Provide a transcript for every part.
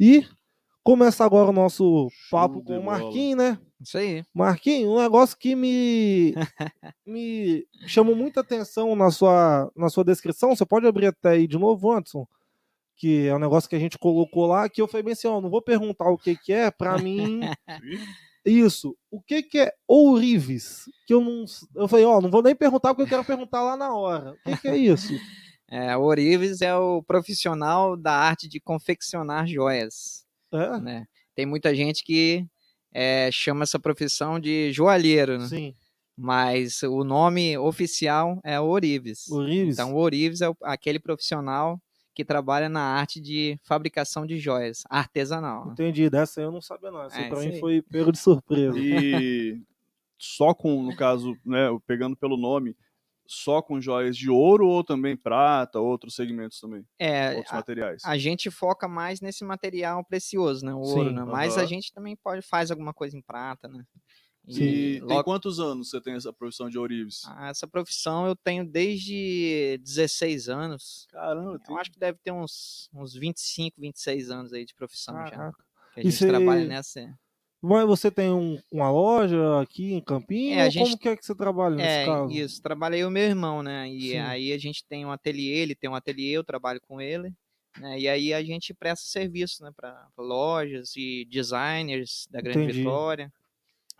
E começa agora o nosso papo Show com o. Marquinhos, né? Isso aí. Marquinhos, um negócio que me, me chamou muita atenção na sua, na sua descrição. Você pode abrir até aí de novo, Anderson? Que é um negócio que a gente colocou lá, que eu falei bem assim, ó, não vou perguntar o que que é, pra mim... Isso. O que que é ourives? Que eu não... Eu falei, ó, não vou nem perguntar porque eu quero perguntar lá na hora. O que que é isso? É, o Orives é o profissional da arte de confeccionar joias. É? Né? Tem muita gente que é, chama essa profissão de joalheiro, né? Sim. mas o nome oficial é Orives. Ourives? Então, o Orives é o- aquele profissional que trabalha na arte de fabricação de joias, artesanal. né? Entendi, dessa eu não sabia não. Essa É, pra mim aí. foi pego de surpresa. E só com, no caso, né, pegando pelo nome, só com joias de ouro ou também prata, outros segmentos também, É, outros a, materiais. a gente foca mais nesse material precioso, né? O Sim, ouro, né? Mas a aham. gente também pode faz alguma coisa em prata, né? E tem logo- quantos anos você tem essa profissão de ourives? Ah, essa profissão eu tenho desde 16 anos. Caramba, tem... Eu acho que deve ter uns, uns 25, 26 anos aí de profissão já. Caraca. Que a E gente cê- trabalha nessa. Mas você tem um- uma loja aqui em Campinho? É, a gente- Como que é que você trabalha nesse É, caso? isso. Trabalhei o meu irmão, né? E Sim. aí a gente tem um ateliê, ele tem um ateliê, eu trabalho com ele. Né? E aí a gente presta serviço, né? Para lojas e designers da Grande Entendi. Vitória.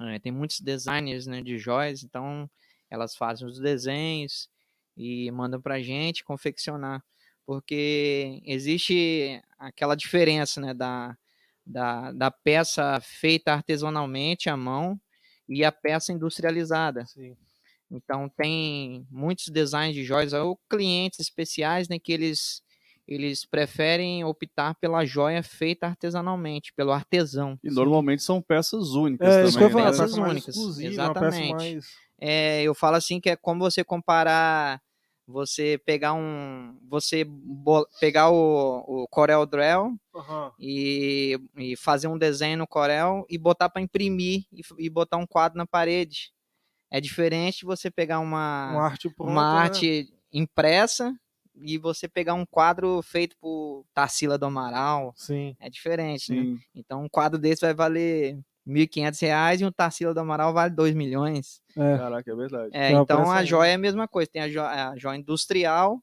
É, tem muitos designers, né? De joias, então elas fazem os desenhos e mandam pra gente confeccionar. Porque existe aquela diferença, né? Da, da, da peça feita artesanalmente à mão e a peça industrializada. Sim. Então tem muitos designs de joias ou clientes especiais, né, que eles eles preferem optar pela joia feita artesanalmente, pelo artesão. E normalmente são peças únicas É, isso que eu também, falar, né? Peças únicas, exclusiva, uma peça exatamente. mais... É, eu falo assim que é como você comparar você pegar um você pegar o, o Corel Draw Aham. e, e fazer um desenho no Corel e botar para imprimir e, e botar um quadro na parede. É diferente de você pegar uma Uma arte pronta, uma né? arte impressa e você pegar um quadro feito por Tarsila do Amaral. Sim. É diferente, né? Sim. Então um quadro desse vai valer 1.500 reais e um Tarsila do Amaral vale 2 milhões. É. Caraca, é verdade. É, É então a joia é a mesma coisa. Tem a joia, a joia industrial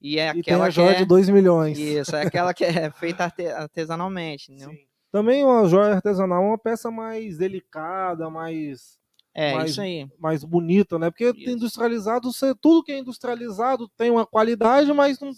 e é E tem aquela a joia que de é... 2 milhões. Isso, é aquela que é feita arte- artesanalmente? Sim. Também uma joia artesanal é uma peça mais delicada, mais, É, Mas- isso aí. mais bonita, né? Porque Isso. industrializado, você, tudo que é industrializado tem uma qualidade, mas não,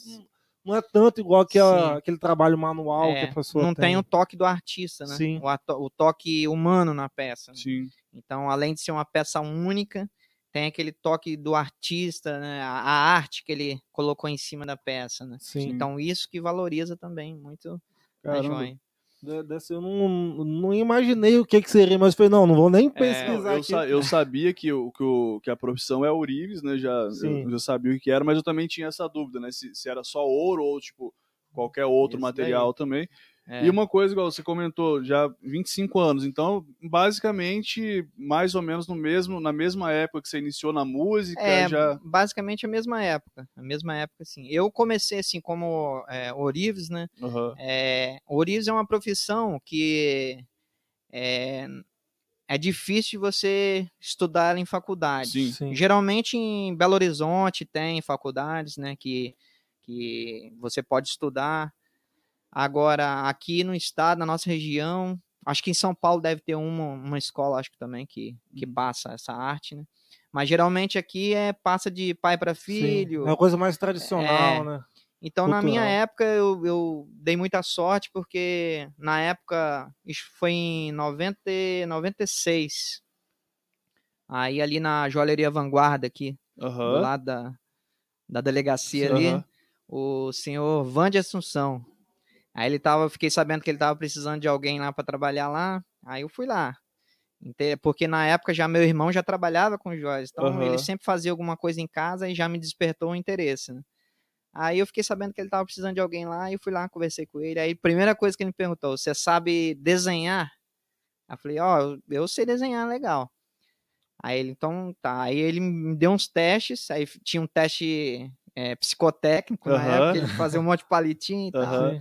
não é tanto igual que a- aquele trabalho manual É, que a pessoa não tem o toque do artista, né? Sim. O, o toque humano na peça. né? Sim. Então, além de ser uma peça única, tem aquele toque do artista, né? a, a arte que ele colocou em cima da peça. Né? Sim. Então, isso que valoriza também muito a Caramba. joia. De- Dessa eu não, não imaginei o que, que seria, mas falei, não, não vou nem Não, pesquisar eu, aqui. sa- eu sabia que, o, que, o- que a profissão é ourives, né? Já, Sim. eu já sabia o que era, mas eu também tinha essa dúvida, né? Se, se era só ouro ou, tipo, qualquer outro Isso material também. É, E uma coisa, igual você comentou, já 25 anos. Então, basicamente, mais ou menos no mesmo, na mesma época que você iniciou na música, é, já. basicamente a mesma época. A mesma época, assim. Eu comecei, assim, como é, Orives, né? Aham. É, Orives é uma profissão que é, é difícil de você estudar em faculdade. Sim. Sim. Geralmente em Belo Horizonte tem faculdades, né, que, que você pode estudar. Agora, aqui no estado, na nossa região, acho que em São Paulo deve ter uma, uma escola, acho que também, que, que Uhum. passa essa arte, né? Mas geralmente aqui é passa de pai para Sim. filho. É uma coisa mais tradicional, É. né? Então, na minha Cultural. época, eu, eu dei muita sorte, porque na época, isso foi em 90, e 96. Aí, ali na Joalheria Vanguarda, aqui, do Aham. lado da, da delegacia Sim, ali, o senhor Van de Assunção. Aí ele tava, fiquei sabendo que ele tava precisando de alguém lá para trabalhar lá, aí eu fui lá. Porque na época já meu irmão já trabalhava com joias, então Aham. ele sempre fazia alguma coisa em casa e já me despertou o interesse, né? Aí eu fiquei sabendo que ele tava precisando de alguém lá e eu fui lá, conversei com ele. Aí, primeira coisa que ele me perguntou, você sabe desenhar? Aí eu falei, ó, eu, eu sei desenhar, legal. Aí ele, então, tá. Aí ele me deu uns testes, aí tinha um teste é, psicotécnico na Aham. época, ele fazia um monte de palitinho e tal.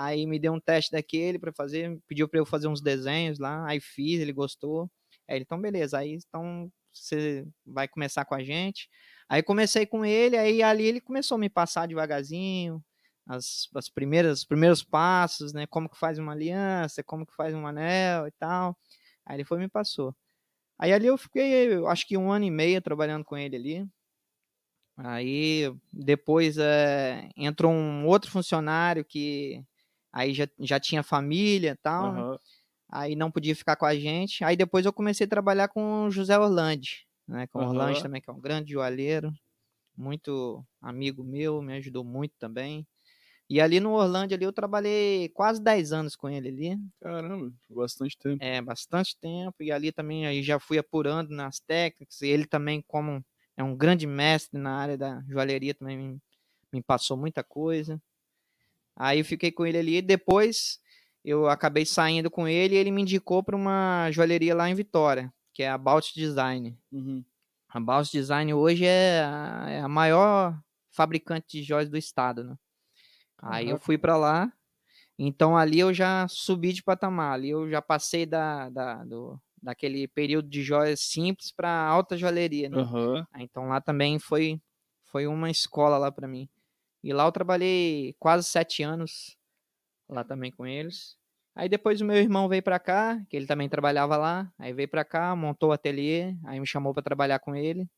Aí me deu um teste daquele pra fazer, pediu pra eu fazer uns desenhos lá, aí fiz, ele gostou. Aí ele, então beleza, aí então você vai começar com a gente. Aí comecei com ele, aí ali ele começou a me passar devagarzinho, as, as primeiras, os primeiros passos, né? Como que faz uma aliança, como que faz um anel e tal. Aí ele foi e me passou. Aí ali eu fiquei, eu acho que um ano e meio trabalhando com ele ali. Aí depois é, entrou um outro funcionário que aí já, já tinha família e tal. Aham. Aí não podia ficar com a gente. Aí depois eu comecei a trabalhar com o José Orlandi, né? Com o Aham. Orlandi também, que é um grande joalheiro, muito amigo meu, me ajudou muito também. E ali no Orlando ali eu trabalhei quase 10 anos com ele ali. Caramba, bastante tempo. É, bastante tempo. E ali também aí já fui apurando nas técnicas. E ele também, como é um grande mestre na área da joalheria, também me, me passou muita coisa. Aí eu fiquei com ele ali. E depois eu acabei saindo com ele e ele me indicou para uma joalheria lá em Vitória, que é a Balt Design. Uhum. A Balt Design hoje é a, é a maior fabricante de joias do estado, né? Aí eu Caraca. fui para lá. Então ali eu já subi de patamar. Ali eu já passei da, da, do, daquele período de joias simples para alta joalheria, né? Aí, Então lá também foi, foi uma escola lá para mim. E lá eu trabalhei quase sete anos lá também com eles. Aí depois o meu irmão veio para cá, que ele também trabalhava lá. Aí veio para cá, montou o ateliê, aí me chamou para trabalhar com ele.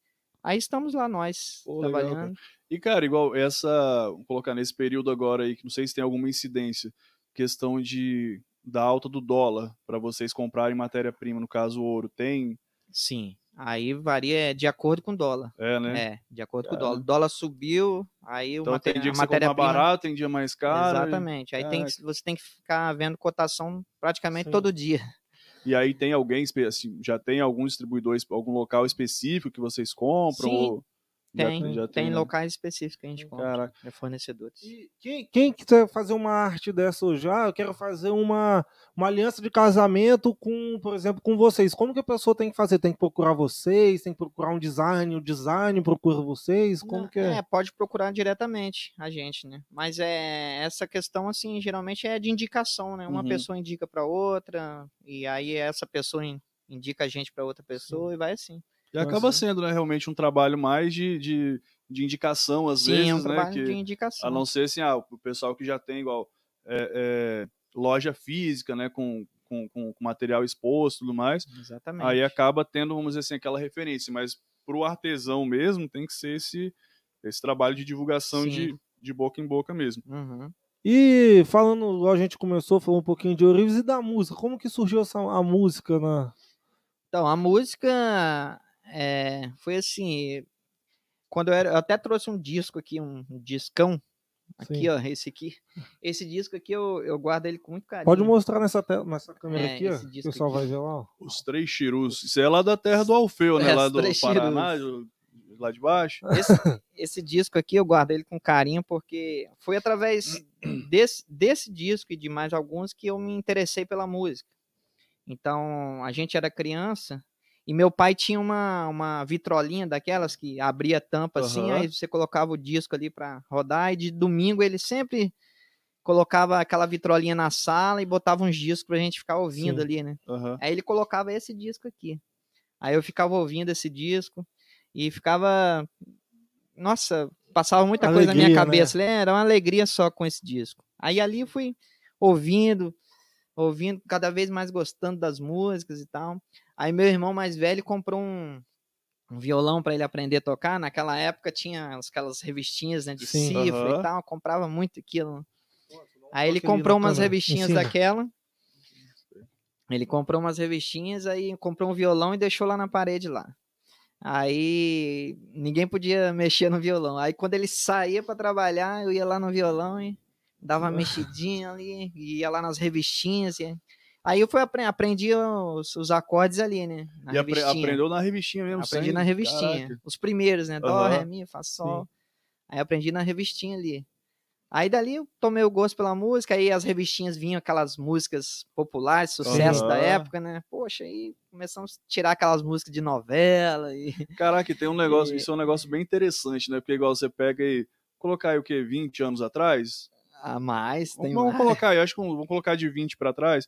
Aí estamos lá nós, Pô, legal, cara. trabalhando. E, cara, igual essa. Vou colocar nesse período agora aí, que não sei se tem alguma incidência, questão de da alta do dólar para vocês comprarem matéria-prima, no caso ouro, tem? Sim. Aí varia de acordo com o dólar. É, né? É, de acordo com o dólar. O dólar subiu, aí o então mate- tem dia que você mais matéria-prima barato, tem dia mais caro. e- Exatamente. Aí tem que- você tem que ficar vendo cotação praticamente Sim. todo dia. E aí tem alguém, assim, já tem algum distribuidor, algum local específico que vocês compram? Sim, ou- já- Tem, já tem né? locais específicos que a gente compra, Caraca. é fornecedores. E quem, quem quiser fazer uma arte dessa hoje, ah, eu quero fazer uma, uma aliança de casamento com, por exemplo, com vocês. Como que a pessoa tem que fazer? Tem que procurar vocês? Tem que procurar um design? O design procura vocês? Como Não, que é? É, pode procurar diretamente a gente, né? Mas é essa questão assim, geralmente é de indicação, né? Uma Uhum. pessoa indica para outra e aí essa pessoa in- indica a gente para outra pessoa e vai assim. E Nossa. acaba sendo, né, realmente um trabalho mais de, de, de indicação, às Sim, vezes, é um né? que- de indicação. A não ser assim, ah, o pessoal que já tem igual é, é, loja física, né, com, com, com com material exposto e tudo mais, Exatamente. aí acaba tendo, vamos dizer assim, aquela referência, mas pro artesão mesmo tem que ser esse, esse trabalho de divulgação Sim. de, de boca em boca mesmo. Uhum. E falando, igual a gente começou, falou um pouquinho de Ourives e da música. Como que surgiu essa, a música na. Então, a música é, foi assim. Quando eu, era, eu até trouxe um disco aqui, um, um discão. Aqui, Sim. ó, esse aqui. Esse disco aqui eu, eu guardo ele com muito carinho. Pode mostrar nessa, te- nessa câmera É, aqui, ó. esse O disco pessoal aqui. vai ver lá, ó. Os Três Chirus, isso é lá da terra do Alfeu, né, É, lá do Paraná, Chirus. lá de baixo. Esse, esse disco aqui eu guardo ele com carinho porque foi através desse, desse disco e de mais alguns que eu me interessei pela música. Então, a gente era criança e meu pai tinha uma, uma vitrolinha daquelas que abria a tampa assim, Aham. aí você colocava o disco ali para rodar e de domingo ele sempre colocava aquela vitrolinha na sala e botava uns discos pra gente ficar ouvindo Sim. ali, né? Aham. Aí ele colocava esse disco aqui. Aí eu ficava ouvindo esse disco e ficava. Nossa, passava muita coisa na minha Alegria, né? cabeça. Era uma alegria só com esse disco. Aí ali fui ouvindo, ouvindo, cada vez mais gostando das músicas e tal. Aí meu irmão mais velho comprou um, um violão para ele aprender a tocar. Naquela época tinha aquelas revistinhas né, de Sim. cifra Aham. e tal. Comprava muito aquilo. Aí ele comprou umas revistinhas daquela. Ele comprou umas revistinhas, aí comprou um violão e deixou lá na parede lá. Aí ninguém podia mexer no violão. Aí quando ele saía para trabalhar, eu ia lá no violão e dava uma mexidinha ali, e ia lá nas revistinhas. E... Aí eu fui apre aprendi os, os acordes ali, né? Na E apre- aprendeu na revistinha mesmo, Aprendi sem- na revistinha. Caraca. Os primeiros, né? Dó, Aham. ré, mi, fá, sol. Aí aprendi na revistinha ali. Aí dali eu tomei o gosto pela música, aí as revistinhas vinham aquelas músicas populares, sucesso da Aham. época, né? Poxa, aí começamos a tirar aquelas músicas de novela e Caraca, tem um negócio, E- isso é um negócio bem interessante, né? Porque igual você pega e colocar aí o quê? 20 anos atrás? A mais, tem Vamos mais. colocar, eu acho que vamos colocar de 20 pra trás.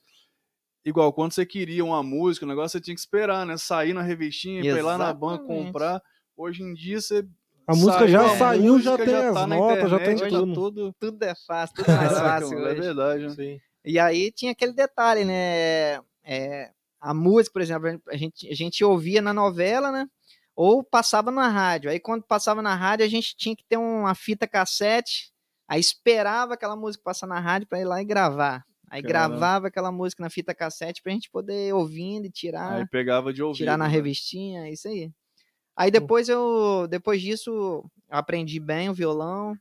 Igual, quando você queria uma música, o negócio você tinha que esperar, né? Sair na revistinha, ir lá na banca comprar. Hoje em dia você. A música já saiu, já música tem já as tá na notas, já tem Hoje tudo. tudo, tudo é fácil, tudo mais Caraca, fácil é verdade, né? Sim. E aí tinha aquele detalhe, né? É, a música, por exemplo, a gente, a gente ouvia na novela, né? Ou passava na rádio. Aí quando passava na rádio, a gente tinha que ter uma fita cassete. Aí esperava aquela música passar na rádio para ir lá e gravar. Aí Caramba. gravava aquela música na fita cassete pra gente poder ir ouvindo e tirar, Aí pegava de ouvir. tirar na né? revistinha, é isso aí. Aí depois eu, depois disso, eu aprendi bem o violão.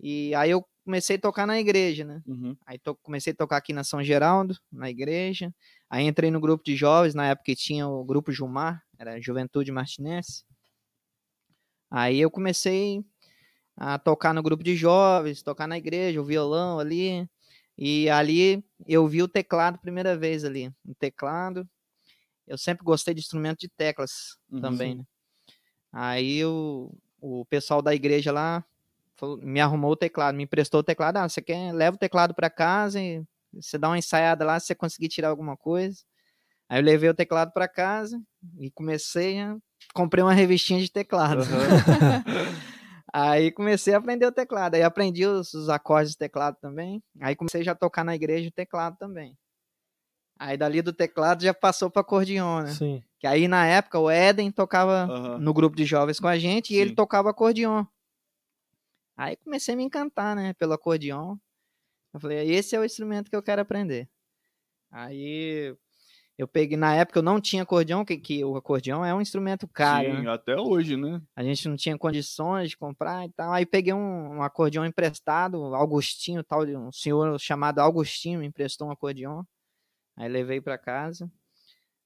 E aí eu comecei a tocar na igreja, né? Uhum. Aí to- comecei a tocar aqui na São Geraldo, na igreja. Aí entrei no grupo de jovens, na época que tinha o grupo Jumar, era Juventude Martinense. Aí eu comecei a tocar no grupo de jovens, tocar na igreja, o violão ali. E ali eu vi o teclado primeira vez ali. O teclado. Eu sempre gostei de instrumento de teclas Uhum. também, né? Aí o, o pessoal da igreja lá falou- me arrumou o teclado, me emprestou o teclado. Ah, você quer? Leva o teclado para casa e você dá uma ensaiada lá se você conseguir tirar alguma coisa. Aí eu levei o teclado para casa e comecei a. Comprei uma revistinha de teclado. Aí comecei a aprender o teclado. Aí aprendi os, os acordes de teclado também. Aí comecei já a tocar na igreja o teclado também. Aí dali do teclado já passou para acordeon, né? Sim. Que aí na época o Éden tocava no grupo de jovens com a gente e ele Sim. tocava acordeon. Aí comecei a me encantar, né, pelo acordeon. Eu falei, esse é o instrumento que eu quero aprender. Aí eu peguei, na época eu não tinha acordeon, que, que o acordeon é um instrumento caro, Sim, né? até hoje, né? A gente não tinha condições de comprar e tal. Aí peguei um, um acordeon emprestado, Augustinho, tal, de um senhor chamado Augustinho me emprestou um acordeon. Aí levei para casa.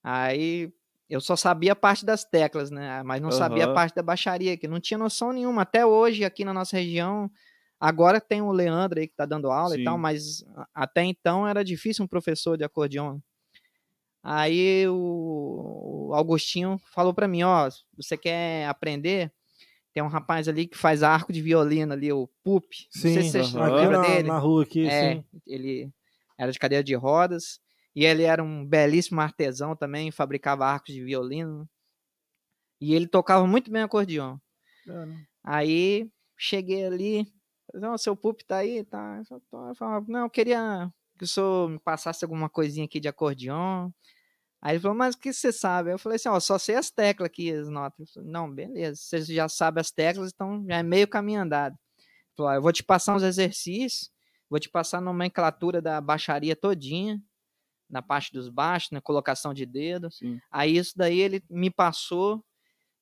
Aí eu só sabia a parte das teclas, né? Mas não sabia a parte da baixaria, que não tinha noção nenhuma. Até hoje, aqui na nossa região, agora tem o Leandro aí que tá dando aula e Sim. tal, mas até então era difícil um professor de acordeon. Aí o o Augustinho falou para mim, ó, você quer aprender? Tem um rapaz ali que faz arco de violino ali, o Pup. Não Sim, sei se lembra na, dele. na rua aqui, É, sim. ele era de cadeira de rodas e ele era um belíssimo artesão também, fabricava arcos de violino. E ele tocava muito bem acordeon. Aí cheguei ali, não, seu pup tá aí, tá? Eu falei, "Tô." Eu falava, não, eu queria que o senhor me passasse alguma coisinha aqui de acordeon. Aí ele falou, mas o que você sabe? Eu falei assim, ó, só sei as teclas aqui, as notas. Falei, não, beleza, você já sabe as teclas, então já é meio caminho andado. Ele falou, ó, eu vou te passar uns exercícios, vou te passar a nomenclatura da baixaria todinha, na parte dos baixos, na colocação de dedo. Sim. Aí isso daí ele me passou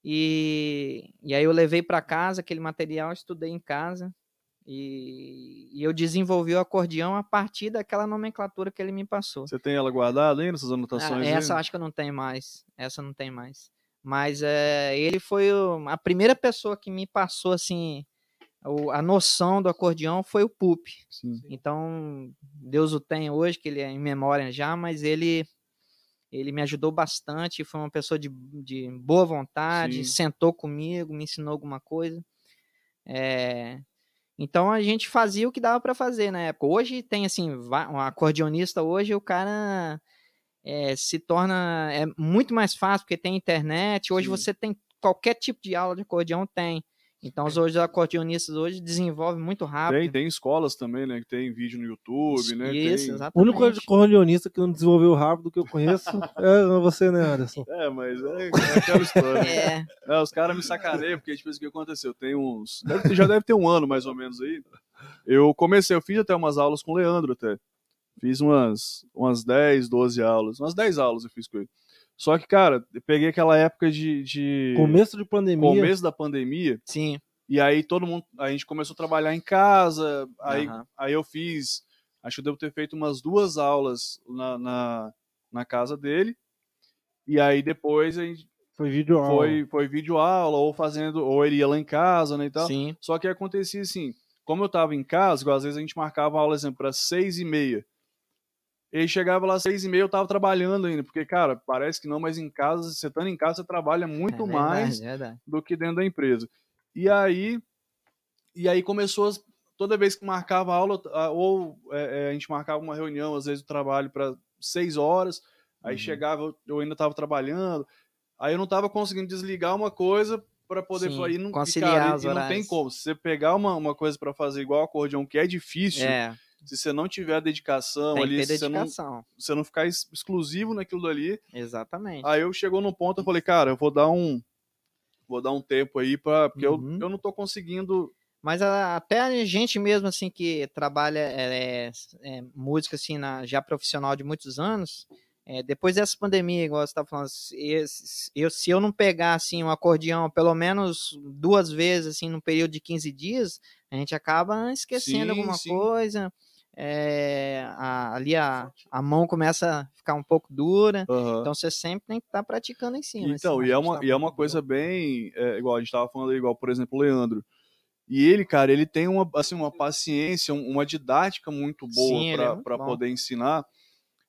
e, e aí eu levei para casa aquele material, estudei em casa e, e eu desenvolvi o acordeão a partir daquela nomenclatura que ele me passou. Você tem ela guardada aí nessas Ah, anotações? essa eu aí? acho que eu não tenho mais. Essa não tem mais. Mas é, ele foi o- a primeira pessoa que me passou assim o- a noção do acordeão foi o Pup. Sim. Então, Deus o tem hoje, que ele é em memória já, mas ele ele me ajudou bastante, foi uma pessoa de, de boa vontade, Sim. sentou comigo, me ensinou alguma coisa. É, então a gente fazia o que dava para fazer na época. Hoje tem assim, um acordeonista hoje, o cara é, se torna é muito mais fácil porque tem internet. Hoje Sim. você tem qualquer tipo de aula de acordeão tem. Então os hoje os acordeonistas hoje desenvolvem muito rápido. Tem, tem escolas também, né? Que tem vídeo no YouTube, né? Isso, tem... O exatamente. único acordeonista que não desenvolveu rápido que eu conheço é você, né, Anderson? É, mas é, é aquela história. É, É, os caras me sacaneiam, porque tipo, o que aconteceu? Tem uns. deve ter- já deve ter um ano mais ou menos aí. Eu comecei, eu fiz até umas aulas com o Leandro até. Fiz umas, umas 10, 12 aulas. Umas 10 aulas eu fiz com ele. Só que, cara, eu peguei aquela época de. de Começo de pandemia. começo da pandemia. sim. E aí todo mundo. A gente começou a trabalhar em casa. Aí, Aham. aí eu fiz. Acho que eu devo ter feito umas duas aulas na, na, na casa dele. E aí depois a gente Foi vídeo aula. foi, foi vídeo aula, ou fazendo, ou ele ia lá em casa, né, e tal. Sim. Só que acontecia assim, como eu tava em casa, às vezes a gente marcava aula, exemplo, para seis e meia. Ele chegava lá às seis e meia, eu tava trabalhando ainda, porque, cara, parece que não, mas em casa, você estando em casa, você trabalha muito é mais verdade. do que dentro da empresa. E aí, e aí começou, as- toda vez que marcava aula, ou é, é, a gente marcava uma reunião, às vezes, do trabalho para seis horas, aí Uhum. chegava, eu- ainda estava trabalhando, aí eu não estava conseguindo desligar uma coisa para poder Sim. E não, e, conciliar cara, e- os e não tem como. Se você pegar uma, uma coisa para fazer igual acordeão, que é difícil, É, se você não tiver dedicação tem ali, se você não, dedicação. você não ficar ex- exclusivo naquilo dali, Exatamente. Aí eu chegou num ponto, eu falei, cara, eu vou dar um vou dar um tempo aí para porque Uhum. eu, eu não tô conseguindo. Mas a- até a gente mesmo, assim, que trabalha é, é, é, música, assim, na, já profissional de muitos anos, é, depois dessa pandemia, igual você tá falando, se, eu, se eu não pegar, assim, um acordeão pelo menos duas vezes, assim, num período de 15 dias, a gente acaba esquecendo Sim, alguma sim. coisa, é, a- ali a, a mão começa a ficar um pouco dura, Aham. então você sempre tem que estar praticando em cima. então, e é uma tá e é uma coisa bem é, igual a gente tava falando igual por exemplo o Leandro. E ele, cara, ele tem uma assim uma paciência, um- uma didática muito boa é para bom. poder ensinar.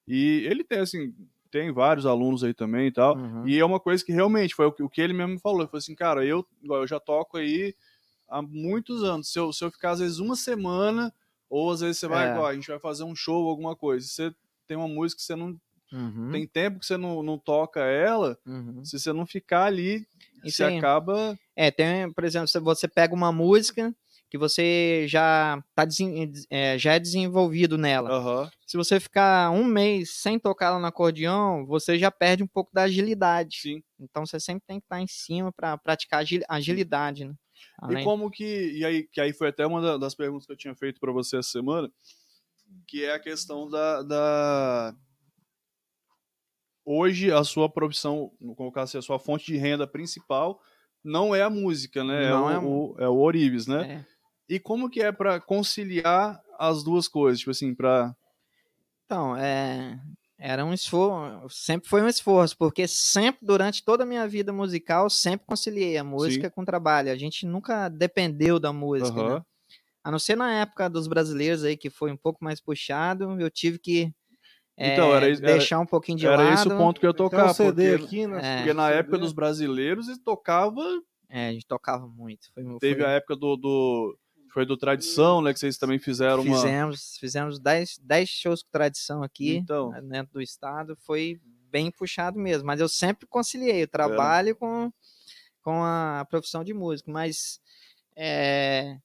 E ele tem assim, tem vários alunos aí também e tal. Uhum. E é uma coisa que realmente foi o que, o que ele mesmo falou. Ele falou assim, cara, eu, eu já toco aí há muitos anos. Se eu, se eu ficar, às vezes, uma semana, ou às vezes você vai, É. a gente vai fazer um show, alguma coisa. Você tem uma música que você não. Uhum. Tem tempo que você não, não toca ela, Uhum. se você não ficar ali, Isso você acaba. É, tem, por exemplo, você pega uma música que você já tá é, já é desenvolvido nela. Aham. Se você ficar um mês sem tocar ela no acordeão, você já perde um pouco da agilidade. Sim. Então você sempre tem que estar em cima para praticar agil- agilidade, né? E como que. E aí, que aí foi até uma da- das perguntas que eu tinha feito para você essa semana, que é a questão da. da... Hoje, a sua profissão, vou colocar assim, a sua fonte de renda principal não é a música, né? Não é, é o, o- é o Orives, né? é. E como que é para conciliar as duas coisas? Tipo assim, para. Então, é, era um esforço, sempre foi um esforço, porque sempre, durante toda a minha vida musical, sempre conciliei a música com o trabalho. A gente nunca dependeu da música, né? A não ser na época dos brasileiros aí, que foi um pouco mais puxado, eu tive que é, Então, era isso- era- deixar um pouquinho de Era lado. esse o ponto que eu um tocar. CD porque, aqui, né? É. porque na CD. época dos brasileiros, tocava É, a gente tocava muito. Foi, Teve foi, a época do, do. Foi do Tradição, né? Que vocês também fizeram uma. fizemos, fizemos 10, 10 shows com tradição aqui, Então. né, dentro do estado, foi bem puxado mesmo, mas eu sempre conciliei É. o trabalho com, com a profissão de músico, mas é,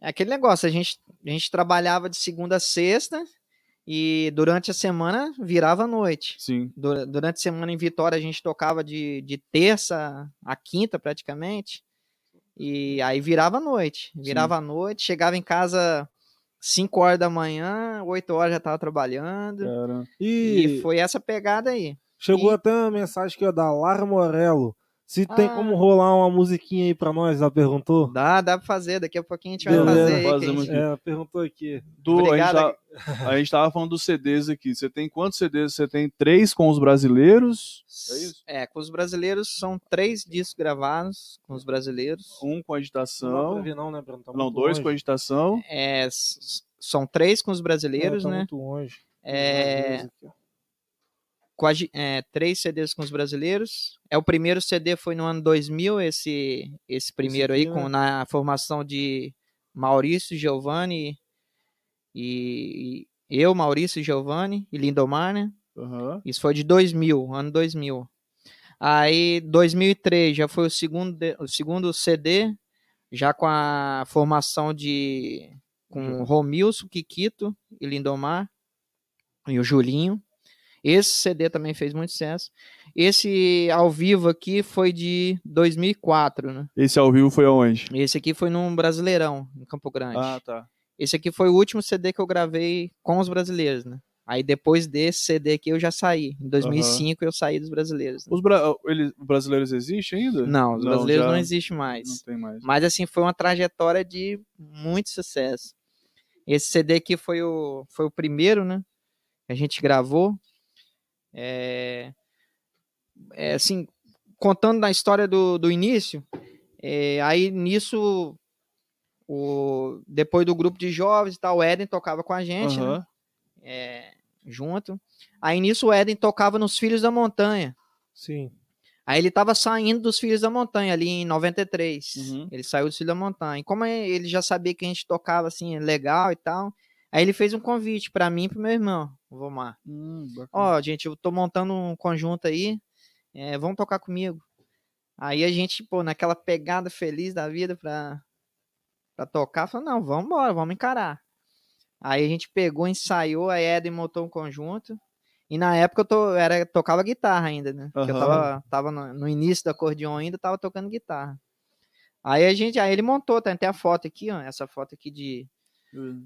é aquele negócio, a gente, a gente trabalhava de segunda a sexta e durante a semana virava à noite. Sim. Du- Durante a semana em Vitória a gente tocava de, de terça a quinta praticamente. E aí virava à noite. Virava à noite, chegava em casa 5 horas da manhã, 8 horas já tava trabalhando. E E, foi essa pegada aí. chegou e- até uma mensagem que é da Lara Morello. Se tem Ah. como rolar uma musiquinha aí pra nós, ela perguntou. Dá, dá pra fazer. Daqui a pouquinho a gente vai Beleza. fazer aí. que a Fazemos gente-. É, ela perguntou aqui. Do, a, gente tava, a gente tava falando dos CDs aqui. Você tem quantos CDs? Você tem três com os brasileiros? É isso? É, com os brasileiros são três discos gravados com os brasileiros. Um com Não agitação. ver não, né? Tá Não, muito dois longe. com agitação. É, são três com os brasileiros, É, tá né? muito longe. É, Aqui, ó. Gi- é, três CDs com os brasileiros. É o primeiro CD foi no ano 2000, esse esse primeiro aqui, aí com na formação de Maurício Giovanni e, e eu, Maurício Giovanni e Lindomar, né? Aham. Isso foi de 2000, ano 2000. Aí 2003 já foi o segundo o segundo CD, já com a formação de com Romilson, Kikito e Lindomar e o Julinho. Esse CD também fez muito sucesso. Esse ao vivo aqui foi de 2004, né? Esse ao vivo foi aonde? Esse aqui foi num Brasileirão, em Campo Grande. Ah, tá. Esse aqui foi o último CD que eu gravei com os brasileiros, né? Aí depois desse CD aqui eu já saí. Em 2005 eu saí dos brasileiros. né? Os bra- eles, os brasileiros existem ainda? Não, os brasileiros já não existem mais. Não tem mais. Mas assim, foi uma trajetória de muito sucesso. Esse CD aqui foi o, foi o primeiro, né? Que a gente gravou. É, é, assim, contando da história do, do início, é, aí nisso, o, depois do grupo de jovens e tal, o Eden tocava com a gente, né? Aham. É, junto. Aí nisso o Eden tocava nos Filhos da Montanha. Sim. Aí ele tava saindo dos Filhos da Montanha ali em 93. Uhum. Ele saiu dos Filhos da Montanha. E como ele já sabia que a gente tocava assim legal e tal, aí ele fez um convite pra mim e pro meu irmão, o Vomar. Hum. Ó, gente, eu tô montando um conjunto aí, é, vamos tocar comigo. Aí a gente, pô, naquela pegada feliz da vida pra, pra tocar, falou, não, vamos embora, vamos encarar. Aí a gente pegou, ensaiou, a Eden montou um conjunto. E na época eu to, era, tocava guitarra ainda, né? Porque eu tava, tava no, no início do acordeon ainda, tava tocando guitarra. Aí a gente, aí ele montou, tem até a foto aqui, ó, essa foto aqui de,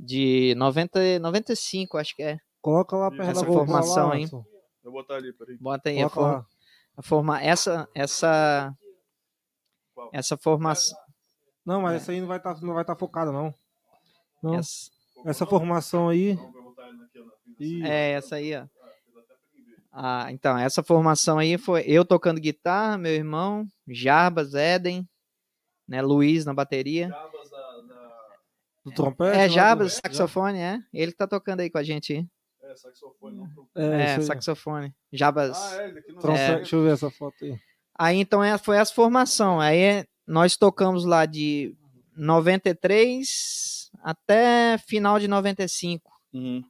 de 90, 95, acho que é. Coloca lá perto Essa da formação lá. Watson. Eu vou botar ali, peraí. Bota aí, a, Coloca for, lá. a forma, essa, essa, Qual? essa formação, Não, mas É. essa aí não vai estar não vai tá focada, não. Não. essa, Essa formação aí. Não, frente. Ih, é essa aí, ó. Ah, então, essa formação aí foi eu tocando guitarra, meu irmão, Jarbas, Eden, né, Luiz na bateria. Da- do trompete? É, lá Jarbas, do- saxofone, é. Ele que tá tocando aí com a gente aí. É, saxofone, não trompete. É, É, saxofone. Jarbas. Ah, é, ele aqui não Trompete, É. Deixa eu ver essa foto aí. Aí então é, foi essa formação. Aí é- nós tocamos lá de 93 até final de 95. Uhum.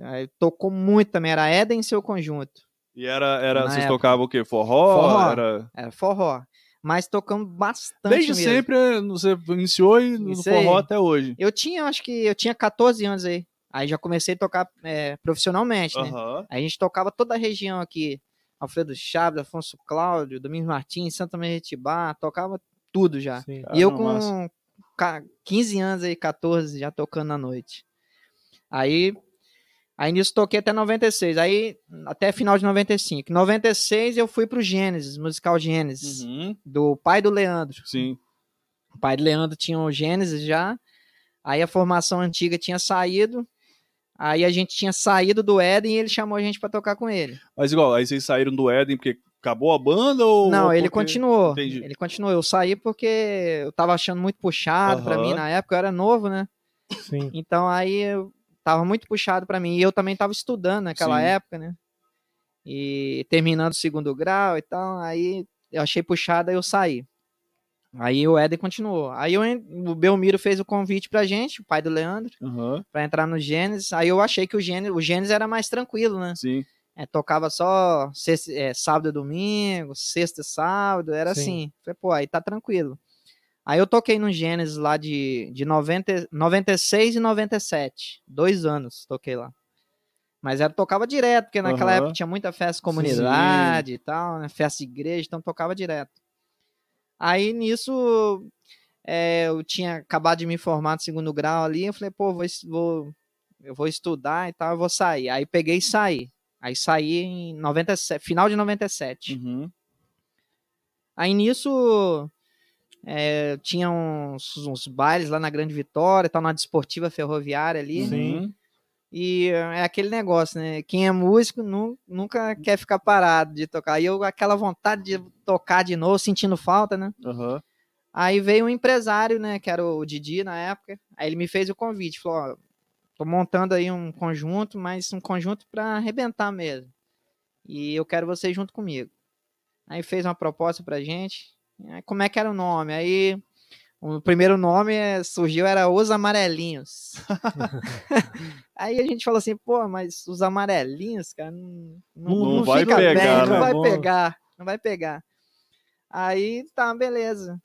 Aí tocou muito também, era Eden e seu conjunto. E era, era Na vocês época. tocavam o quê? Forró? Forró. Era... Era forró. Mas tocamos bastante Desde mesmo. sempre é, você iniciou e no Isso forró aí. até hoje. Eu tinha, acho que eu tinha 14 anos aí. Aí já comecei a tocar é, profissionalmente, né? Aham. Aí a gente tocava toda a região aqui. Alfredo Chaves, Afonso Cláudio, Domingos Martins, Santa Maria de Itibá, tocava tudo já. Sim. e eu com massa. ca- 15 anos aí, 14, já tocando na noite. Aí, aí nisso toquei até 96. Aí, até final de 95. Em 96 eu fui pro Gênesis, musical Gênesis, Uhum. do pai do Leandro. Sim. O pai do Leandro tinha o Gênesis já. Aí a formação antiga tinha saído. Aí a gente tinha saído do Éden e ele chamou a gente pra tocar com ele. Mas igual, aí vocês saíram do Éden porque acabou a banda ou. Não, ou ele porque- continuou. Entendi. Ele continuou. Eu saí porque eu tava achando muito puxado pra Aham. mim na época, eu era novo, né? Sim. Então aí eu tava muito puxado pra mim. E eu também tava estudando naquela Sim. época, né? E terminando o segundo grau e tal. Aí eu achei puxado, aí eu saí. Aí o Éden continuou. Aí eu o Belmiro fez o convite pra gente, o pai do Leandro, Aham. pra entrar no Gênesis. Aí eu achei que o Gênesis, o Gênesis era mais tranquilo, né? Sim. É, tocava só sexta- é, sábado e domingo, sexta e sábado, era Sim. assim. Falei, pô, aí tá tranquilo. Aí eu toquei no Gênesis lá de, de 90, 96 e 97. Dois anos toquei lá. Mas era, tocava direto, porque naquela Aham. época tinha muita festa de comunidade e tal, né? Festa de igreja, então tocava direto. Aí nisso é, eu tinha acabado de me formar no segundo grau ali, eu falei, pô, vou, vou, eu vou estudar e tal, eu vou sair. Aí peguei e saí. Aí saí em 97, final de 97. Uhum. Aí nisso é, tinha uns, uns bailes lá na Grande Vitória, tal, na desportiva ferroviária ali. Sim. E é aquele negócio, né? Quem é músico nu- nunca quer ficar parado de tocar. E eu, aquela vontade de tocar de novo, sentindo falta, né? Aham. Aí veio um empresário, né? Que era o Didi na época. Aí ele me fez o convite. Falou: Ó, tô montando aí um conjunto, mas um conjunto pra arrebentar mesmo. E eu quero você junto comigo. Aí fez uma proposta pra gente. Como é que era o nome? Aí o primeiro nome eh, surgiu era Os Amarelinhos. Aí a gente falou assim, pô, mas os amarelinhos, cara, não, não, Não não vai fica pegar, bem, né? não vai Bom. pegar, não vai pegar. Aí tá, beleza.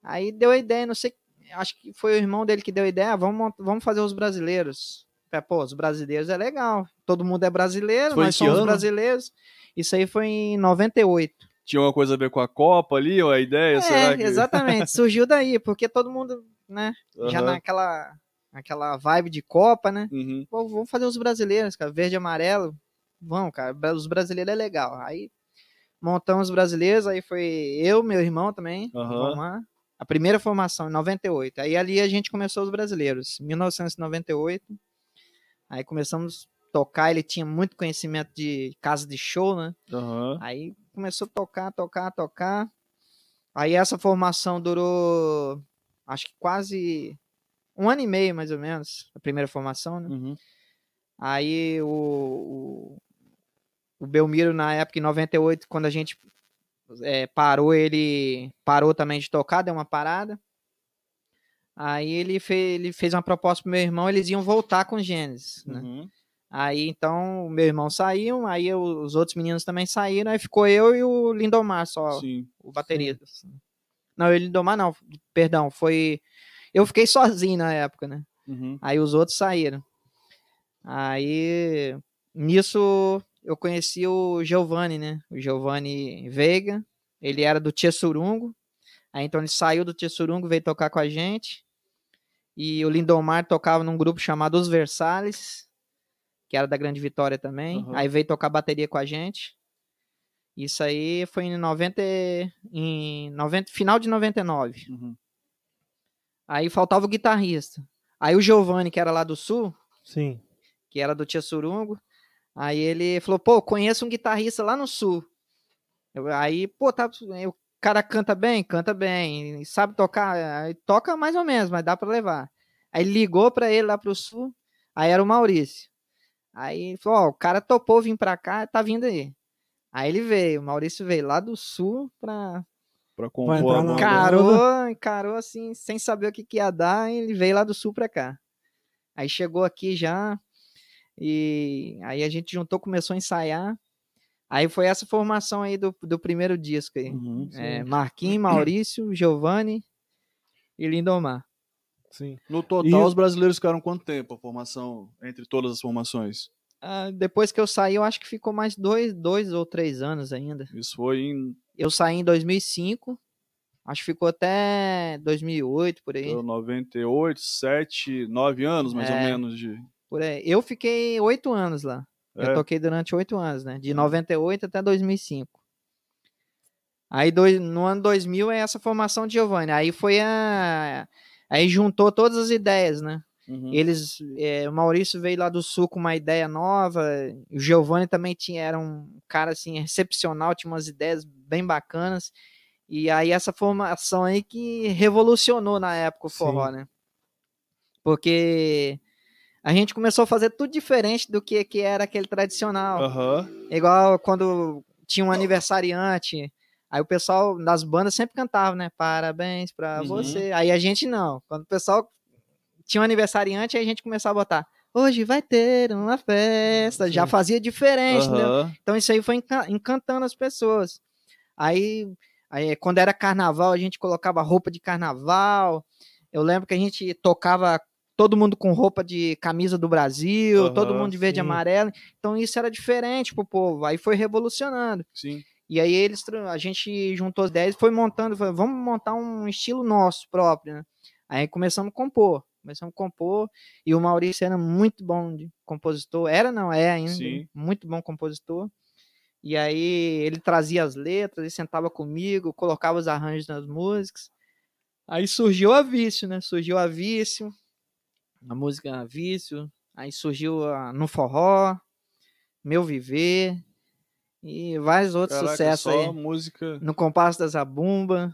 Aí deu a ideia, não sei, acho que foi o irmão dele que deu a ideia, ah, vamos, vamos fazer os brasileiros. Pô, os brasileiros é legal, todo mundo é brasileiro, Foi nós somos ano? brasileiros. Isso aí foi em 98. Tinha uma coisa a ver com a Copa ali, ou a ideia? será É, que... exatamente, surgiu daí, porque todo mundo, né, já Aham. naquela aquela vibe de Copa, né? Uhum. Pô, vamos fazer os brasileiros, cara. Verde e amarelo. Vamos, cara. Os brasileiros é legal. Aí montamos os brasileiros, aí foi eu, meu irmão também. Aham. Vamos lá. A primeira formação, em 98. Aí ali a gente começou os brasileiros. 1998. Aí começamos a tocar. Ele tinha muito conhecimento de casa de show, né? Aí começou a tocar, tocar, tocar. Aí essa formação durou, acho que quase um ano e meio, mais ou menos, a primeira formação, né? Uhum. Aí o, o, o Belmiro, na época, em 98, quando a gente é, parou, ele parou também de tocar, deu uma parada. Aí ele, fez, ele fez uma proposta pro meu irmão, eles iam voltar com Gênesis, né? Uhum. Aí então o meu irmão saiu, aí eu- os outros meninos também saíram, aí ficou eu e o Lindomar só, Sim. o baterista. Não, o Lindomar não, perdão, foi. Eu fiquei sozinho na época, né? Uhum. Aí os outros saíram. Aí nisso eu conheci o Giovanni, né? O Giovanni Veiga. Ele era do Tia Surungo. Aí então ele saiu do Tia Surungo, veio tocar com a gente. E o Lindomar tocava num grupo chamado Os Versalhes, que era da Grande Vitória também. Aham. Aí veio tocar bateria com a gente. Isso aí foi em 90, e- em 90 final de 99. Uhum. Aí faltava o guitarrista. Aí o Giovanni, que era lá do sul, Sim. que era do Tia Surungo. Aí ele falou, pô, conheço um guitarrista lá no sul. Eu- aí, pô, tá, o cara canta bem? Canta bem. Sabe tocar? Aí toca mais ou menos, mas dá pra levar. Aí ligou pra ele lá pro sul, aí era o Maurício. Aí ele falou, ó, o cara topou vir pra cá, tá vindo aí. Aí ele veio, o Maurício veio lá do sul pra... Pra compor a. Encarou, encarou assim, sem saber o que, que ia dar, e ele veio lá do sul pra cá. Aí chegou aqui já, e aí a gente juntou, começou a ensaiar. Aí foi essa formação aí do, do primeiro disco aí. Uhum. É, Marquinhos, Maurício, Giovanni e Lindomar. Sim. No total, E- os brasileiros ficaram quanto tempo a formação, entre todas as formações? Ah, depois que eu saí, eu acho que ficou mais dois, dois ou três anos ainda. Isso foi em Eu saí em 2005, acho que ficou até 2008, por aí. então, 98, 7, 9 anos mais ou É. menos de. Por aí. Eu fiquei oito anos lá. É. Eu toquei durante oito anos, né? De 98 até 2005. Aí dois, no ano 2000 é essa formação de Giovanni. Aí foi a. Aí juntou todas as ideias, né? Uhum. Eles, é, o Maurício veio lá do sul com uma ideia nova. O Giovanni também tinha, era um cara assim excepcional, tinha umas ideias bem bacanas. E aí essa formação aí que revolucionou na época o Sim. forró, né? Porque a gente começou a fazer tudo diferente do que, que era aquele tradicional. Aham. Igual quando tinha um aniversariante, aí o pessoal das bandas sempre cantava, né? Parabéns pra Uhum. você. Aí a gente não. Quando o pessoal tinha um aniversariante, aí a gente começava a botar. Hoje vai ter uma festa. Já Sim. fazia diferente, né? Aham. Então isso aí foi enca- encantando as pessoas. Aí, aí, quando era carnaval, a gente colocava roupa de carnaval. Eu lembro que a gente tocava todo mundo com roupa de camisa do Brasil, todo Aham, mundo de verde e sim. amarelo. Então isso era diferente pro povo. Aí foi revolucionando. Sim. E aí eles, a gente juntou as ideias, foi montando, foi, vamos montar um estilo nosso próprio, né? Aí começamos a compor, começamos a compor, e o Maurício era muito bom de compositor, era não, é ainda, Sim. muito bom compositor. E aí ele trazia as letras, ele sentava comigo, colocava os arranjos nas músicas. Aí surgiu a Vício, né? Surgiu a Vício, a música Vício, aí surgiu a No Forró, Meu Viver, e vários outros Caraca, sucessos só aí. música. No Compasso da Zabumba.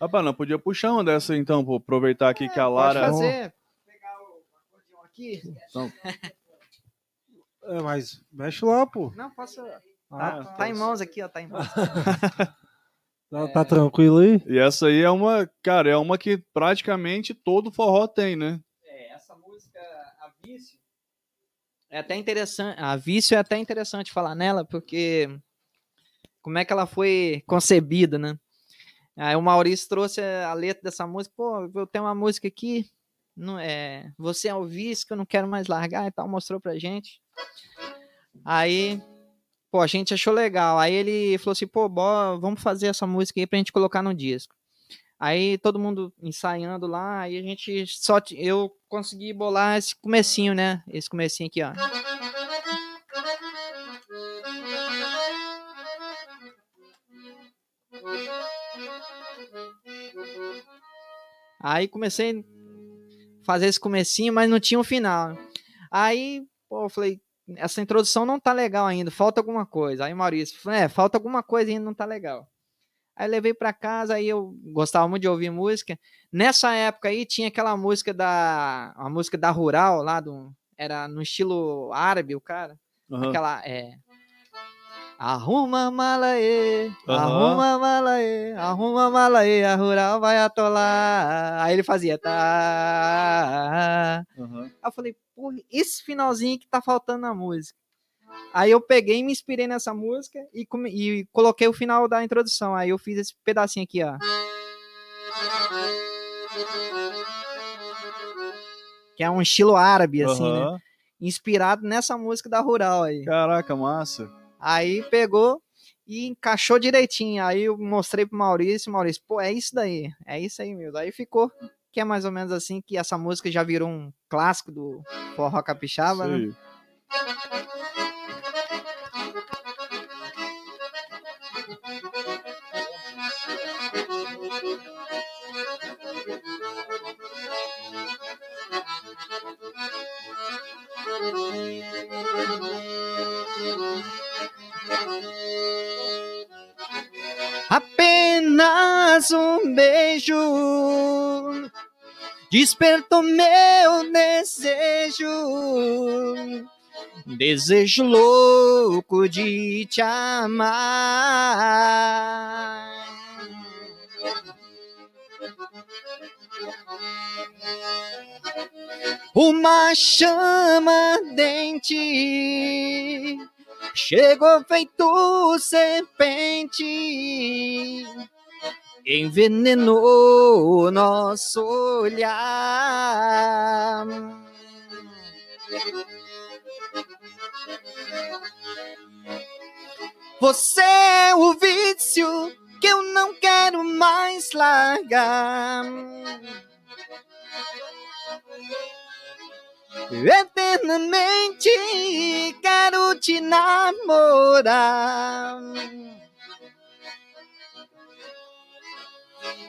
Rapaz, não podia puxar uma dessa então, pô. Aproveitar aqui que a Pode Lara. fazer. Pegar o acordeão aqui. É, mas mexe lá, pô. Não, posso. Ah, Tá, tá em mãos aqui, ó. Tá em mãos. Tá, tá tranquilo aí? E essa aí é uma, cara, é uma que praticamente todo forró tem, né? É, essa música, a Vício. É até interessante. A Vício é até interessante falar nela, porque. Como é que ela foi concebida, né? Aí o Maurício trouxe a letra dessa música. Pô, eu tenho uma música aqui. Não é, você é o vício que eu não quero mais largar e tal. Mostrou pra gente. Aí. Pô, a gente achou legal. Aí ele falou assim, pô, bora, vamos fazer essa música aí pra gente colocar no disco. Aí todo mundo ensaiando lá, aí a gente só eu consegui bolar esse comecinho, né? Esse comecinho aqui, ó. Aí comecei a fazer esse comecinho, mas não tinha um final. Aí, pô, eu falei, essa introdução não tá legal ainda, falta alguma coisa. Aí o Maurício, falou, é, falta alguma coisa ainda, não tá legal. Aí eu levei pra casa, aí eu gostava muito de ouvir música. Nessa época aí tinha aquela música da. A música da Rural lá, do, era no estilo árabe, o cara. Aham. Aquela. É. Arruma mala Aham. arruma mala arruma mala a rural vai atolar. Aí ele fazia, tá. Aham. Aí eu falei, pô, esse finalzinho que tá faltando na música. Aí eu peguei e me inspirei nessa música e, come- e coloquei o final da introdução. Aí eu fiz esse pedacinho aqui, ó. Que é um estilo árabe, assim, né? Aham. Inspirado nessa música da Rural aí. Caraca, massa. Aí pegou e encaixou direitinho. Aí eu mostrei pro Maurício, Maurício, pô, é isso daí, é isso aí, meu. Aí ficou, que é mais ou menos assim, que essa música já virou um clássico do forró capixaba, né? Apenas um beijo. Despertou meu desejo, desejo louco de te amar. Uma chama ardente chegou feito serpente, envenenou nosso olhar. Você é o vício que eu não quero mais largar. Eternamente quero te namorar.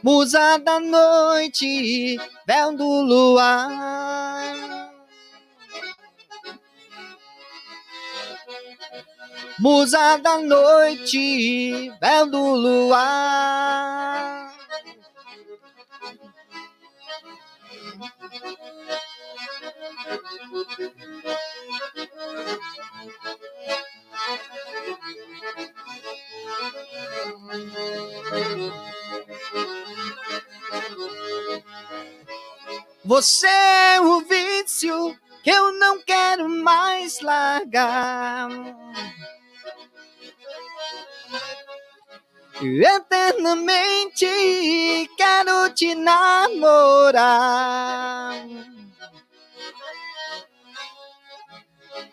Musa da noite, véu do luar. Musa da noite, véu do luar. Você é o vício que eu não quero mais largar. Eternamente quero te namorar.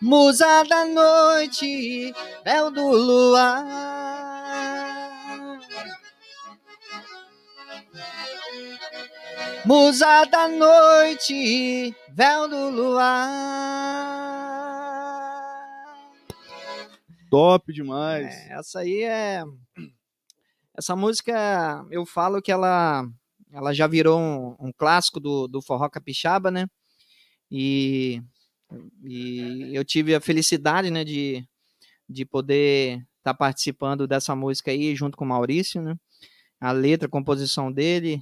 Musa da noite, véu do luar. Musa da noite, véu do luar. Top demais. É, essa aí é. Essa música, eu falo que ela, ela já virou um, um clássico do, do forró capixaba, né? E, e eu tive a felicidade, né, de, de poder estar participando dessa música aí junto com o Maurício, né? A letra, a composição dele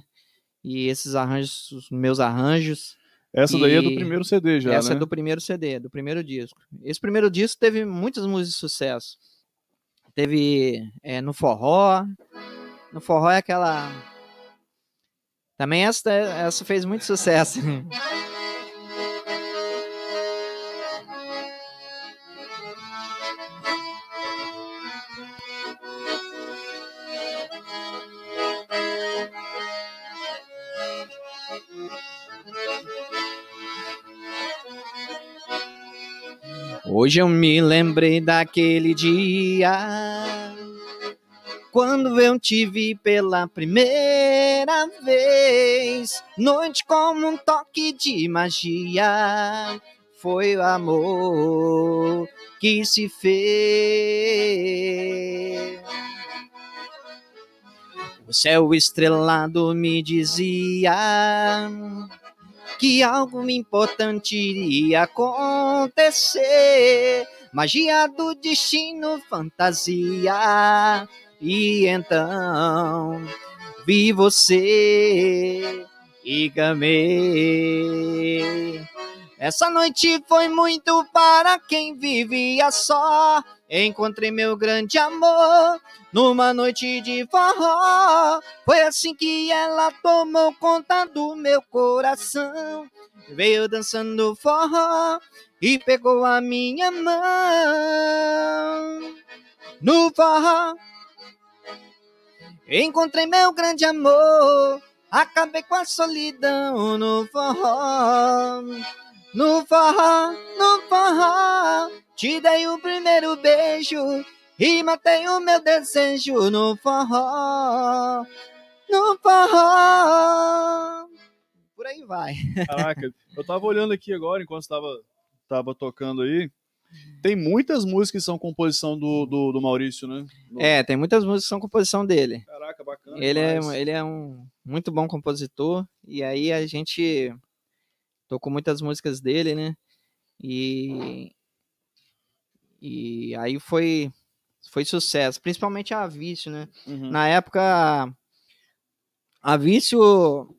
e esses arranjos, os meus arranjos. Essa daí é do primeiro CD já, Essa né? é do primeiro CD, do primeiro disco. Esse primeiro disco teve muitas músicas de sucesso. Teve é, no forró. No forró é aquela. Também essa, essa fez muito sucesso. Hoje eu me lembrei daquele dia quando eu te vi pela primeira vez. Noite como um toque de magia. Foi o amor que se fez. O céu estrelado me dizia que algo importante iria acontecer. Magia do destino, fantasia. E então vi você e gamei. Essa noite foi muito para quem vivia só. Encontrei meu grande amor numa noite de forró. Foi assim que ela tomou conta do meu coração. Veio dançando forró e pegou a minha mão. No forró, encontrei meu grande amor. Acabei com a solidão no forró. No forró, no forró, te dei o primeiro beijo e matei o meu desejo no forró. No forró. Por aí vai. Caraca, eu tava olhando aqui agora, enquanto estava tava tocando aí. Tem muitas músicas que são composição do, do, do Maurício, né? No- É, tem muitas músicas que são composição dele. Caraca, bacana. Ele é, ele é um muito bom compositor. E aí a gente tocou muitas músicas dele, né? E, e aí foi, foi sucesso. Principalmente a Vício, né? Uhum. Na época, a Vício,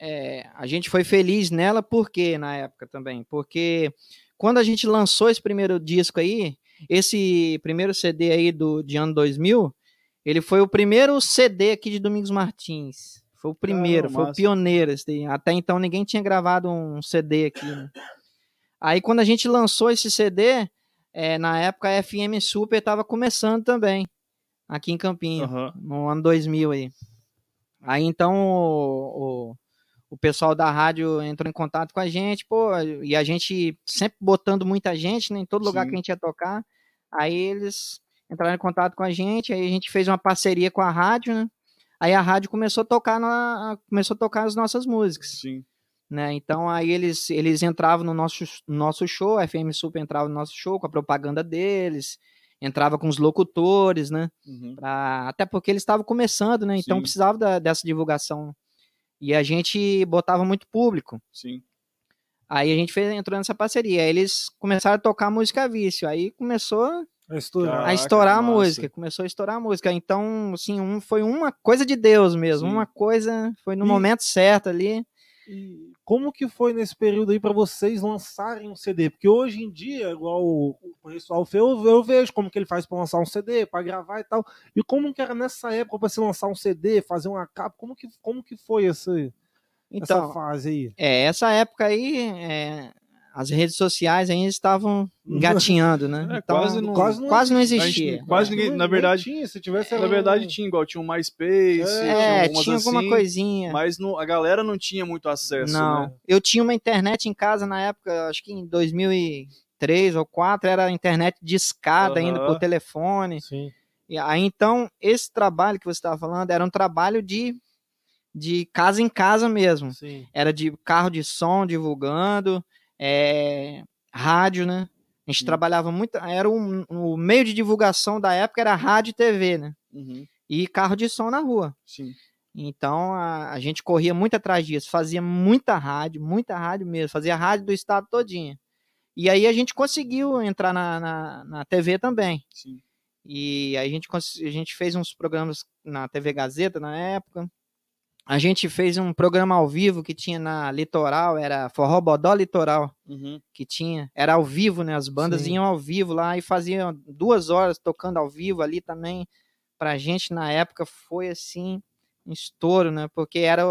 é, a gente foi feliz nela, por quê na época também? Porque quando a gente lançou esse primeiro disco aí, esse primeiro CD aí do, de ano 2000, ele foi o primeiro CD aqui de Domingos Martins. Foi o primeiro, Caramba, foi o pioneiro. esse daí. Até então ninguém tinha gravado um CD aqui. né? Aí quando a gente lançou esse CD, é, na época a FM Super estava começando também, aqui em Campinho Aham. no ano 2000 aí. Aí então o, o, o pessoal da rádio entrou em contato com a gente, pô, e a gente sempre botando muita gente, né, em todo lugar Sim. que a gente ia tocar. Aí eles entraram em contato com a gente, aí a gente fez uma parceria com a rádio, né? Aí a rádio começou a tocar na, começou a tocar as nossas músicas, Sim. né? Então aí eles eles entravam no nosso no nosso show, a FM Super entrava no nosso show com a propaganda deles, entrava com os locutores, né? Uhum. Pra- até porque eles estavam começando, né? Então Sim. precisava da- dessa divulgação. E a gente botava muito público. Sim. Aí a gente fez, entrou nessa parceria. Aí eles começaram a tocar música vício. Aí começou estourar. a estourar a música. Começou a estourar a música. Então, assim, um, foi uma coisa de Deus mesmo. Sim. Uma coisa. Foi no E- momento certo ali. E como que foi nesse período aí pra vocês lançarem um CD? Porque hoje em dia, igual o o pessoal fez, eu, eu vejo como que ele faz pra lançar um CD, pra gravar e tal. E como que era nessa época pra se lançar um CD, fazer uma capa? Como que, como que foi essa, Então, essa fase aí? é, essa época aí, é, as redes sociais ainda estavam engatinhando, né? É, então, quase não- quase não, quase não A gente- existia. quase ninguém, na verdade, tinha, se tivesse na era verdade tinha igual, tinha um MySpace, É, algumas tinha alguma assim, coisinha. mas não, a galera não tinha muito acesso, Não, né? eu tinha uma internet em casa na época, acho que em 2003 ou 2004, era internet discada ainda Aham. por telefone. Sim. E aí, então, esse trabalho que você estava falando era um trabalho de, de casa em casa mesmo. Sim. Era de carro de som divulgando, é, rádio, né? A gente Sim. trabalhava muito. Era um, o meio de divulgação da época era rádio e TV, né? Uhum, E carro de som na rua. sim. Então a, a gente corria muito atrás disso, fazia muita rádio, muita rádio mesmo, fazia rádio do estado todinho. E aí a gente conseguiu entrar na, na, na TV também. sim. E aí a gente, a gente fez uns programas na TV Gazeta na época. A gente fez um programa ao vivo que tinha na Litoral, era Forró Bodó Litoral, Uhum. que tinha. Era ao vivo, né? As bandas Sim. iam ao vivo lá e faziam duas horas tocando ao vivo ali também. Pra gente na época foi assim, um estouro, né? Porque era,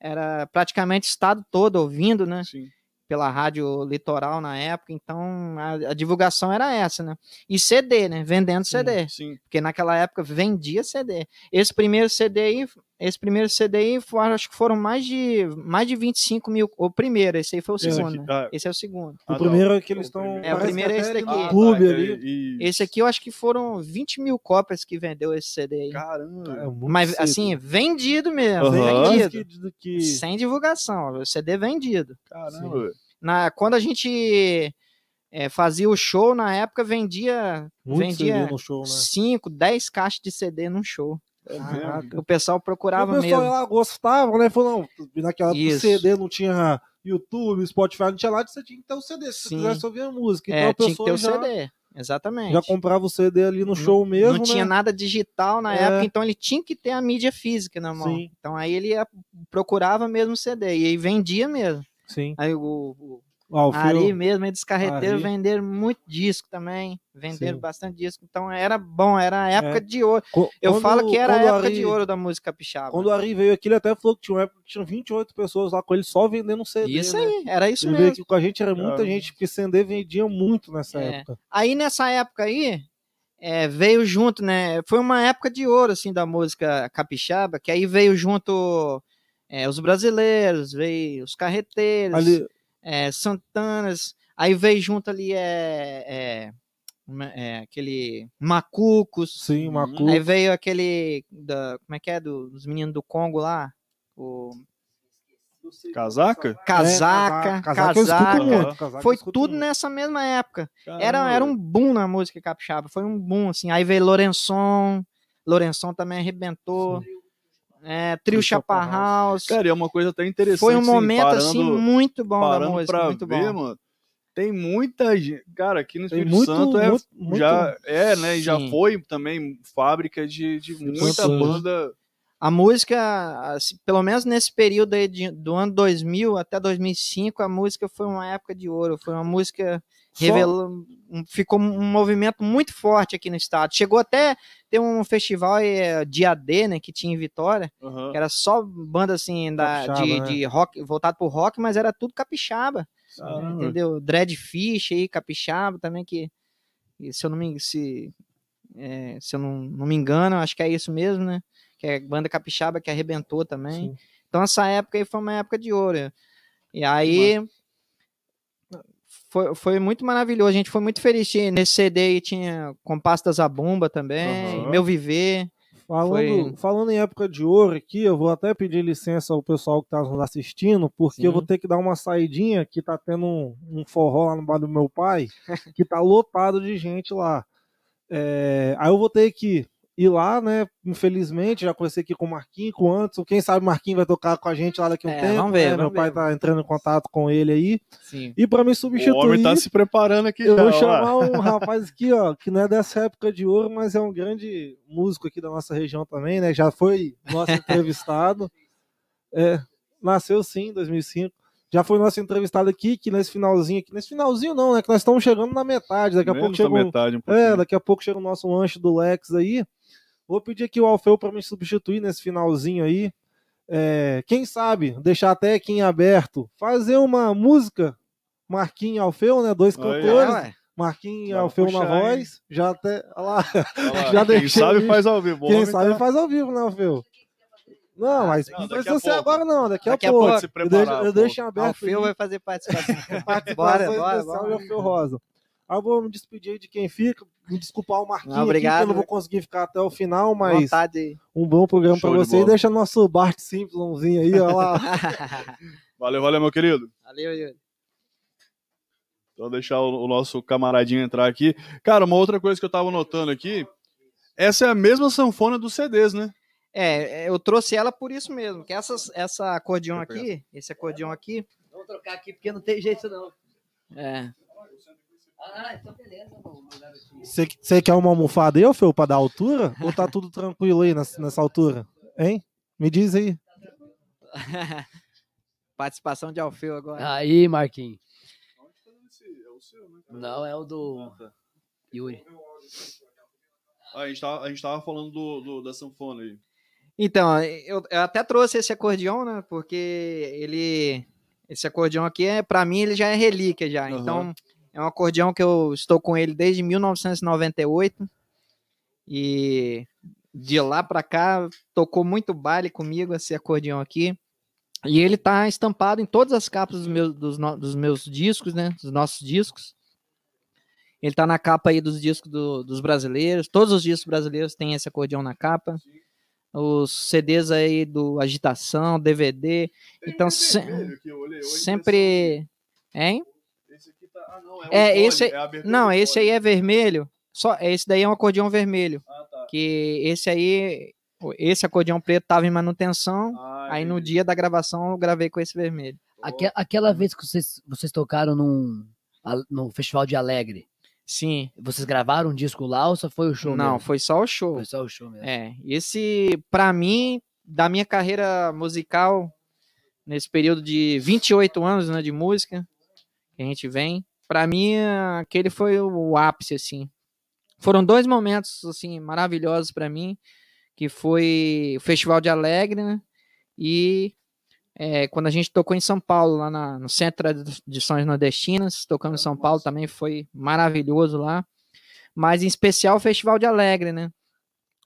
era praticamente o estado todo ouvindo, né? Sim. Pela rádio Litoral na época. Então a, a divulgação era essa, né? E CD, né? Vendendo Sim. CD. Sim. Porque naquela época vendia CD. Esse primeiro CD aí, esse primeiro CD aí, foi- acho que foram mais de, mais de 25 mil. O primeiro, esse aí foi o Esse segundo, aqui, né? ah, Esse é o segundo. O Ah, primeiro é que eles estão. primeiro- É, o primeiro é esse daqui. Ah, clube tá, ali. é- Esse aqui eu acho que foram 20 mil cópias que vendeu esse CD aí. Caramba. É muito Mas cedo. assim, vendido mesmo, Aham. vendido. Que, que, Sem divulgação, o CD vendido. Caramba. Na, quando a gente é, fazia o show, na época vendia, muito vendia CD no show, né? 5, 10 caixas de CD num show. É mesmo. O pessoal procurava o pessoal mesmo. lá gostava, né? Falou, não, naquela época. CD não tinha YouTube, Spotify, não tinha lá, você tinha que ter o CD, se você Sim. quisesse ouvir a música. Então É, a tinha que pessoa ter o já, CD. Exatamente. já comprava o CD ali no show não, mesmo, não tinha né? nada digital na É. época, então ele tinha que ter a mídia física na mão. Sim. Então aí ele ia- procurava mesmo o CD e aí vendia mesmo. Sim. Aí o, o- O Alfeu, Ari mesmo, dos carreteiros Ari. venderam muito disco também. Venderam Sim. bastante disco. Então era bom, era a época É. de ouro. co- Eu quando- falo que era a época Ari- de ouro da música capixaba. Quando o Ari veio aqui, ele até falou que tinha uma época que tinha 28 pessoas lá com ele só vendendo um CD. Isso né? aí, era isso Ele veio mesmo. aqui com a gente, era muita Caramba. gente, porque CD vendia muito nessa É. época. Aí nessa época aí, é, veio junto, né? Foi uma época de ouro, assim, da música capixaba, que aí veio junto é, os brasileiros, veio os carreteiros, Ali, é, Santanas, aí veio junto ali é, é, é, aquele Macucos, sim, Uhum. Macu. aí veio aquele, da, como é que é, do- dos meninos do Congo lá, o Casaca? Casaca, É, casaca, Casaca, casaca foi tudo muito. nessa mesma época. Era, era um boom na música capixaba, foi um boom, assim. Aí veio Lourençon, Lourençon também arrebentou. É, Trio Chapa Chaparraus. Cara, e é uma coisa até interessante. Foi um assim, momento, parando, assim, muito bom da parando música, pra muito ver, bom. mano. Tem muita gente. Cara, aqui no Espírito muito, Santo é, muito, já é, né? e Já Sim. foi também fábrica de, de muita Sim. banda. A música, assim, pelo menos nesse período aí de- do ano 2000 até 2005, a música foi uma época de ouro. Foi uma música revelou, ficou um movimento muito forte aqui no estado. Chegou até ter um festival eh, de AD, né, que tinha em Vitória, Aham. que era só banda assim da, Capixaba, de, né? de rock, voltado pro rock, mas era tudo capixaba, Caramba. entendeu? Dreadfish aí, capixaba também que e se eu não me se, é, se eu não, não me engano, acho que é isso mesmo, né? Que é banda capixaba que arrebentou também. Sim. Então essa época aí foi uma época de ouro. E aí foi, foi muito maravilhoso, a gente foi muito feliz. Tinha- Nesse CD aí tinha Compasso da Zabumba também, Aham. Meu Viver. Falando, Foi- falando em época de ouro aqui, eu vou até pedir licença ao pessoal que tá nos assistindo, porque Sim. eu vou ter que dar uma saidinha, que tá tendo um, um forró lá no bar do meu pai, que tá lotado de gente lá. É, aí eu vou ter que ir lá, né? Infelizmente, já conversei aqui com o Marquinhos, com o Anderson. Quem sabe o Marquinhos vai tocar com a gente lá daqui a um É, tempo. vamos ver, né? Meu vamos pai ver. tá entrando em contato com ele aí. Sim. E pra me O substituir. homem tá se preparando aqui Eu já. vou chamar um rapaz aqui, ó, que não é dessa época de ouro, mas é um grande músico aqui da nossa região também, né? Já foi nosso entrevistado. É, nasceu sim em 2005. Já foi nosso entrevistado aqui, que nesse finalzinho aqui. Nesse finalzinho não, né? Que nós estamos chegando na metade. Daqui a Menos pouco chega da o, metade, um é, daqui a pouco chega o nosso lanche do Lex aí. Vou pedir aqui o Alfeu para me substituir nesse finalzinho aí. É, quem sabe, deixar até aqui em aberto, fazer uma música, Marquinhos e Alfeu, né? Dois Aí, cantores. Ué. Marquinhos e Alfeu na voz. Já até. Olha lá, Olha lá, já Quem deixei sabe isso. faz ao vivo. Quem sabe tá- faz ao vivo, né, Alfeu? Não, mas Não, não precisa ser pouco. agora, não. Daqui, Daqui a pouco. pouco. Se eu preparar, deixo, eu deixo em aberto. Alfeu aí. vai fazer participação. participação bora, bora, bora. Alfeu Rosa. Aí eu vou me despedir aí de quem fica, me desculpar o Marquinhos Não, aqui, obrigado. que eu não vou conseguir ficar até o final, mas Vontade. um bom programa Show pra de você. E deixa nosso Bart Simplonzinho aí, ó lá. Valeu, valeu, meu querido. Valeu, Yuri. Então deixar o, o nosso camaradinho entrar aqui. Cara, uma outra coisa que eu tava notando aqui, essa é a mesma sanfona dos CDs, né? É, eu trouxe ela por isso mesmo, que essas, essa acordeão aqui, esse acordeão aqui, Vamos trocar aqui porque não tem jeito não. é, Ah, então beleza, meu meu garotinho. Você quer uma almofada aí, Alfeu, pra dar altura? Ou tá tudo tranquilo aí nessa, nessa altura? Hein? Me diz aí. participação de Alfeu agora. Aí, Marquinhos. Não, é o do Yuri. Ah, a, gente tava, a gente tava falando do, do- da sanfona aí. Então, eu, eu até trouxe esse acordeão, né? Porque ele. Esse acordeão aqui, é, para mim, ele já é relíquia já. Aham. Então, é um acordeão que eu estou com ele desde 1998. E de lá pra cá, tocou muito baile comigo esse acordeão aqui. E ele tá estampado em todas as capas dos meus, dos, no- dos meus discos, né? Dos nossos discos. Ele tá na capa aí dos discos do- dos brasileiros. Todos os discos brasileiros têm esse acordeão na capa os CDs aí do Agitação, DVD. Então, se- sempre. Hein? Esse. Ah, não, É, o esse- é a abertura Não, esse aí é vermelho. Só esse daí é um acordeão vermelho. Ah, tá. Que esse aí, esse acordeão preto tava em manutenção. Ah, Aí no dia da gravação eu gravei com esse vermelho. Aque- aquela vez que vocês, vocês tocaram num, no Festival de Alegre, Sim. vocês gravaram um disco lá ou só foi o show Não, mesmo? foi só o show. Foi só o show mesmo. É, esse, pra mim, da minha carreira musical, nesse período de 28 anos né, de música, que a gente vem. Pra mim, aquele foi o ápice, assim. Foram dois momentos, assim, maravilhosos pra mim, que foi o Festival de Alegre, né? E é, quando a gente tocou em São Paulo, lá na- no Centro de Tradições Nordestinas, tocamos em São Paulo também, foi maravilhoso lá. Mas em especial o Festival de Alegre, né?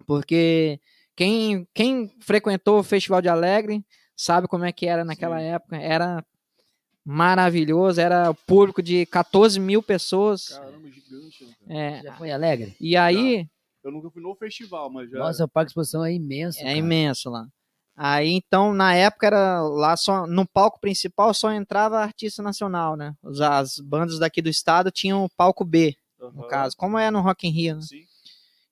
Porque quem, quem frequentou o Festival de Alegre sabe como é que era naquela Sim. época. Era maravilhoso, era o público de 14 mil pessoas. Caramba, gigante. né, cara? É, Já foi alegre? e aí, Eu nunca fui no festival, mas já. Nossa, o Parque de Exposição é imenso. é cara. imenso lá. Aí então, na época era lá só no palco principal só entrava artista nacional, né? As bandas daqui do estado tinham o palco B, no Aham. caso, como é no Rock in Rio, né? Sim.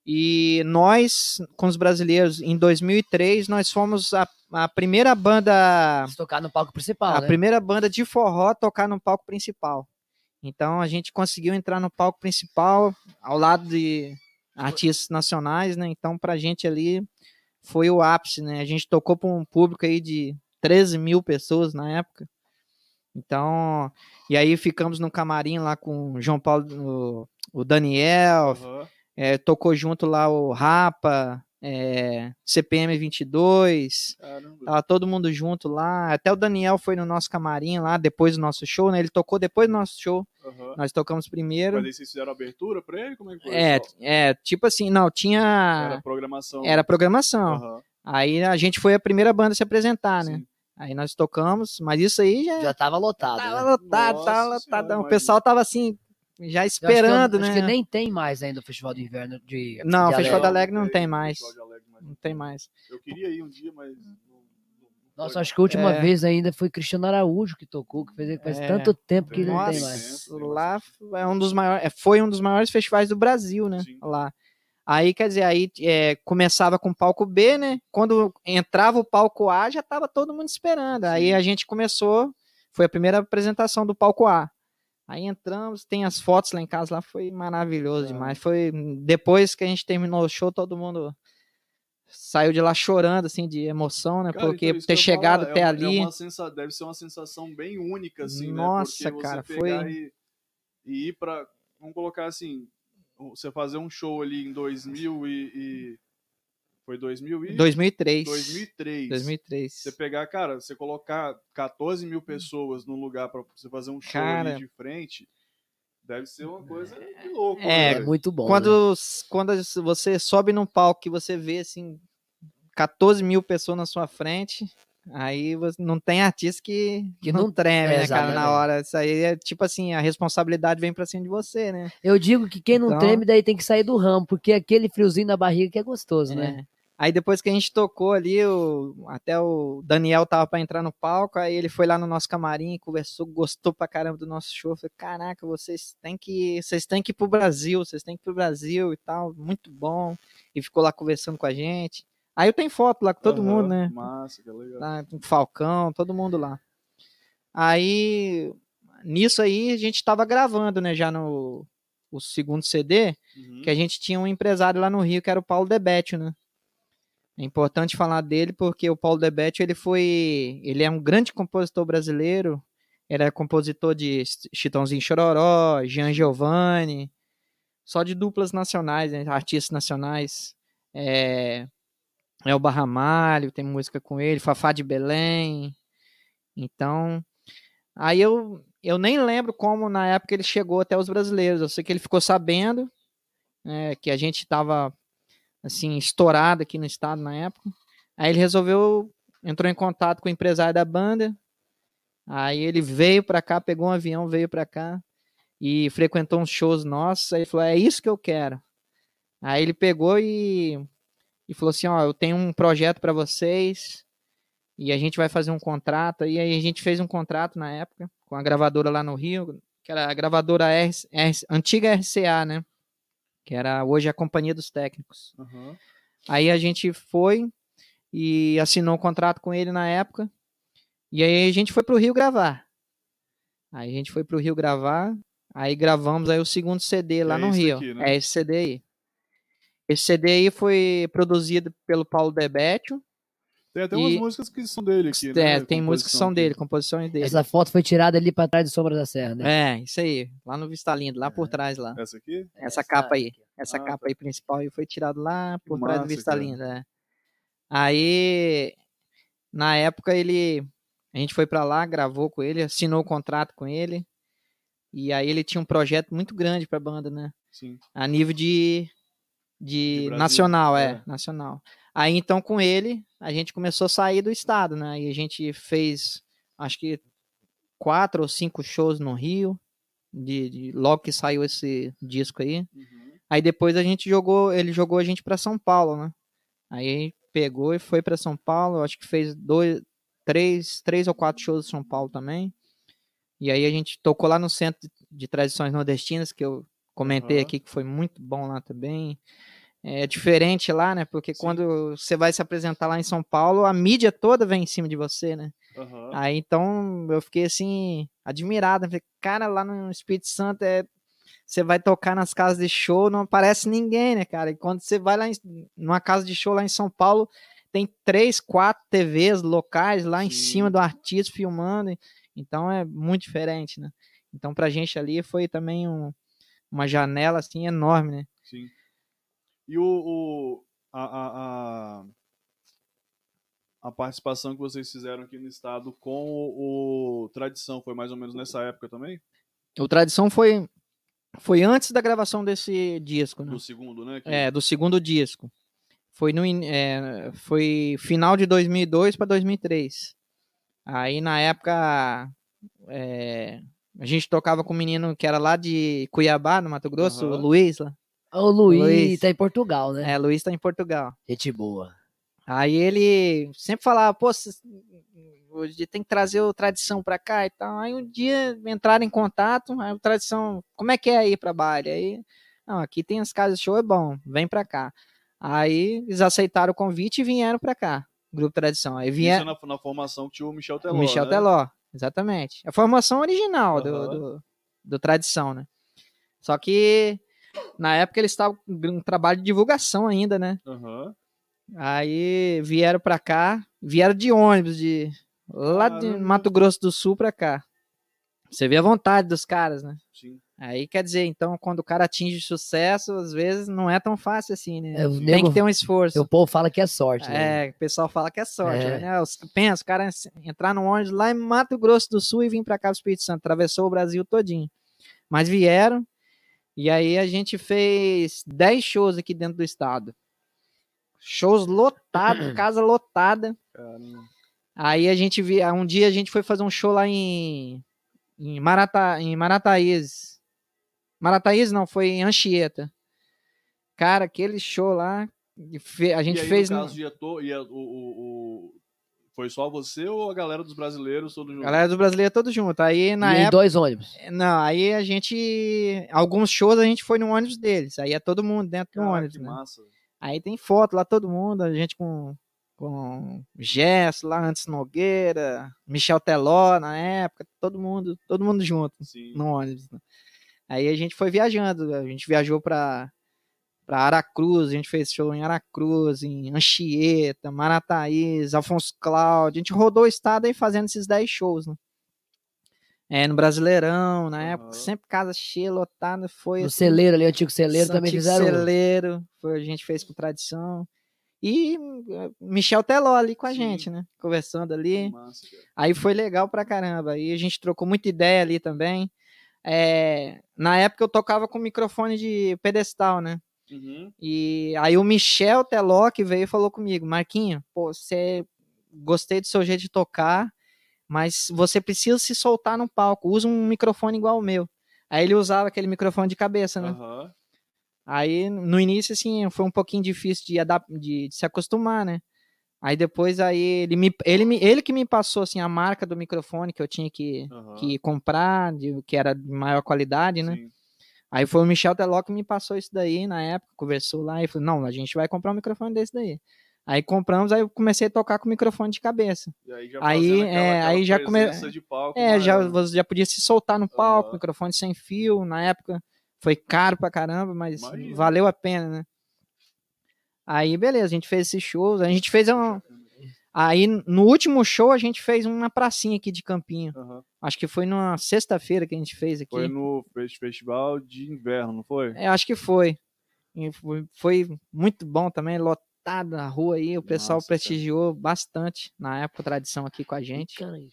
E nós, com os brasileiros, em 2003, nós fomos a, a primeira banda Se tocar no palco principal, a né? primeira banda de forró tocar no palco principal. Então a gente conseguiu entrar no palco principal ao lado de artistas nacionais, né? Então pra gente ali foi o ápice, né? A gente tocou para um público aí de 13 mil pessoas na época. Então, e aí ficamos no camarim lá com o João Paulo, o, o Daniel, Aham. é, tocou junto lá o Rapa, é, CPM 22, Caramba. Tava todo mundo junto lá. Até o Daniel foi no nosso camarim lá, depois do nosso show, né? Ele tocou depois do nosso show. Aham. Nós tocamos primeiro. Mas aí vocês fizeram abertura pra ele? Como é que foi? É, é, tipo assim, não, Era tinha. programação. Era programação. Aham. Aí a gente foi a primeira banda a se apresentar, né? Sim. Aí nós tocamos, mas isso aí já, Já tava lotado. tava né? lotado, Nossa tava Senhora, lotadão. O imagina. pessoal tava assim, já Eu acho que eu- esperando, acho né? que nem tem mais ainda o Festival de Inverno de. Não, de o Festival Alegre. da Alegre não tem mais. Não tem mais. Eu queria ir um dia, mas. Nossa, acho que a última É. vez ainda foi Cristiano Araújo que tocou, que fez, faz É. tanto tempo que Tem não tem mais. lá bastante. é um dos maiores, é, foi um dos maiores festivais do Brasil, né? Sim. Lá. Aí, quer dizer, aí é, começava com o palco B, né? Quando entrava o palco A, já tava todo mundo esperando. Aí a gente começou, foi a primeira apresentação do palco A. Aí entramos, tem as fotos lá em casa, lá foi maravilhoso Ah. demais. Foi depois que a gente terminou o show, todo mundo saiu de lá chorando, assim, de emoção, né? Cara, Porque então, ter chegado falar, até é ali. É deve ser uma sensação bem única, assim, Nossa, né? Cara, foi- E, e ir pra. Vamos colocar assim. Você fazer um show ali em 2000 e. e- foi 2000 e. 2003. 2003. 2003. Você pegar, cara, você colocar 14 mil pessoas num lugar pra você fazer um show Cara. ali de frente, deve ser uma coisa de louco. É, né, É velho? muito bom. né? Quando, quando você sobe num palco que você vê assim 14 mil pessoas na sua frente, aí você, não tem artista que, Que não, não- treme, é, né, cara, na hora. Isso aí é tipo assim, a responsabilidade vem pra cima de você, né? Eu digo que quem não Então- treme daí tem que sair do ramo, porque aquele friozinho na barriga que é gostoso, né? Aí depois que a gente tocou ali, o, até o Daniel tava pra entrar no palco, aí ele foi lá no nosso camarim, conversou, gostou pra caramba do nosso show. Falei, caraca, vocês têm que, vocês têm que ir pro Brasil, vocês têm que ir pro Brasil e tal, muito bom. E ficou lá conversando com a gente. Aí eu tenho foto lá com todo Aham, mundo, né? Massa, que legal. lá, com Falcão, todo mundo lá. Aí, nisso aí, a gente tava gravando, né, já no o segundo CD, Uhum. que a gente tinha um empresário lá no Rio, que era o Paulo Debetio, né? É importante falar dele porque o Paulo Debetio, ele foi, ele é um grande compositor brasileiro, era compositor de Chitãozinho Chororó, Jean Giovanni, só de duplas nacionais, né, artistas nacionais, é, é o Barramalho, tem música com ele, Fafá de Belém, então, aí eu, eu nem lembro como na época ele chegou até os brasileiros, eu sei que ele ficou sabendo, né, que a gente estava assim estourado aqui no estado na época. Aí ele resolveu entrou em contato com o empresário da banda. Aí ele veio para cá, pegou um avião, veio para cá e frequentou uns shows nossos. Aí ele falou: "É isso que eu quero". Aí ele pegou e e falou assim: "Ó, eu tenho um projeto para vocês e a gente vai fazer um contrato". E aí a gente fez um contrato na época com a gravadora lá no Rio, que era a gravadora R, R, antiga RCA, né? Que era hoje a Companhia dos Técnicos. Aham. Aí a gente foi e assinou um contrato com ele na época. E aí a gente foi pro Rio gravar. Aí a gente foi pro Rio gravar. Aí gravamos aí o segundo CD lá é no Rio. aqui, né? É esse CD aí. Esse CD aí foi produzido pelo Paulo Debetio. Tem até E- umas músicas que são dele aqui, É, né? tem músicas que são aqui. dele, composições dele. Essa foto foi tirada ali pra trás de Sombra da Serra, né? É, isso aí. Lá no Vista Lindo, lá por trás lá. Essa aqui? Essa capa aí. Essa Ah, capa tá. aí principal aí foi tirada lá por trás do massa, Vista cara. Linda. é. Aí, na época, ele. A gente foi pra lá, gravou com ele, assinou o contrato com ele. E aí ele tinha um projeto muito grande pra banda, né? Sim. A nível de. De, De nacional, é, é. nacional. Aí então com ele, a gente começou a sair do estado, né? E a gente fez, acho que quatro ou cinco shows no Rio, de, de- logo que saiu esse disco aí. Uhum. Aí depois a gente jogou, ele jogou a gente pra São Paulo, né? Aí pegou e foi pra São Paulo, acho que fez dois, três, três ou quatro shows em São Paulo também. E aí a gente tocou lá no Centro de- Tradições Nordestinas, que eu comentei Aham. aqui que foi muito bom lá também. É diferente lá, né? Porque Sim. quando você vai se apresentar lá em São Paulo, a mídia toda vem em cima de você, né? Aham. Aí então eu fiquei assim, admirado. Falei, cara, lá no Espírito Santo é. Você vai tocar nas casas de show, não aparece ninguém, né, cara? E quando você vai lá em, numa casa de show lá em São Paulo, tem três, quatro TVs locais lá em Sim. cima do artista filmando. Então é muito diferente, né? Então pra gente ali foi também um- uma janela assim enorme, né? Sim. E o, o- a, a, a, participação que vocês fizeram aqui no estado com o, o Tradição foi mais ou menos nessa época também? O Tradição foi, foi antes da gravação desse disco, né? Do segundo, né? Que- É, do segundo disco. Foi no é, foi final de 2002 para 2003. Aí na época é, a gente tocava com um menino que era lá de Cuiabá, no Mato Grosso, o Aham. Luiz lá. O Luiz, Luiz. tá em Portugal, né? É, Luiz tá em Portugal. Gente boa. Aí ele sempre falava, pô, hoje tem que trazer o Tradição pra cá e tal. Aí um dia entraram em contato, aí o Tradição, como é que é aí pra baile? Aí, não, aqui tem as casas show, é bom, vem pra cá. Aí eles aceitaram o convite e vieram pra cá, Grupo Tradição. Aí Isso vieram na, na formação que tinha o Michel Teló, o Michel né? Teló, exatamente. A formação original do, Aham. do, do Tradição, né? Só que na época eles estavam com um trabalho de divulgação ainda, né? Aham. Aí vieram pra cá, vieram de ônibus de lá de. Mato Grosso do Sul pra cá. Você vê a vontade dos caras, né? Sim. Aí quer dizer, então, quando o cara atinge sucesso, às vezes não é tão fácil assim, né? É, o Tem nego- que ter um esforço. O povo fala que é sorte, né? É, o pessoal fala que é sorte, É. né? Os- Pensa, o cara entrar no ônibus lá em Mato Grosso do Sul e vir pra cá pro Espírito Santo, atravessou o Brasil todinho. Mas vieram, e aí a gente fez 10 shows aqui dentro do estado. Shows lotados, casa lotada. Caramba. Aí a gente via, um dia a gente foi fazer um show lá em em Marata, em Marataízes. Marataízes não, foi em Anchieta. Cara, aquele show lá, a gente e aí, fez no caso, ia to- ia o, o- Foi só você ou a galera dos brasileiros todos juntos? Galera do brasileiro todo junto. Aí na e época. dois ônibus. Não, aí a gente. Alguns shows a gente foi no ônibus deles. Aí é todo mundo dentro do Caraca, ônibus. que né? massa. Aí tem foto lá, todo mundo, a gente com. Com Gesso lá, antes Nogueira, Michel Teló na época, todo mundo, todo mundo junto Sim. no ônibus. né? Aí a gente foi viajando, a gente viajou pra, pra Aracruz, a gente fez show em Aracruz, em Anchieta, Marataízes, Afonso Cláudio, a gente rodou o estado aí fazendo esses 10 shows, né? É, no Brasileirão, na época, sempre casa cheia, lotada, foi No assim, celeiro ali, o antigo celeiro, também Antigo fizeram. Celeiro, foi, a gente fez com tradição. E eh, Michel Teló ali com a Sim. gente, né? Conversando ali. Massa. Aí foi legal pra caramba. Aí a gente trocou muita ideia ali também. É, na época eu tocava com microfone de pedestal, né? Uhum. E aí o Michel Teló que veio e falou comigo, Marquinho, pô, você gostei do seu jeito de tocar, mas você precisa se soltar no palco, usa um microfone igual o meu. Aí ele usava aquele microfone de cabeça, né? Aham. Aí, no início, assim, foi um pouquinho difícil de, de, de se acostumar, né? Aí depois, aí, ele, me, ele, me, ele que me passou, assim, a marca do microfone que eu tinha que, Aham. que comprar, de, que era de maior qualidade, né? Sim. Aí foi o Michel Teló que me passou isso daí na época, conversou lá e falou, não, a gente vai comprar um microfone desse daí. Aí compramos, aí eu comecei a tocar com o microfone de cabeça. E aí já Aí, aquela, é, aquela aí já palco É, já, você já podia se soltar no palco, Aham. microfone sem fio, na época foi caro pra caramba, mas Imagino. valeu a pena, né? Aí, beleza, a gente fez esses shows, a gente fez um... Aí, no último show, a gente fez uma pracinha aqui de Campinho. Aham. Acho que foi numa sexta-feira que a gente fez aqui. Foi no fes- festival de inverno, não foi? É, acho que foi. E foi. foi muito bom também, lotada a rua aí. O pessoal Nossa, cara. prestigiou bastante na época, tradição aqui com a gente. Cara, ver.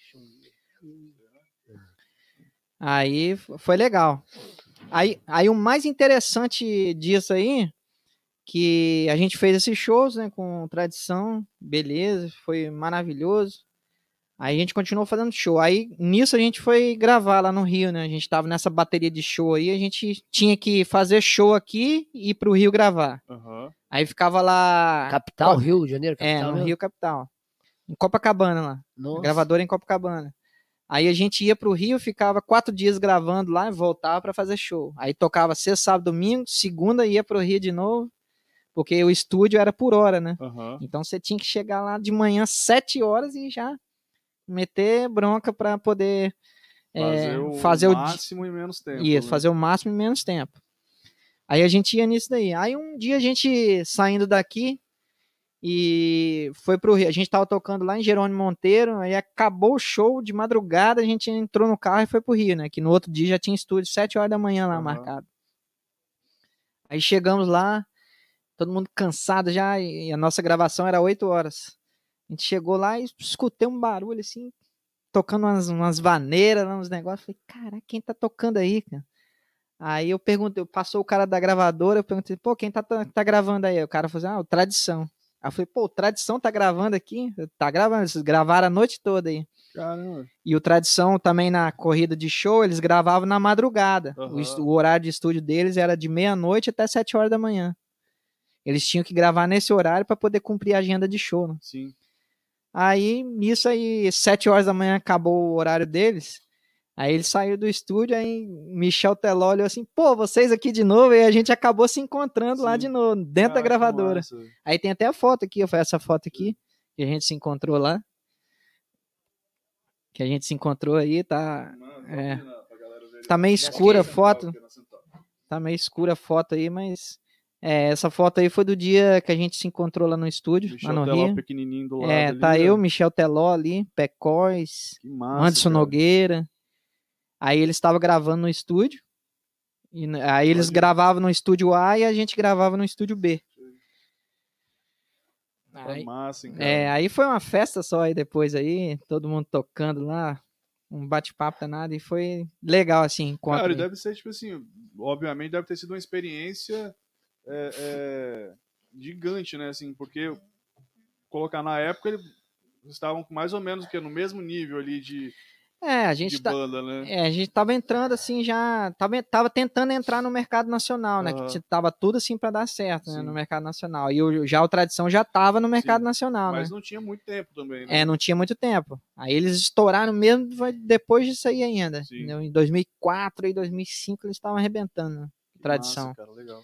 Aí foi legal. Aí, aí o mais interessante disso aí, que a gente fez esses shows, né, com tradição, beleza, foi maravilhoso. Aí a gente continuou fazendo show. Aí nisso a gente foi gravar lá no Rio, né? A gente tava nessa bateria de show aí, a gente tinha que fazer show aqui e ir pro Rio gravar. Aham. Aí ficava lá. Capital, Rio de Janeiro, É, capital. no mesmo? Rio Capital. Em Copacabana lá. Nossa. Gravadora em Copacabana. Aí a gente ia pro Rio, ficava quatro dias gravando lá e voltava pra fazer show. Aí tocava sexta, sábado, domingo, segunda ia pro Rio de novo, porque o estúdio era por hora, né? Aham. Então você tinha que chegar lá de manhã sete horas e já meter bronca pra poder é, Fazer o fazer o di- máximo em menos tempo. isso, né? fazer o máximo em menos tempo. Aí a gente ia nisso daí. Aí um dia a gente saindo daqui e foi pro Rio. A gente tava tocando lá em Jerônimo Monteiro, aí acabou o show de madrugada, a gente entrou no carro e foi pro Rio, né? Que no outro dia já tinha estúdio, sete horas da manhã lá Aham. marcado. Aí chegamos lá, todo mundo cansado já, e a nossa gravação era oito horas. A gente chegou lá e escutei um barulho assim, tocando umas, umas vaneiras, uns negócios. Falei, cara, quem tá tocando aí, cara? Aí eu perguntei, passou o cara da gravadora, eu perguntei, pô, quem tá, tá, tá gravando aí? O cara falou assim, ah, o Tradição. Aí eu falei, pô, o Tradição tá gravando aqui? Tá gravando, eles gravaram a noite toda aí. Caramba. E o Tradição também na corrida de show, eles gravavam na madrugada. O, Aham. est- o horário de estúdio deles era de meia-noite até sete horas da manhã. Eles tinham que gravar nesse horário para poder cumprir a agenda de show, né? Sim. Aí, nisso aí, sete horas da manhã acabou o horário deles. Aí ele saiu do estúdio, aí Michel Teló olhou assim, pô, vocês aqui de novo, e a gente acabou se encontrando lá Sim. de novo, dentro da Cara, que gravadora. Aí tem até a foto aqui, foi essa foto aqui, que a gente se encontrou lá. Que a gente se encontrou aí, tá, Mano, É. ver. tá meio escura a foto, tá meio escura a foto aí, mas é, essa foto aí foi do dia que a gente se encontrou lá no estúdio, Michel lá no Teló Rio. pequenininho do lado É, ali, tá né? eu, Michel Teló ali, Pecóis, massa, Anderson cara. Nogueira. Aí eles estavam gravando no estúdio. E, aí eles gravavam no estúdio A e a gente gravava no estúdio B. Aí, massa, hein, cara. é, aí foi uma festa só aí depois aí, todo mundo tocando lá, um bate-papo danado e foi legal assim, Cara, e aí. deve ser, tipo assim, obviamente deve ter sido uma experiência é, é, gigante, né? Assim, porque colocar na época, eles estavam mais ou menos que no mesmo nível ali de, É, a gente tá, banda, né? é, a gente tava entrando assim já, tava, tava tentando entrar no mercado nacional, né? Aham. Que tava tudo assim pra dar certo, né, no mercado nacional. E o, já o Tradição já tava no mercado Sim, nacional, né? Mas não tinha muito tempo também, né? É, não tinha muito tempo. Aí eles estouraram mesmo depois disso aí ainda. Em 2004 e 2005 eles estavam arrebentando. né? Que tradição. Massa, cara, legal.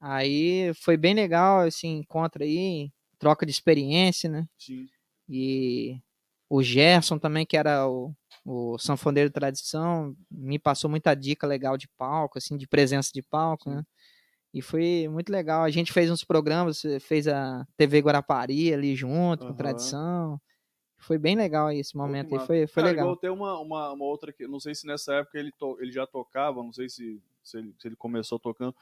Aí foi bem legal esse encontro aí, troca de experiência, né? Sim. E o Gerson também, que era o, o sanfoneiro tradição, me passou muita dica legal de palco, assim, de presença de palco, né? E foi muito legal. A gente fez uns programas, fez a TV Guarapari ali junto, com Aham. tradição. Foi bem legal esse momento aí, foi, foi Cara, legal. igual tem uma, uma, uma outra que, não sei se nessa época ele, to- ele já tocava, não sei se, se, ele, se ele começou tocando,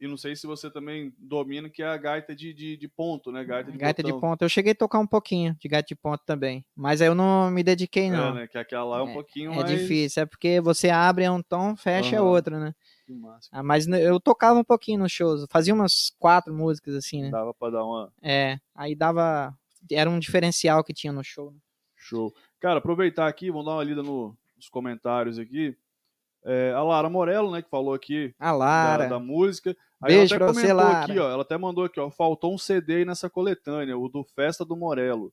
e não sei se você também domina, que é a gaita de, de, de ponto, né? Gaita de Gaita de botão. ponta. Eu cheguei a tocar um pouquinho de gaita de ponta também. Mas aí eu não me dediquei, não. É, né? Que aquela lá é um É- pouquinho É mais... difícil, é porque você abre é um tom, fecha é Aham. outro, né? Que massa. Ah, mas eu tocava um pouquinho nos shows, fazia umas quatro músicas assim, né? Dava pra dar uma É, aí dava. Era um diferencial que tinha no show. né? show. Cara, aproveitar aqui, vamos dar uma lida no- nos comentários aqui. É, a Lara Morello, né, que falou aqui A da, Lara. da música. Aí Beijo ela até você, comentou Lara. aqui, ó. Ela até mandou aqui, ó. Faltou um CD aí nessa coletânea, o do Festa do Morello.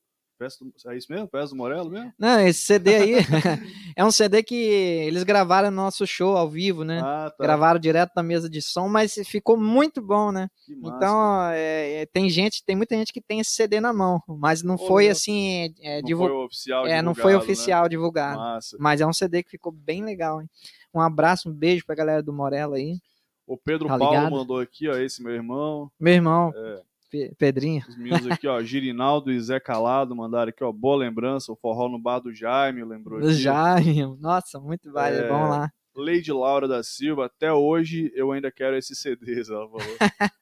Do, é isso mesmo? Festa do Morello mesmo? Não, esse CD aí é um CD que eles gravaram no nosso show ao vivo, né? Ah, tá. Gravaram direto na mesa de som, mas ficou muito bom, né? Que massa, Então, é, é, tem gente, tem muita gente que tem esse CD na mão, mas não Ô, foi meu. assim, é, não divu- foi oficial é, não foi divulgado, né? oficial divulgado. Massa. Mas é um CD que ficou bem legal, hein? Um abraço, um beijo pra galera do Morello aí. O Pedro Tá Paulo ligado? mandou aqui, ó, esse meu irmão. Meu irmão, É. Pe- Pedrinho. Os meninos aqui, ó, Girinaldo e Zé Calado mandaram aqui, ó, boa lembrança, o forró no bar do Jaime, lembrou Do aqui. Jaime. Nossa, muito vale. É. Vamos lá. Lady Laura da Silva, até hoje eu ainda quero esses CDs, ela falou.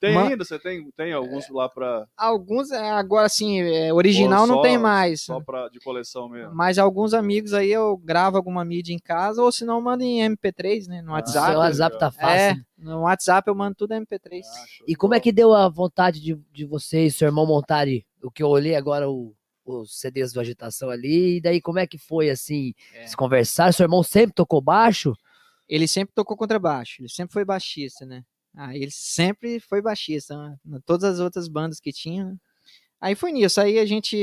tem ainda? Você tem, tem alguns lá pra, Alguns, é, agora assim, é, original Ou não só- tem mais. só pra, de coleção mesmo? Mas alguns amigos aí eu gravo alguma mídia em casa, ou se não, mando em MP3, né? No O WhatsApp. seu WhatsApp tá fácil. É, no WhatsApp eu mando tudo MP3. Ah, E como é bola. que deu a vontade de, de você e seu irmão montarem o que eu olhei agora, o- os CDs do Agitação ali, e daí como é que foi, assim, É. se conversar? Seu irmão sempre tocou baixo? Ele sempre tocou contrabaixo, ele sempre foi baixista, né? Ah, ele sempre foi baixista, né? Todas as outras bandas que tinha. né? Aí foi nisso, aí a gente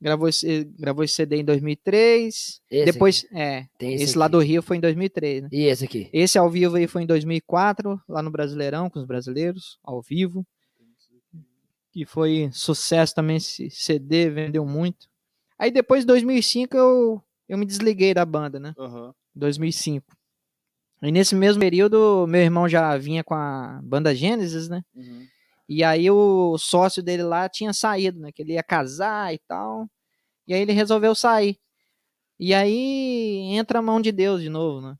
gravou esse, gravou esse CD em 2003, Esse depois, é, Tem esse, esse lá aqui. do Rio foi em 2003, né? E esse aqui? Esse ao vivo aí foi em 2004, lá no Brasileirão, com os brasileiros, ao vivo. Que foi sucesso também esse CD, vendeu muito. Aí depois de 2005 eu, eu me desliguei da banda, né? Aham. 2005. E nesse mesmo período, meu irmão já vinha com a banda Gênesis, né? Uhum. E aí o sócio dele lá tinha saído, né? Que ele ia casar e tal. E aí ele resolveu sair. E aí entra a mão de Deus de novo, né?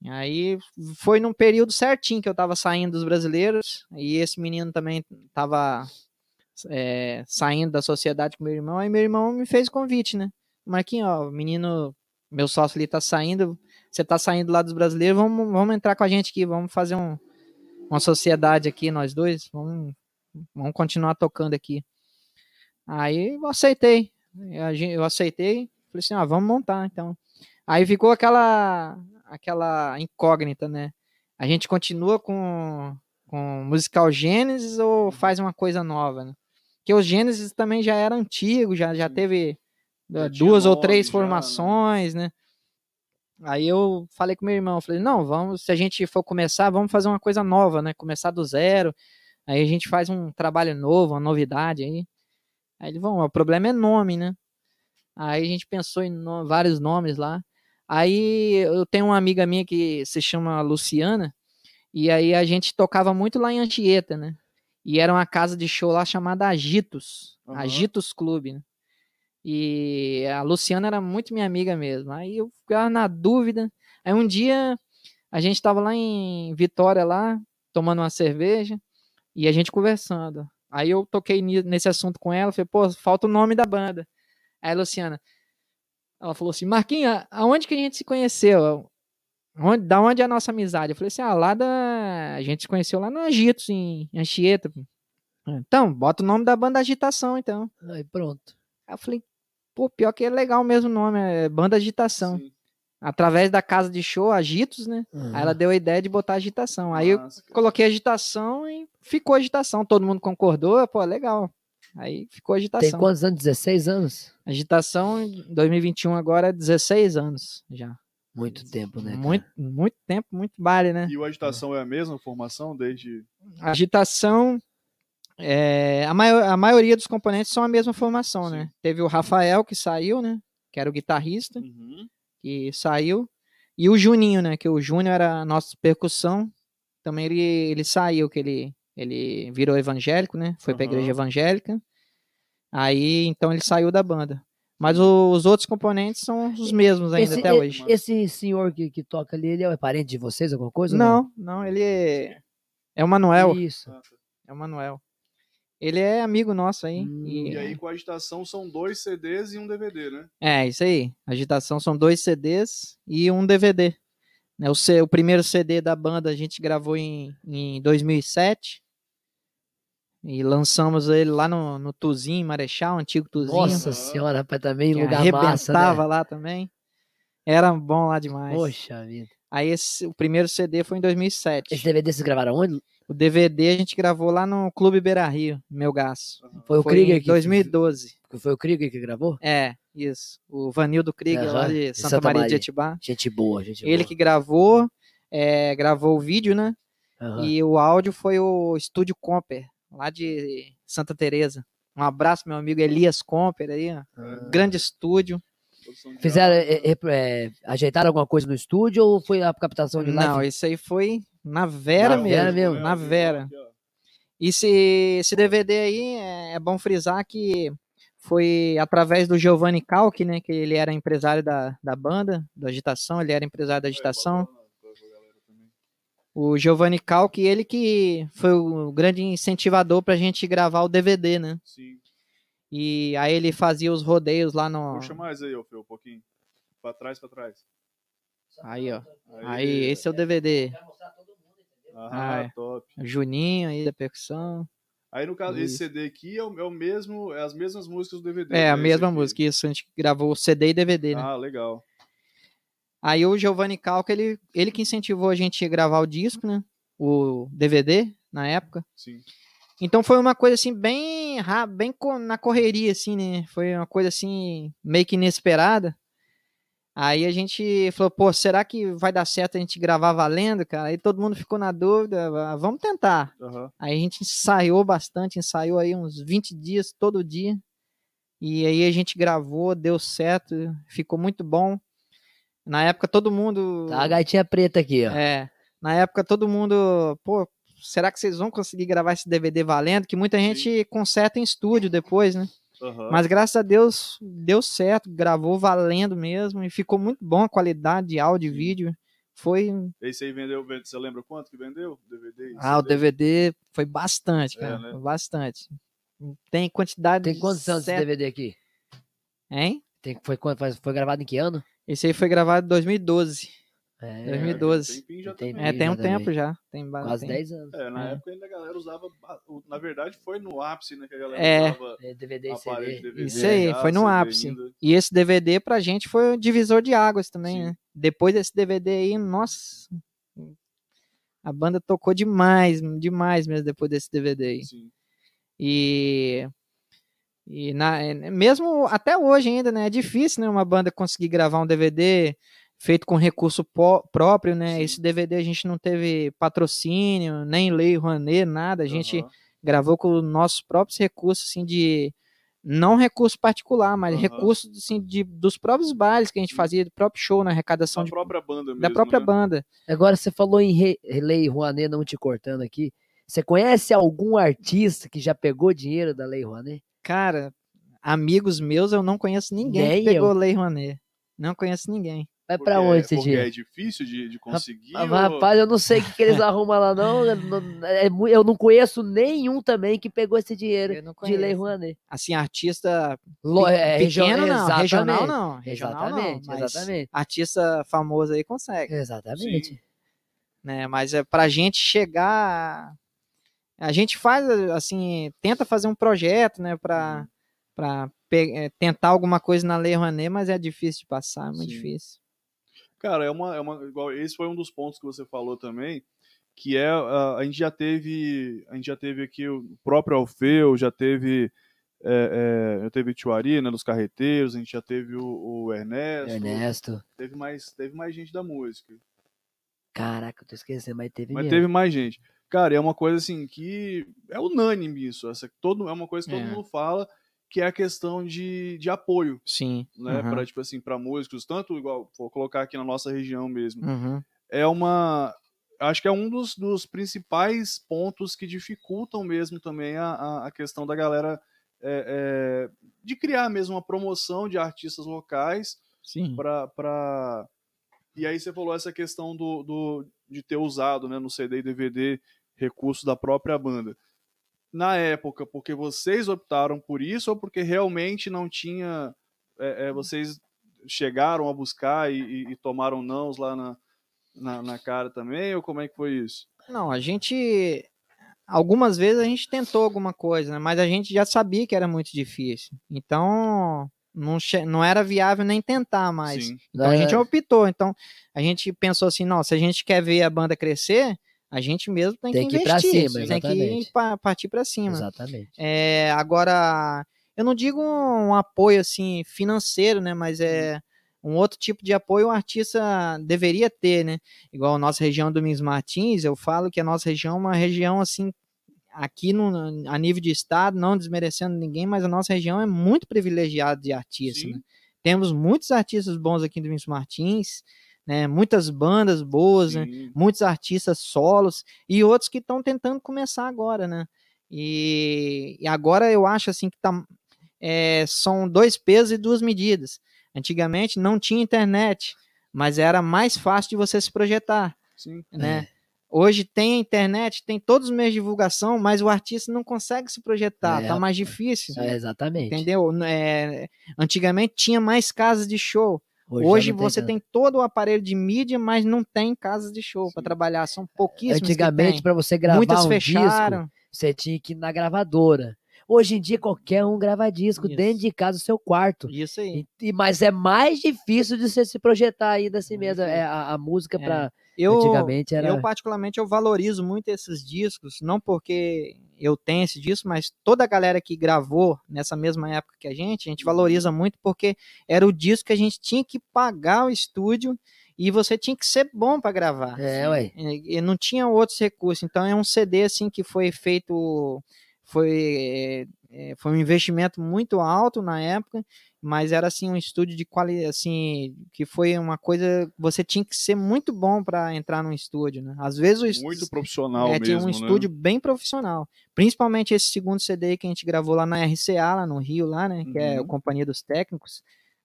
E aí foi num período certinho que eu tava saindo dos brasileiros. E esse menino também tava é, saindo da sociedade com meu irmão. Aí meu irmão me fez o convite, né? Marquinhos, ó, menino, meu sócio ali tá saindo. Você tá saindo lá dos brasileiros, vamos, vamos entrar com a gente aqui, vamos fazer um, uma sociedade aqui, nós dois, vamos, vamos continuar tocando aqui. Aí eu aceitei, eu aceitei, falei assim, ah, vamos montar, então. Aí ficou aquela, aquela incógnita, né? A gente continua com, com musical Gênesis ou faz uma coisa nova, né? Porque o Gênesis também já era antigo, já, já teve Já tinha duas ou três já, formações, né? Aí eu falei com meu irmão, falei, não, vamos, se a gente for começar, vamos fazer uma coisa nova, né? Começar do zero. Aí a gente faz um trabalho novo, uma novidade aí. Aí ele, vamos, o problema é nome, né? Aí a gente pensou em no- vários nomes lá. Aí eu tenho uma amiga minha que se chama Luciana, e aí a gente tocava muito lá em Anchieta, né? E era uma casa de show lá chamada Agitos, Aham. Agitos Clube, né? E a Luciana era muito minha amiga mesmo. Aí eu ficava na dúvida. Aí um dia a gente tava lá em Vitória lá, tomando uma cerveja, e a gente conversando. Aí eu toquei nesse assunto com ela, falei, pô, falta o nome da banda. Aí a Luciana, ela falou assim, Marquinha, aonde que a gente se conheceu? Onde, da onde é a nossa amizade? Eu falei assim, ah, lá da... A gente se conheceu lá no Agitos, em Anchieta. Então, bota o nome da banda Agitação, então. Aí pronto. Aí eu falei, pô, pior que é legal mesmo o nome, é Banda Agitação. Sim. Através da casa de show, Agitos, né? Aí ela deu a ideia de botar agitação. Aí eu Massa, cara. coloquei agitação e ficou agitação. Todo mundo concordou, pô, legal. Aí ficou Tem agitação. quantos anos? 16 anos? Agitação em 2021 agora é 16 anos já. Muito tempo, né? cara? muito, muito tempo, muito vale, né? E o Agitação é a mesma formação desde. Agitação, é, a, maior, a maioria dos componentes são a mesma formação, Sim. né? Teve o Rafael que saiu, né? Que era o guitarrista. Uhum. que saiu. E o Juninho, né? Que o Júnior era a nossa percussão. Também ele, ele saiu, que ele, ele virou evangélico, né? Foi pra Aham. igreja evangélica. Aí, então ele saiu da banda. Mas o- os outros componentes são os mesmos ainda esse, até hoje. Esse senhor que, que toca ali, ele é parente de vocês, alguma coisa? ou Não, não, ele é, é o Manuel. Isso. É o Manuel. Ele é amigo nosso aí. Hum. e- E aí com a Agitação são dois CDs e um DVD, né? É, isso aí. Agitação são dois CDs e um DVD. Né, O, C- o primeiro CD da banda a gente gravou em, em 2007. E lançamos ele lá no, no Tuzinho, Marechal, antigo Tuzinho. Nossa senhora, rapaz, também que lugar massa, né? lá também. Era bom lá demais. Poxa vida. Aí esse, o primeiro CD foi em 2007. Esse DVD vocês gravaram onde? O DVD a gente gravou lá no Clube Beira Rio, meu gasto. Foi o foi Krieger em que 2012. Foi o Krieger que gravou? É, isso. O Vanildo Krieger lá Aham, de de Santa, Santa Maria, de Maria. Etibá. Gente boa, gente Ele boa. que gravou, é, gravou o vídeo, né? Aham. E o áudio foi o Estúdio Comper, lá de Santa Teresa. Um abraço, meu amigo Elias Comper aí, ó. Ah. grande estúdio. Fizeram, é, é, é, ajeitaram alguma coisa no estúdio ou foi a captação de Não, live? isso aí foi na Vera Na mesmo. Vera mesmo. Na Vera. E esse, esse DVD aí é, é bom frisar que foi através do Giovanni Calque, né? Que ele era empresário da, da banda, da agitação, ele era empresário da agitação. O Giovanni Calque, ele que foi o grande incentivador pra gente gravar o DVD, né? Sim. E aí ele fazia os rodeios lá no. Puxa mais aí, ô Fê, um pouquinho. Pra trás, pra trás. Aí, ó. Aí, esse é o DVD. Ah, Ah, é. top. O Juninho aí da percussão. Aí, no caso, esse Isso. CD aqui é o, é o mesmo, é as mesmas músicas do DVD. É, a né, mesma esse aqui. música. Isso, a gente gravou CD e DVD, né? Ah, legal. Aí o Giovanni Calca, ele, ele que incentivou a gente a gravar o disco, né? O DVD, na época. Sim. Então foi uma coisa assim, bem, bem na correria, assim, né? Foi uma coisa assim, meio que inesperada. Aí a gente falou, pô, será que vai dar certo a gente gravar valendo, cara? Aí todo mundo ficou na dúvida, "Ah, vamos tentar. Aham. Aí a gente ensaiou bastante, ensaiou aí uns 20 dias, todo dia. E aí a gente gravou, deu certo, ficou muito bom. Na época todo mundo. Tá a gaitinha preta aqui, ó. É. Na época todo mundo, pô, será que vocês vão conseguir gravar esse DVD valendo? Que muita gente conserta em estúdio depois, né? aham. Mas graças a Deus deu certo, gravou valendo mesmo e ficou muito bom a qualidade de áudio e Sim. vídeo. Foi. Esse aí vendeu, vende- você lembra quanto que vendeu? DVD? Ah, o? DVD foi bastante, É, cara. né? Foi bastante. Tem quantidade. Tem quantos anos esse certa- DVD aqui? Hein? Tem, foi, quando- foi, foi gravado em que ano? Esse aí foi gravado em 2012. É, 2012. tempinho já Entendi. também. É, tem um também. tempo já. Tem quase tem- 10 anos. É, na É. época ainda a galera usava. Na verdade, foi no ápice, né? Que a galera É. usava É, DVD e aparelho de CD. DVD. Isso aí, já, foi no CD ápice. ainda. E esse DVD pra gente foi um divisor de águas também, Sim. né? Depois desse DVD aí, nossa. A banda tocou demais, demais mesmo depois desse DVD aí. Sim. E, e na, é, mesmo até hoje ainda, né? É difícil, né? Uma banda conseguir gravar um DVD feito com recurso pó- próprio, né? Sim. Esse DVD a gente não teve patrocínio, nem lei Rouanet, nada. A gente Aham. gravou com os nossos próprios recursos, assim, de. Não recurso particular, mas Aham. recurso assim, de, dos próprios bailes que a gente fazia, do próprio show, na arrecadação Da de- própria banda mesmo. da própria né? banda. Agora você falou em Re- Lei Rouanet, não te cortando aqui. Você conhece algum artista que já pegou dinheiro da Lei Rouanet? Cara, amigos meus, eu não conheço ninguém Nem que pegou eu. lei Rouanet. Não conheço ninguém. Vai Porque pra é- onde esse porque dinheiro? é difícil de, de conseguir. Ah, ou- rapaz, eu não sei o que, que eles arrumam lá, não. Eu não, é eu não conheço nenhum também que pegou esse dinheiro não de Lei. Rouanet. Assim, artista Lo- pe- é, pequeno não, regional não, regional não, Exatamente, mas exatamente. artista famoso aí consegue, Exatamente. né? Mas é pra gente chegar, a gente faz assim, tenta fazer um projeto, né, Uhum. para para tentar alguma coisa na Lei Rouanet, mas é difícil de passar, é muito Sim. difícil. Cara, é uma, é uma. Igual, esse foi um dos pontos que você falou também. Que é. A, a gente já teve. A gente já teve aqui o próprio Alfeu, já teve. É, é, já teve Tchuari, né, dos carreteiros, a gente já teve o, o Ernesto, Ernesto. Teve mais, teve mais gente da música. Caraca, eu tô esquecendo, mas teve Mas mesmo. teve mais gente. Cara, é uma coisa assim que é unânime isso. Essa, todo, é uma coisa que todo É. mundo fala, que é a questão de, de apoio, Sim. né? uhum, Pra, tipo assim, para músicos, tanto igual, vou colocar aqui na nossa região mesmo. uhum. É uma. Acho que é um dos, dos principais pontos que dificultam mesmo também a, a, a questão da galera é, é, de criar mesmo uma promoção de artistas locais Sim. para pra... E aí você falou essa questão do, do, de ter usado né, no CD e DVD recursos da própria banda. Na época, porque vocês optaram por isso ou porque realmente não tinha. é, é, vocês chegaram a buscar e, e- e tomaram nãos lá na, na, na cara também? Ou como é que foi isso? Não, a gente. Algumas vezes a gente tentou alguma coisa, né? mas a gente já sabia que era muito difícil. Então, não, che- não era viável nem tentar mais. Sim. Então a É, gente optou. Então, a gente pensou assim: não, se a gente quer ver a banda crescer, a gente mesmo tem, Tem que que ir investir. cima, tem que ir pa- partir para cima. Exatamente. É, agora, eu não digo um apoio assim financeiro, né? Mas é um outro tipo de apoio o artista deveria ter, né? Igual a nossa região do Domingos Martins, eu falo que a nossa região é uma região assim aqui no, a nível de estado, não desmerecendo ninguém, mas a nossa região é muito privilegiada de artistas. Sim. Né? Temos muitos artistas bons aqui em Domingos Martins, né? Muitas bandas boas, né? Muitos artistas solos e outros que estão tentando começar agora, né? E, e agora eu acho assim que tá, é, são dois pesos e duas medidas. Antigamente não tinha internet, mas era mais fácil de você se projetar, Sim. né? Hoje tem a internet, tem todos os meios de divulgação, mas o artista não consegue se projetar, É, tá mais difícil. É, exatamente. Entendeu? É, antigamente tinha mais casas de show. Hoje não você tanto. tem todo o aparelho de mídia, mas não tem casas de show para trabalhar. São pouquíssimas. que Antigamente, tem. para você gravar Muitas um fecharam. disco, você tinha que ir na gravadora. Hoje em dia, qualquer um grava disco Isso. dentro de casa, do seu quarto. Isso aí. E- mas é mais difícil de você se projetar ainda assim mesmo. É, a, a música É. pra Eu, antigamente era. eu, particularmente, eu valorizo muito esses discos, não porque eu tenho esse disco, mas toda a galera que gravou nessa mesma época que a gente, a gente valoriza muito porque era o disco que a gente tinha que pagar o estúdio e você tinha que ser bom para gravar. É, ué. E, e não tinha outros recursos. Então é um CD assim que foi feito, foi, é, foi um investimento muito alto na época, mas era assim um estúdio de qualidade, assim, que foi uma coisa, você tinha que ser muito bom para entrar num estúdio, né? Às vezes o Muito profissional é, mesmo, tinha um né? estúdio bem profissional. Principalmente esse segundo CD que a gente gravou lá na RCA, lá no Rio, lá, né? Que é a Uhum. Companhia dos Técnicos.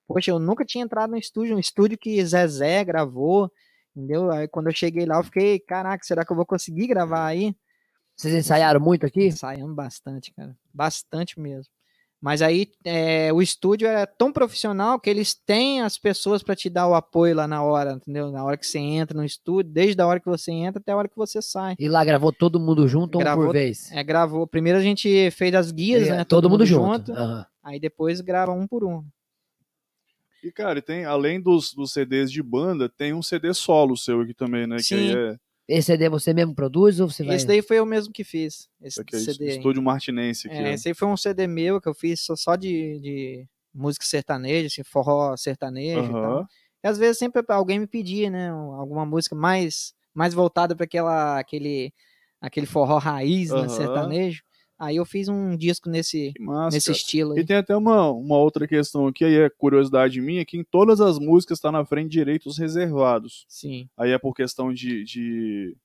Poxa, eu nunca tinha entrado no estúdio, um estúdio que Zezé gravou, entendeu? Aí quando eu cheguei lá, eu fiquei, caraca, será que eu vou conseguir gravar aí? Vocês ensaiaram muito aqui? Ensaiamos bastante, cara. Bastante mesmo. Mas aí é, o estúdio é tão profissional que eles têm as pessoas para te dar o apoio lá na hora, entendeu? Na hora que você entra no estúdio, desde a hora que você entra até a hora que você sai. E lá gravou todo mundo junto ou um Gravou- por vez? É, gravou. Primeiro a gente fez as guias, É, né? todo, mundo junto. Aham. Aí depois grava um por um. E, cara, tem, além dos, dos CDs de banda, tem um CD solo seu aqui também, né? Que aí Sim. é, Esse CD você mesmo produz ou você vai. Esse daí foi eu mesmo que fiz. Esse que é CD. aí. Estúdio Martinense aqui. É, ó. esse aí foi um CD meu que eu fiz só, só de, de música sertaneja, assim, forró sertanejo e tal. E às vezes sempre alguém me pedia, né? Alguma música mais, mais voltada para aquela aquele, aquele forró raiz, né, Aham. sertanejo. Aí eu fiz um disco nesse, massa, nesse cara. estilo aí. E tem até uma, uma outra questão aqui, aí é curiosidade minha, que em todas as músicas está na frente direitos reservados. Sim. Aí é por questão de. de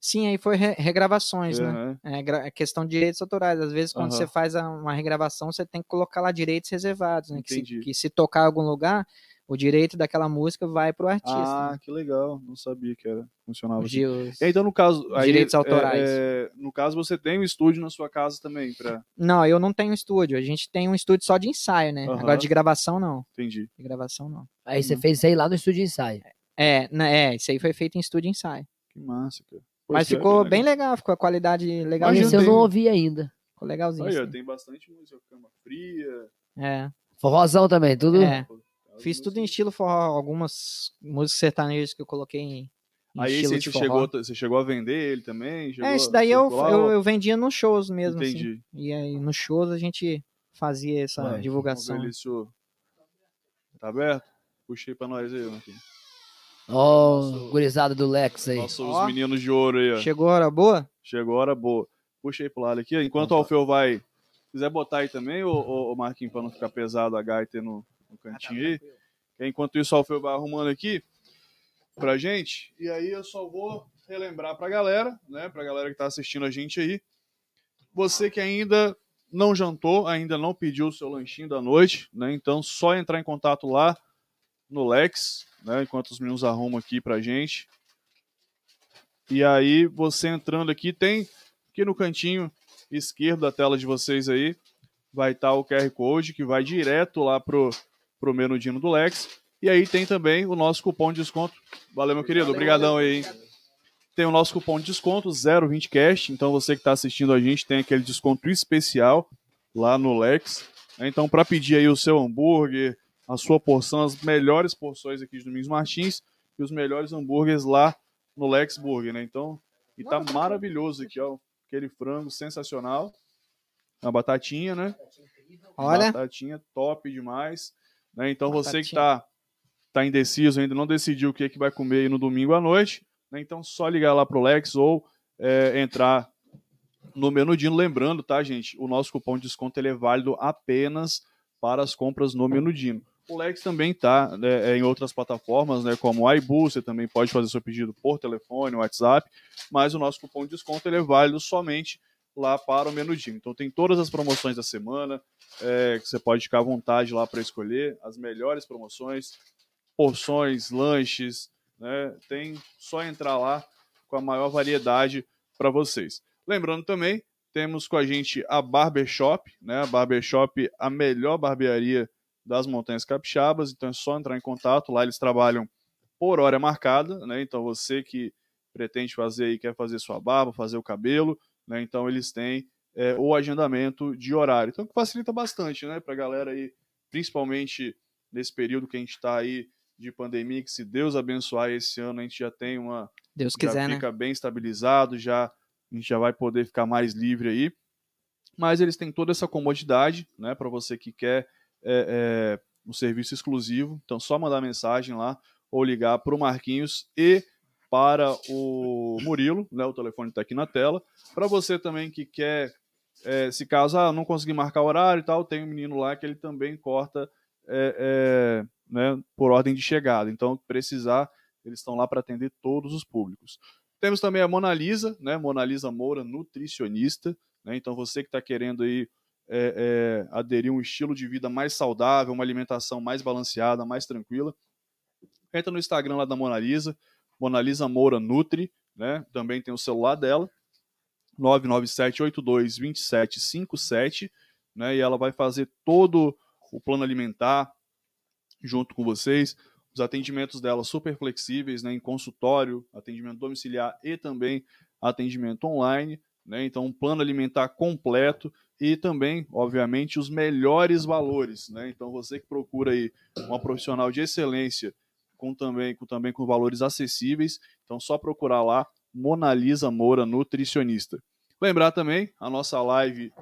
Sim, aí foi re- regravações, é, né? né? É, é questão de direitos autorais. Às vezes, quando você faz uma regravação, você tem que colocar lá direitos reservados, né? Que se, que se tocar em algum lugar, o direito daquela música vai pro artista. Ah, né? que legal. Não sabia que era, funcionava assim. os- Então, no caso. Aí, Direitos é- autorais. é, no caso, você tem um estúdio na sua casa também, pra. Não, eu não tenho estúdio. A gente tem um estúdio só de ensaio, né? Aham. Agora de gravação, não. Entendi. De gravação, não. Aí você Uhum. fez isso aí lá no estúdio de ensaio. É, né, é, isso aí foi feito em estúdio de ensaio. Que massa, cara. Pô, Mas é ficou legal. bem legal, ficou a qualidade legal. Esse eu não ouvi ainda. Ficou legalzinho. Aí, ó, sim. tem bastante música, cama fria. É, Forrozão também, tudo. É. fiz tudo em estilo forró, algumas músicas sertanejas que eu coloquei em, em Aí estilo você chegou, você chegou a vender ele também? Chegou É, esse a daí eu, eu, eu vendia nos shows mesmo, assim. Entendi. E aí nos shows a gente fazia essa Vamos divulgação. Tá aberto? Puxei pra nós aí, Marquinhos. Ó, Nosso- gurizada do Lex aí. Nossos Ó. meninos de ouro aí, ó. Chegou a hora boa? Chegou a hora boa. Puxei pro lado aqui. ó. Enquanto o Alfeu vai. Quiser botar aí também, ô, ô, ô Marquinhos, pra não ficar pesado a gaita no, no cantinho aí. Enquanto isso, o Alfeu vai arrumando aqui pra gente. E aí eu só vou relembrar pra galera, né? Pra galera que tá assistindo a gente aí. Você que ainda não jantou, ainda não pediu o seu lanchinho da noite, né? Então só entrar em contato lá no Lex, né? Enquanto os meninos arrumam aqui pra gente. E aí, você entrando aqui, tem aqui no cantinho esquerdo da tela de vocês aí, vai estar o QR Code que vai direto lá pro, pro menudinho do Lex. E aí tem também o nosso cupom de desconto. Valeu, meu querido. Obrigadão aí. Tem o nosso cupom de desconto 020cast. Então você que está assistindo a gente tem aquele desconto especial lá no Lex. Então para pedir aí o seu hambúrguer, a sua porção, as melhores porções aqui de Domingos Martins e os melhores hambúrgueres lá no Lex Burger, né? Então, e tá maravilhoso aqui, ó. Aquele frango sensacional. A batatinha, né? Olha, Batatinha top demais. Né? Então você que Batatinha. tá, indeciso, ainda não decidiu o que, é que vai comer no domingo à noite, né? então só ligar lá pro Lex ou é, entrar no Menudino. Lembrando, tá, gente? O nosso cupom de desconto ele é válido apenas para as compras no Menudino. O Lex também tá né, é, em outras plataformas, né, como o iBu, você também pode fazer seu pedido por telefone, WhatsApp, mas o nosso cupom de desconto ele é válido somente lá para o menudinho. Então tem todas as promoções da semana, é, que você pode ficar à vontade lá para escolher as melhores promoções, porções, lanches, né? Tem só entrar lá com a maior variedade para vocês. Lembrando também, temos com a gente a Barbershop, né? A Barbershop, a melhor barbearia das Montanhas Capixabas, então é só entrar em contato, lá eles trabalham por hora marcada, né? Então você que pretende fazer aí, quer fazer sua barba, fazer o cabelo, né? Então eles têm é, o agendamento de horário. Então facilita bastante, né? Para a galera aí, principalmente nesse período que a gente está aí de pandemia, que se Deus abençoar esse ano a gente já tem uma. Deus já quiser, né? fica bem estabilizado, já a gente já vai poder ficar mais livre aí. Mas eles têm toda essa comodidade, né? Para você que quer é, é, um serviço exclusivo. Então só mandar mensagem lá ou ligar para o Marquinhos e para o Murilo, né, o telefone está aqui na tela. Para você também que quer, é, se caso ah, não conseguir marcar horário e tal, tem um menino lá que ele também corta é, é, né, por ordem de chegada. Então, precisar, eles estão lá para atender todos os públicos. Temos também a Mona Lisa, né, Mona Lisa Moura, nutricionista. Né, então, você que está querendo aí é, é, aderir a um estilo de vida mais saudável, uma alimentação mais balanceada, mais tranquila, entra no Instagram lá da Mona Lisa, Mona Lisa Moura Nutri, né? Também tem o celular dela, 997822757, né? E ela vai fazer todo o plano alimentar junto com vocês. Os atendimentos dela super flexíveis, né? Em consultório, atendimento domiciliar e também atendimento online, né? Então, um plano alimentar completo e também, obviamente, os melhores valores, né? Então, você que procura aí uma profissional de excelência com também com também com valores acessíveis. Então só procurar lá Mona Lisa Moura nutricionista. Lembrar também a nossa live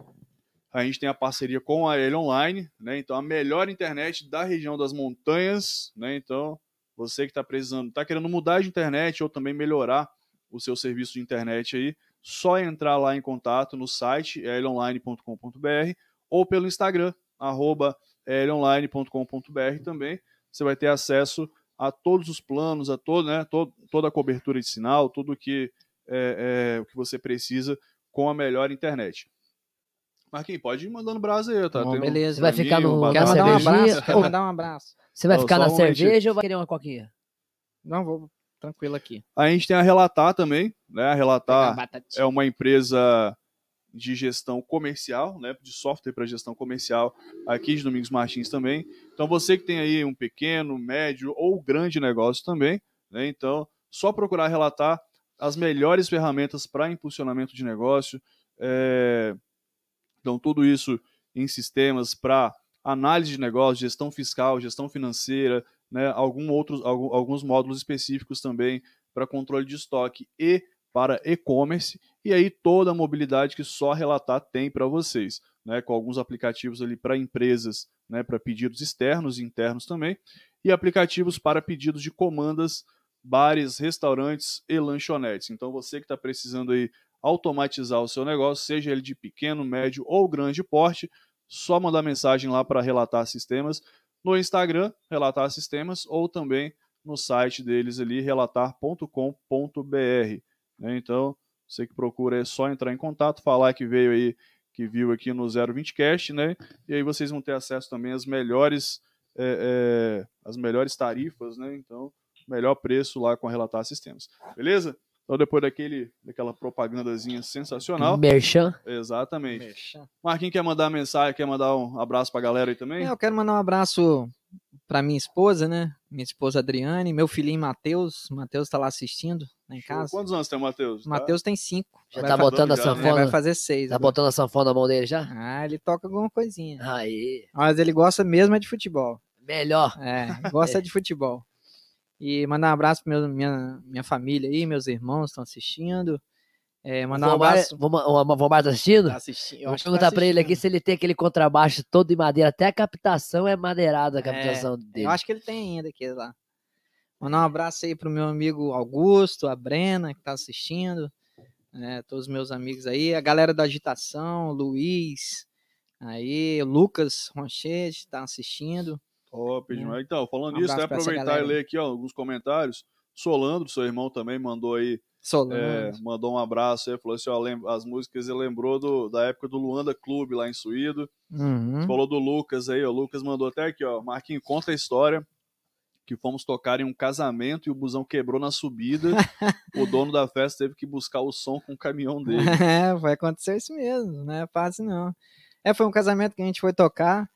a gente tem a parceria com a L Online, né? Então a melhor internet da região das montanhas, né? Então você que está precisando, está querendo mudar de internet ou também melhorar o seu serviço de internet aí, só entrar lá em contato no site lonline.com.br ou pelo Instagram arroba também. Você vai ter acesso a todos os planos, a todo, né, todo, toda a cobertura de sinal, tudo o que, é, é, o que você precisa com a melhor internet. Marquinhos, pode ir mandando brasa aí, tá? Bom, beleza. Você vai ficar no- um Quero mandar um abraço, mandar um abraço. Você vai Não, ficar na um cerveja ou vai querer uma coquinha? Não, vou tranquilo aqui. A gente tem a Relatar também, né? A Relatar é uma empresa de gestão comercial, né, de software para gestão comercial aqui de Domingos Martins também. Então você que tem aí um pequeno, médio ou grande negócio também, né, então só procurar relatar as melhores ferramentas para impulsionamento de negócio. é, Então tudo isso em sistemas para análise de negócio, gestão fiscal, gestão financeira, né, algum outros, alguns módulos específicos também para controle de estoque e para e-commerce e aí toda a mobilidade que só Relatar tem para vocês, né, com alguns aplicativos ali para empresas, né, para pedidos externos e internos também, e aplicativos para pedidos de comandas, bares, restaurantes e lanchonetes. Então você que está precisando aí automatizar o seu negócio, seja ele de pequeno, médio ou grande porte, só mandar mensagem lá para Relatar Sistemas no Instagram, Relatar Sistemas, ou também no site deles ali, relatar.com.br. né? Então, você que procura é só entrar em contato, falar que veio aí, que viu aqui no 020 Cast, né? E aí vocês vão ter acesso também às melhores, é, é, as melhores tarifas, né? Então, melhor preço lá com a Relatar Sistemas. Beleza? Então, depois daquele, daquela propagandazinha sensacional. Merchan. Exatamente. Merchan. Marquinhos quer mandar mensagem, quer mandar um abraço pra galera aí também? É, eu quero mandar um abraço pra minha esposa, né? Minha esposa Adriane, meu filhinho Matheus. Matheus tá lá assistindo, lá em Show. casa. Quantos anos tem o Matheus? O Matheus tem cinco. Já Vai tá botando a né? é, sanfona? vai fazer seis. Tá agora. botando a sanfona na mão dele já? Ah, ele toca alguma coisinha. Aí. Mas ele gosta mesmo é de futebol. Melhor. É, gosta de futebol. E mandar um abraço pra meu- minha, minha família aí, meus irmãos estão assistindo. É, mandar um abraço. Vomar, o Vomar tá assistindo? Tá assistindo. eu Vou perguntar tá pra ele aqui se ele tem aquele contrabaixo todo de madeira. Até a captação é madeirada, a captação dele. Eu acho que ele tem ainda aqui lá. Mandar um abraço aí pro meu amigo Augusto, a Brena, que tá assistindo. né, todos os meus amigos aí. A galera da agitação, Luiz, aí, Lucas Ronchete tá assistindo. Top É. demais. Então, falando Um nisso, né, pra essa aproveitar e ler aqui ó, alguns comentários. Solandro, seu irmão, também mandou aí. É, mandou um abraço aí, falou assim, ó, as músicas ele lembrou do, da época do Luanda Clube lá em Suído. Uhum. Falou do Lucas aí, ó. O Lucas mandou até aqui, ó. Marquinhos, conta a história que fomos tocar em um casamento e o busão quebrou na subida. o dono da festa teve que buscar o som com o caminhão dele. É, vai acontecer isso mesmo, não é fácil não. É, foi um casamento que a gente foi tocar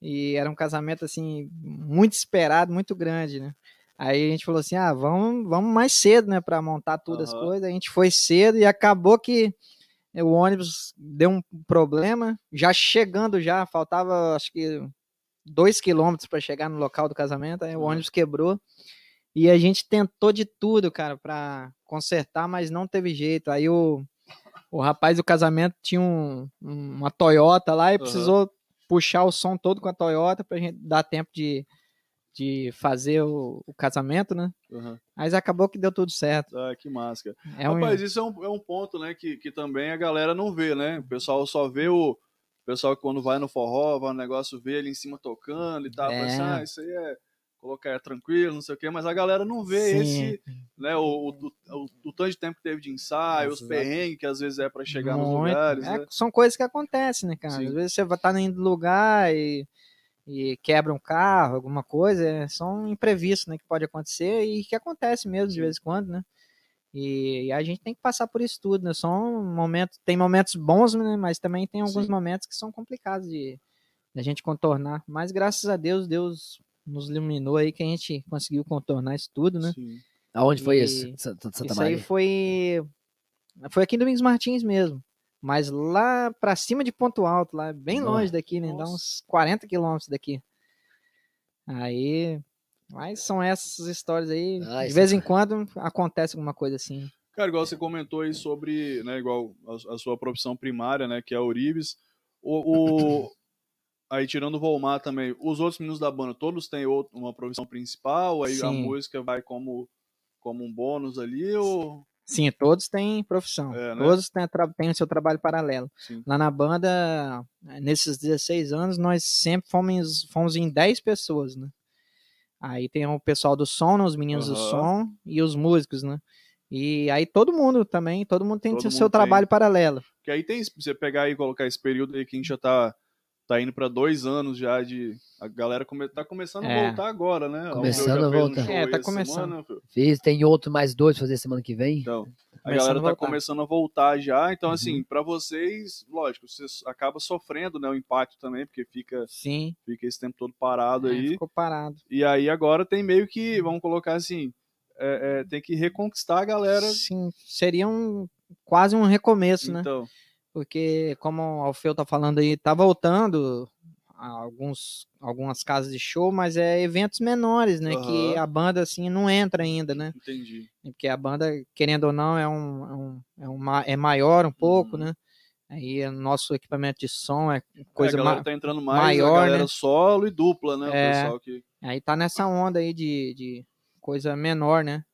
e era um casamento assim muito esperado, muito grande, né? Aí a gente falou assim: "Ah, vamos, vamos mais cedo, né, para montar todas as Aham. coisas". A gente foi cedo e acabou que o ônibus deu um problema, já chegando já, faltava acho que dois quilômetros para chegar no local do casamento, aí o Uhum. ônibus quebrou. E a gente tentou de tudo, cara, para consertar, mas não teve jeito. Aí o, o rapaz do casamento tinha um- um- uma Toyota lá e Aham. precisou puxar o som todo com a Toyota pra gente dar tempo de, de fazer o, o casamento, né? Aham. Mas acabou que deu tudo certo. Ah, que máscara. É um, Rapaz, isso é um, é um ponto, né, que, que também a galera não vê, né? O pessoal só vê o. O pessoal que quando vai no forró, vai no negócio, vê ali em cima tocando e tal. É. Ah, isso aí é. Colocar é tranquilo, não sei o quê, mas a galera não vê Sim. esse, né, o, o, o, o tanto de tempo que teve de ensaio, os Exato. perrengues que às vezes é pra chegar nos muito- lugares, é, né? São coisas que acontecem, né, cara? Sim. Às vezes você vai estar indo no lugar e, e quebra um carro, alguma coisa, é, são imprevistos, né, que pode acontecer e que acontece mesmo de vez em quando, né? E, a gente tem que passar por isso tudo, né? São momentos, tem momentos bons, né? Mas também tem alguns Sim. momentos que são complicados de, de a gente contornar. Mas graças a Deus, Deus nos iluminou aí que a gente conseguiu contornar isso tudo, né? Sim. Aonde foi E- isso? Santa, Santa Isso aí Maria? foi. Foi aqui em Domingos Martins mesmo. Mas lá pra cima de Ponto Alto, lá bem Nossa. longe daqui, né? Dá uns 40 quilômetros daqui. Aí. Mas são essas histórias aí. Ah, de vez é- em quando acontece alguma coisa assim. Cara, igual você comentou aí sobre, né, igual a, a sua profissão primária, né, que é a Uribes. O, o- aí tirando o Volmar também, os outros meninos da banda, todos têm outro, uma profissão principal, aí a Sim. música vai como, como um bônus ali, ou... Sim, todos têm profissão. É, né? Todos têm, têm o seu trabalho paralelo. Sim. Lá na banda, nesses 16 anos, nós sempre fomos, fomos em 10 pessoas, né? Aí tem o pessoal do som, né, os meninos do Aham. som e os músicos, né? E aí todo mundo também, todo mundo tem Todo o seu mundo tem. trabalho paralelo. Que aí tem, você pegar e colocar esse período aí que a gente já tá, tá indo pra dois anos já de... A galera come, tá começando a É. voltar agora, né? Começando a um voltar. show É, tá começando. semana. Fiz, tem outro mais dois pra fazer semana que vem. Então, a galera a tá começando a voltar já. Então, Uhum. assim, pra vocês, lógico, você acaba sofrendo, né, o impacto também, porque fica, Sim, fica esse tempo todo parado é, aí. ficou parado. E aí agora tem meio que, vamos colocar assim, é, é, tem que reconquistar a galera. Sim, seria um, quase um recomeço, né? Porque, como o Alfeu tá falando aí, tá voltando a alguns, algumas casas de show, mas é eventos menores, né? Que Aham. a banda, assim, não entra ainda, né? entendi. Porque a banda, querendo ou não, é, um, é, um, é, é maior um pouco, Uhum. né? Aí o nosso equipamento de som é Coisa coisa a galera ma- tá entrando mais maior, né? solo e dupla, né? É. que. Aí tá nessa onda aí de, de coisa menor, né?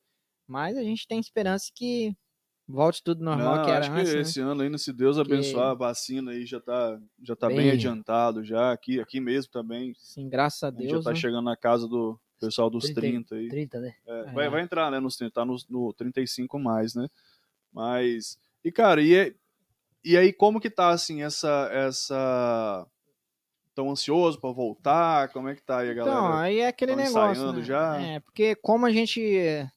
Mas a gente tem esperança que volte tudo normal Não, que era acho antes, que né? esse ano ainda, se Deus abençoar, a vacina aí já tá, já tá bem, Bem- adiantado já. Aqui, aqui mesmo também. Sim, graças a A Deus. já tá né? chegando na casa do pessoal dos 30. 30 aí. 30, né? É, É. Vai, vai entrar, né? Nos 30, tá no, no 35 mais, né? Mas. E, cara, e, é- e aí, como que tá, assim, essa. essa... Tão ansioso pra voltar? Como é que tá aí a galera? Então, aí é aquele negócio. né? já? É, porque como a gente. é,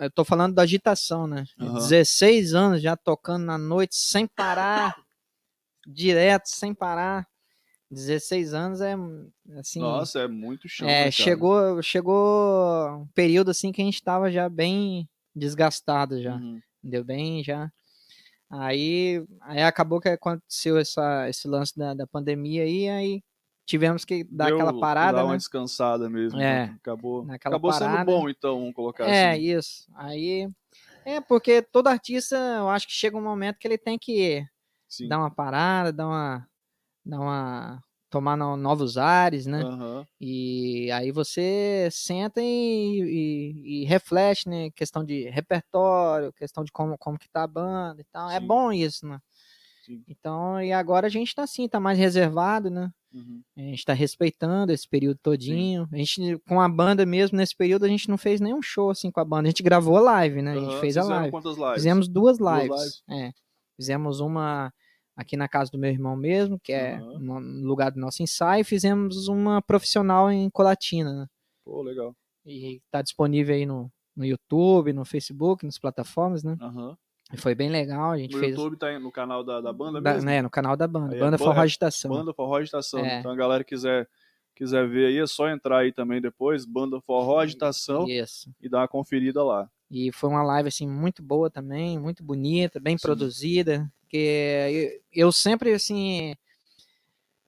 Eu tô falando da agitação, né? Aham. 16 anos já tocando na noite sem parar, direto, sem parar. 16 anos é assim. Nossa, é muito chão. é, né, cara? chegou, chegou um período assim que a gente tava já bem desgastado já. Uhum. Deu bem já. Aí, aí acabou que aconteceu essa, esse lance da, da pandemia aí, aí tivemos que dar Deu- aquela parada, dar né? uma descansada mesmo. É. então, Acabou, acabou parada. sendo bom, então, colocar É, assim. isso. Aí. É, porque todo artista, eu acho que chega um momento que ele tem que Sim. dar uma parada, dar uma. dar uma. Tomar no- novos ares, né? Aham. E aí você senta e, e, e reflete, né? Questão de repertório, questão de como, como que tá a banda e tal. É Sim. bom isso, né? Sim. Então, e agora a gente tá assim, tá mais reservado, né? Uhum. A gente tá respeitando esse período todinho. A gente, com a banda mesmo, nesse período, a gente não fez nenhum show assim com a banda. A gente gravou a live, né? A gente fez a live. quantas lives? Fizemos duas Duas lives. lives? É. Fizemos uma aqui na casa do meu irmão mesmo, que é no no lugar do nosso ensaio, fizemos uma profissional em Colatina, né? Pô, legal. E tá disponível aí no, no YouTube, no Facebook, nas plataformas, né? Aham. E foi bem legal, a gente No fez YouTube tá aí no canal da, da banda da- mesmo? né, no canal da banda, Aí é Banda ba- Forró é Agitação. Banda Forró Agitação. É. Então a galera quiser, quiser ver aí, é só entrar aí também depois, Banda Forró Agitação, Isso. e dar uma conferida lá. E foi uma live assim muito boa também, muito bonita, bem Sim. produzida, que eu, eu sempre assim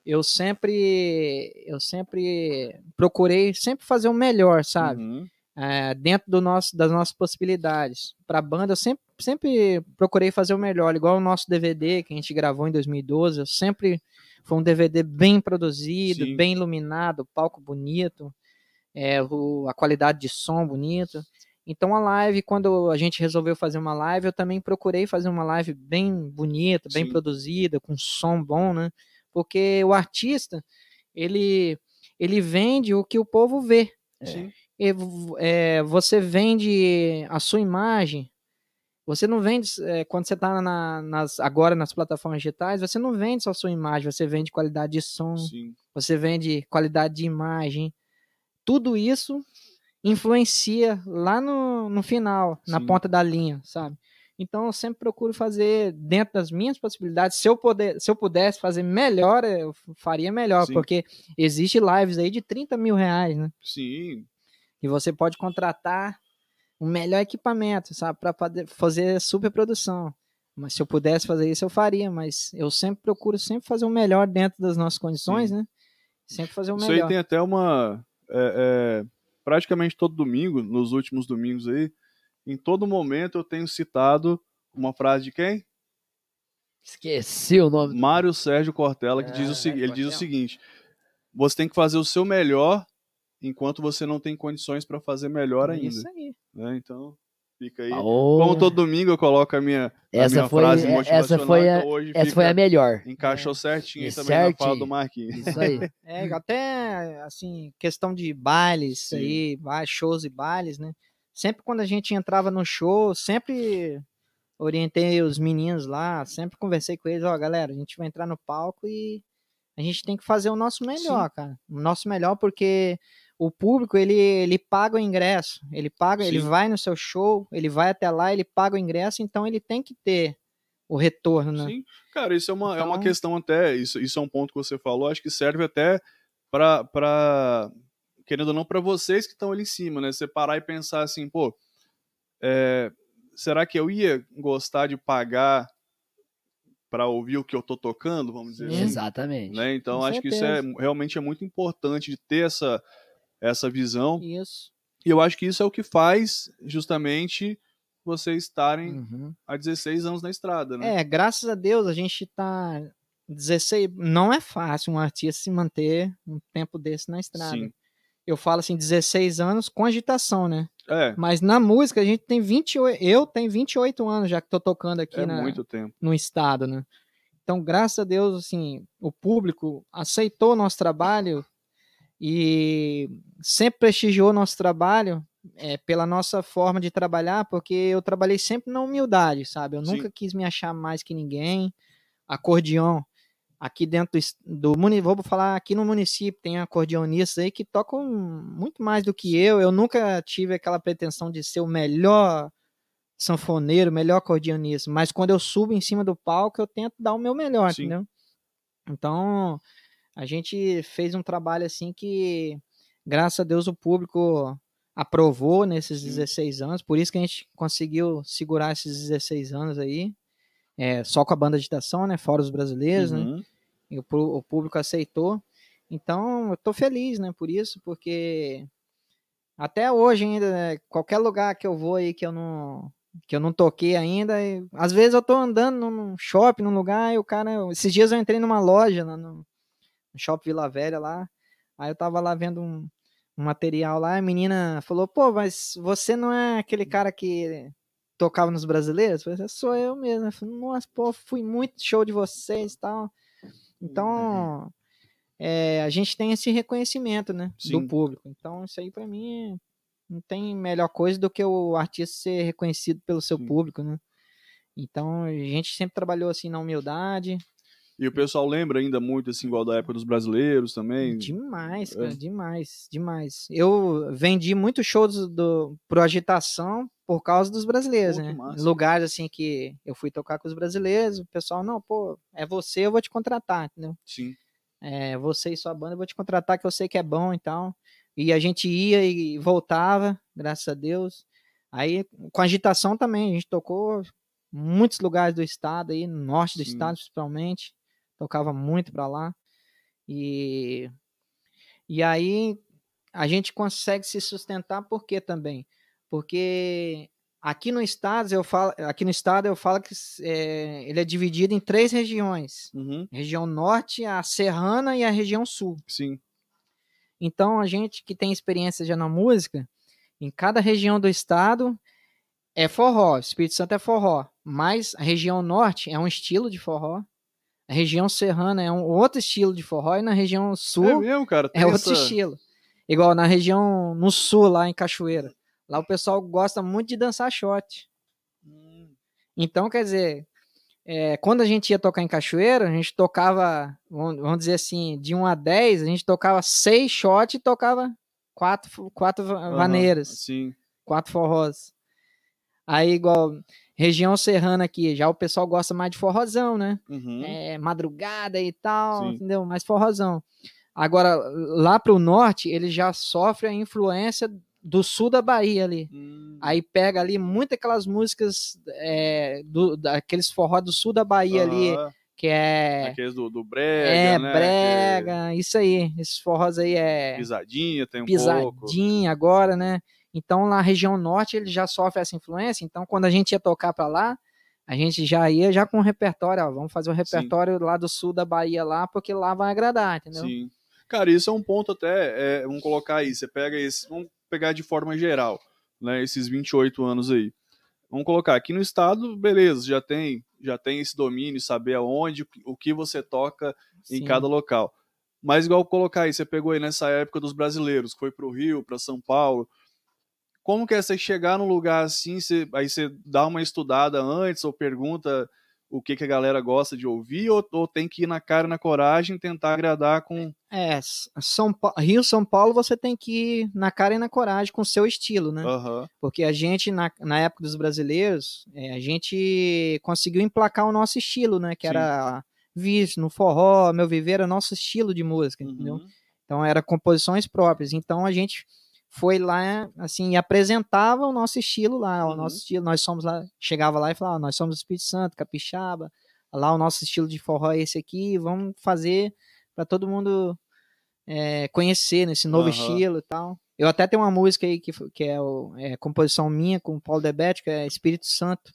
eu sempre eu sempre procurei sempre fazer o melhor, sabe? Uhum. É, dentro do nosso das nossas possibilidades. Para banda eu sempre sempre procurei fazer o melhor, igual o nosso DVD que a gente gravou em 2012, eu sempre foi um DVD bem produzido, Sim. bem iluminado, palco bonito, é, o- a qualidade de som bonita. Então a live, quando a gente resolveu fazer uma live, eu também procurei fazer uma live bem bonita, bem Sim. produzida, com som bom, né? Porque o artista, ele ele vende o que o povo vê. Sim. E v- é, você vende a sua imagem. Você não vende, é, quando você está nas, agora nas plataformas digitais, você não vende só a sua imagem, você vende qualidade de som, Sim. você vende qualidade de imagem. Tudo isso influencia lá no, no final, na Sim. ponta da linha, sabe? Então eu sempre procuro fazer dentro das minhas possibilidades. Se eu, poder, se eu pudesse fazer melhor, eu faria melhor, Sim. porque existe lives aí de 30 mil reais, né? Sim. E você pode contratar o melhor equipamento, sabe, para fazer super produção. Mas se eu pudesse fazer isso, eu faria. Mas eu sempre procuro sempre fazer o melhor dentro das nossas condições, Sim. né? Sempre fazer o Isso aí melhor. tem até uma. é, é, praticamente todo domingo, nos últimos domingos aí, em todo momento eu tenho citado uma frase de quem? Esqueci o nome. Mário Sérgio Cortella, que diz o Ah, seguinte: ele diz o seguinte: você tem que fazer o seu melhor enquanto você não tem condições para fazer melhor ainda. Isso aí. né? Então, fica aí. Aô. Como todo domingo eu coloco a minha, a essa minha foi, frase essa motivacional, foi a, então hoje essa fica- foi a melhor. encaixou certinho aí E também na fala certinho. do Marquinhos. Isso aí. É, até assim, questão de bailes Sim. aí, shows e bailes, né? Sempre quando a gente entrava no show, sempre orientei os meninos lá, sempre conversei com eles, ó, galera, a gente vai entrar no palco e a gente tem que fazer o nosso melhor, cara. O nosso melhor porque o público, ele, ele paga o ingresso, ele paga, ele Sim. vai no seu show, ele vai até lá, ele paga o ingresso, então ele tem que ter o retorno, né? Sim, cara, isso é uma, é uma Então- questão até, isso, isso é um ponto que você falou, acho que serve até pra, pra querendo ou não, pra vocês que estão ali em cima, né? Você parar e pensar assim, pô, é, será que eu ia gostar de pagar pra ouvir o que eu tô tocando, vamos dizer Sim. assim? Exatamente. Né? Então, Com acho que isso é certeza. realmente é muito importante de ter essa, essa visão, Isso. e eu acho que isso é o que faz justamente vocês estarem Uhum. há 16 anos na estrada, né? É, graças a Deus a gente tá 16, não é fácil um artista se manter um tempo desse na estrada. Sim. Eu falo assim, 16 anos com agitação, né? É, Mas na música a gente tem 28, eu tenho 28 anos já que tô tocando aqui é na- muito tempo. no estado, né? Então, graças a Deus, assim, o público aceitou o nosso trabalho e sempre prestigiou o nosso trabalho é, pela nossa forma de trabalhar, porque eu trabalhei sempre na humildade, sabe? Eu Sim. nunca quis me achar mais que ninguém. Acordeão, aqui dentro do, município, vou falar aqui no município, tem acordeonistas aí que tocam muito mais do que eu. Eu nunca tive aquela pretensão de ser o melhor sanfoneiro, melhor acordeonista, mas quando eu subo em cima do palco, eu tento dar o meu melhor, Sim. entendeu? Então, a gente fez um trabalho assim que, graças a Deus, o público aprovou nesses Sim. 16 anos, por isso que a gente conseguiu segurar esses 16 anos aí, é, só com a banda de agitação, né, fora os brasileiros, né, Uhum. e o, o público aceitou. Então, eu tô feliz, né, por isso, porque até hoje ainda, né, qualquer lugar que eu vou aí que eu não que eu não toquei ainda, e, às vezes eu tô andando num- shopping, num lugar, e o cara, esses dias eu entrei numa loja no, no Shopping Vila Velha lá, aí eu tava lá vendo um, um material lá, a menina falou, pô, mas você não é aquele cara que tocava nos brasileiros? Eu falei, sou eu mesmo. Eu falei, nossa, pô, fui muito show de vocês e tal. Então, é, a gente tem esse reconhecimento, né, Sim. do público. Então, isso aí pra mim é- não tem melhor coisa do que o artista ser reconhecido pelo seu Sim. público, né? Então, a gente sempre trabalhou assim na humildade, E o pessoal lembra ainda muito, assim, igual da época dos brasileiros também. Demais, É. cara, demais, demais. Eu vendi muitos shows do, pro Agitação por causa dos brasileiros, Pô, né? Lugares assim que eu fui tocar com os brasileiros, o pessoal, não, pô, é você, eu vou te contratar, entendeu? Sim. É você e sua banda, eu vou te contratar que eu sei que é bom e tal. E a gente ia e voltava, graças a Deus. Aí, com agitação também, a gente tocou muitos lugares do estado aí, no norte do Sim. estado principalmente. Tocava muito pra lá. E, e aí a gente consegue se sustentar por quê também? Porque aqui no estado eu falo, aqui no estado eu falo que é, ele é dividido em três regiões Uhum. região norte, a serrana e a região sul. Sim. Então, a gente que tem experiência já na música, em cada região do estado é forró, Espírito Santo é forró, mas a região norte é um estilo de forró, a região serrana é um outro estilo de forró e na região É sul mesmo, cara. é, outro essa- estilo. Igual na região no sul lá em Cachoeira. Lá o pessoal gosta muito de dançar shot. Hum, Então, quer dizer, é, quando a gente ia tocar em Cachoeira, a gente tocava, vamos dizer assim, de 1 a 10, a gente tocava 6 shots e tocava 4, quatro aham, vaneiras, Sim. 4 forrós. Aí, igual, região serrana aqui, já o pessoal gosta mais de forrozão, né? Uhum. É, madrugada e tal, Sim. entendeu? Mais forrozão. Agora, lá pro norte, ele já sofre a influência do sul da Bahia ali. Hum, Aí pega ali muitas aquelas músicas é, do, daqueles forró do sul da Bahia ali, aham. que é. Aqueles do, do brega, É, né? brega, isso aí. Esses forrós aí é Pisadinha, tem um pouco. pisadinha agora, né? Então, na região norte, ele já sofre essa influência. Então, quando a gente ia tocar pra lá, a gente já ia já com um repertório, ó, vamos fazer um repertório lá do sul da Bahia lá, porque lá vai agradar, entendeu? Sim. Cara, isso é um ponto até, é, vamos colocar aí, você pega esse, vamos pegar de forma geral, né, esses 28 anos aí. Vamos colocar aqui no estado, beleza, já tem, já tem esse domínio, saber aonde, o que você toca em Sim. cada local. Mas igual colocar aí, você pegou aí nessa época dos brasileiros, que foi pro Rio, para São Paulo. Como que é você chegar num lugar assim, você, aí você dá uma estudada antes ou pergunta o que, que a galera gosta de ouvir ou, ou tem que ir na cara e na coragem tentar agradar com É, S- São Pa- Rio, São Paulo, você tem que ir na cara e na coragem com o seu estilo, né? Aham, Porque a gente, na, na época dos brasileiros, é, a gente conseguiu emplacar o nosso estilo, né? Que Sim. era vício, no forró, meu viver, era nosso estilo de música, entendeu? uhum, Então, era composições próprias. Então, a gente foi lá, assim, e apresentava o nosso estilo lá, o Uhum. nosso estilo. Nós somos lá, chegava lá e falava, "Ó, nós somos Espírito Santo, Capixaba, lá o nosso estilo de forró é esse aqui, vamos fazer para todo mundo é, conhecer nesse novo Aham. estilo e tal. Eu até tenho uma música aí que, que é, o, é composição minha com o Paulo Debete, que é Espírito Santo,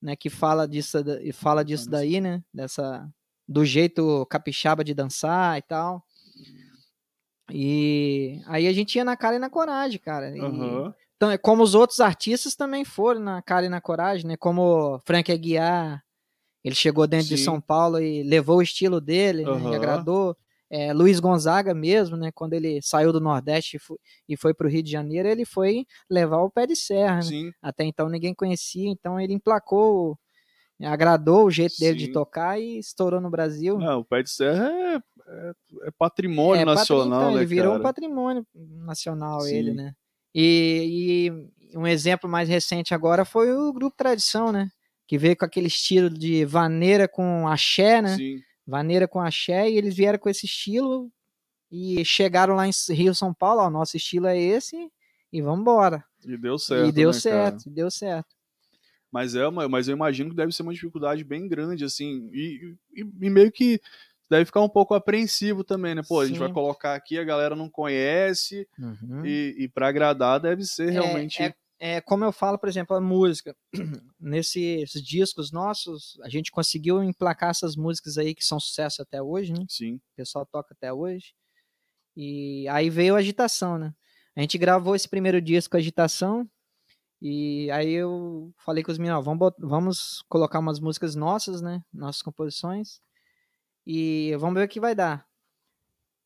né, que fala disso, e fala disso daí, né, dessa do jeito capixaba de dançar e tal. E aí a gente ia na cara e na coragem, cara. E, aham, então, é como os outros artistas também foram na cara e na coragem, né? Como Frank Aguiar, ele chegou dentro de Sim. São Paulo e levou o estilo dele, né, Aham. e agradou. É, Luiz Gonzaga mesmo, né? Quando ele saiu do Nordeste e foi, e foi para o Rio de Janeiro, ele foi levar o pé de serra, né? Até então ninguém conhecia, então ele emplacou, agradou o jeito dele Sim. de tocar e estourou no Brasil. não, o Pé de Serra é, é, é patrimônio É, nacional, então, né, ele virou um cara? patrimônio nacional, Sim. ele, né? E, e um exemplo mais recente agora foi o Grupo Tradição, né? Que veio com aquele estilo de vaneira com axé, né? Sim, Vaneira com axé, e eles vieram com esse estilo e chegaram lá em Rio, São Paulo, ó, nosso estilo é esse e vamos embora. e deu certo, e deu né, cara? certo, e deu certo. Mas é, mas eu imagino que deve ser uma dificuldade bem grande, assim, e, e- e meio que deve ficar um pouco apreensivo também, né? Pô, a gente vai Sim. colocar aqui, a galera não conhece, Uhum. e, e para agradar deve ser realmente... é, é como eu falo, por exemplo, a música. Nesses discos nossos, a gente conseguiu emplacar essas músicas aí que são sucesso até hoje, né? Sim, O pessoal toca até hoje. E aí veio a agitação, né? A gente gravou esse primeiro disco, Agitação, e aí eu falei com os meninos, vamos, vamos colocar umas músicas nossas, né? Nossas composições, e vamos ver o que vai dar.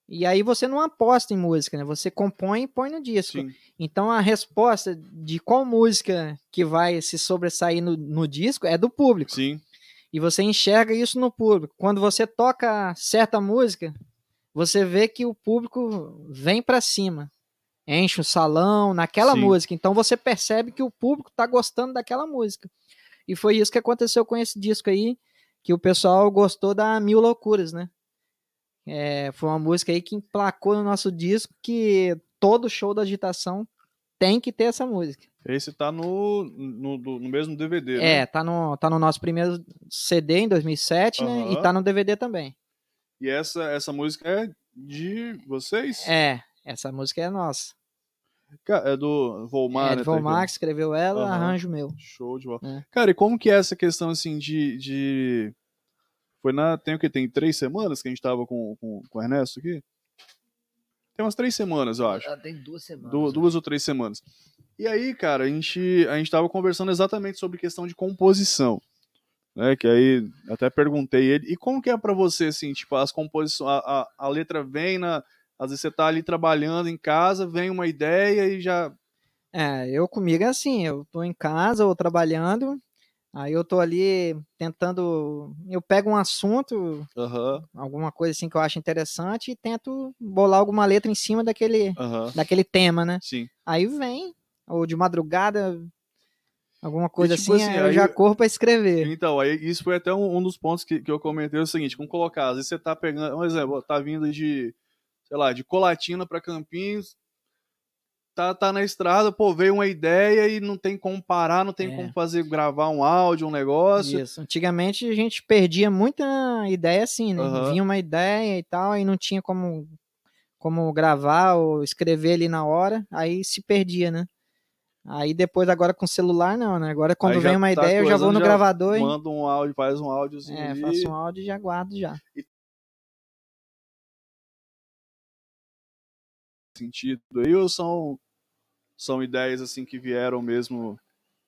E aí você não aposta em música, né? Você compõe e põe no disco. Sim. Então a resposta de qual música que vai se sobressair no, no disco é do público. Sim. E você enxerga isso no público. Quando você toca certa música, você vê que o público vem pra cima. Enche o salão naquela Sim. música. Então você percebe que o público tá gostando daquela música. E foi isso que aconteceu com esse disco aí, que o pessoal gostou da Mil Loucuras, né? É, foi uma música aí que emplacou no nosso disco que todo show da agitação tem que ter essa música. Esse tá no, no, no mesmo DVD, né? É, tá no, tá no nosso primeiro CD em 2007, né? E tá no DVD também. E essa, essa música é de vocês? É, essa música é nossa. É do Volmar, é, né? Volmar que escreveu ela, Aham. arranjo meu. Show de bola. É. Cara, e como que é essa questão, assim, de... de... Foi na... Tem o que? Tem três semanas que a gente tava com, com, com o Ernesto aqui? Tem umas três semanas, eu acho. Ela tem duas semanas. Du- né? duas ou três semanas. E aí, cara, a gente, a gente tava conversando exatamente sobre questão de composição. Né, que aí até perguntei ele, e como que é pra você, assim, tipo, as composições, a, a, a letra vem na. Às vezes você tá ali trabalhando em casa, vem uma ideia e já. É, eu comigo é assim, eu tô em casa ou trabalhando, aí eu tô ali tentando, eu pego um assunto, Aham, alguma coisa assim que eu acho interessante e tento bolar alguma letra em cima daquele, aham. daquele tema, né? Sim. Aí vem, ou de madrugada, alguma coisa tipo assim, assim, eu aí- já corro pra escrever. Então, aí isso foi até um, um dos pontos que, que eu comentei: é o seguinte, como colocar, às vezes você tá pegando, um exemplo, tá vindo de, sei lá, de Colatina pra Campinhos, tá, tá na estrada, pô, veio uma ideia e não tem como parar, não tem É. como fazer, gravar um áudio, um negócio. Isso. Antigamente a gente perdia muita ideia assim, né? Aham. Vinha uma ideia e tal, e não tinha como, como gravar ou escrever ali na hora, aí se perdia, né? Aí depois, agora com o celular, não, né? Agora quando Aí vem uma tá ideia, eu já vou no já gravador e Manda um áudio, faz um áudiozinho é, ali. faço um áudio e já guardo já. Sentido aí, ou são, são ideias assim que vieram mesmo.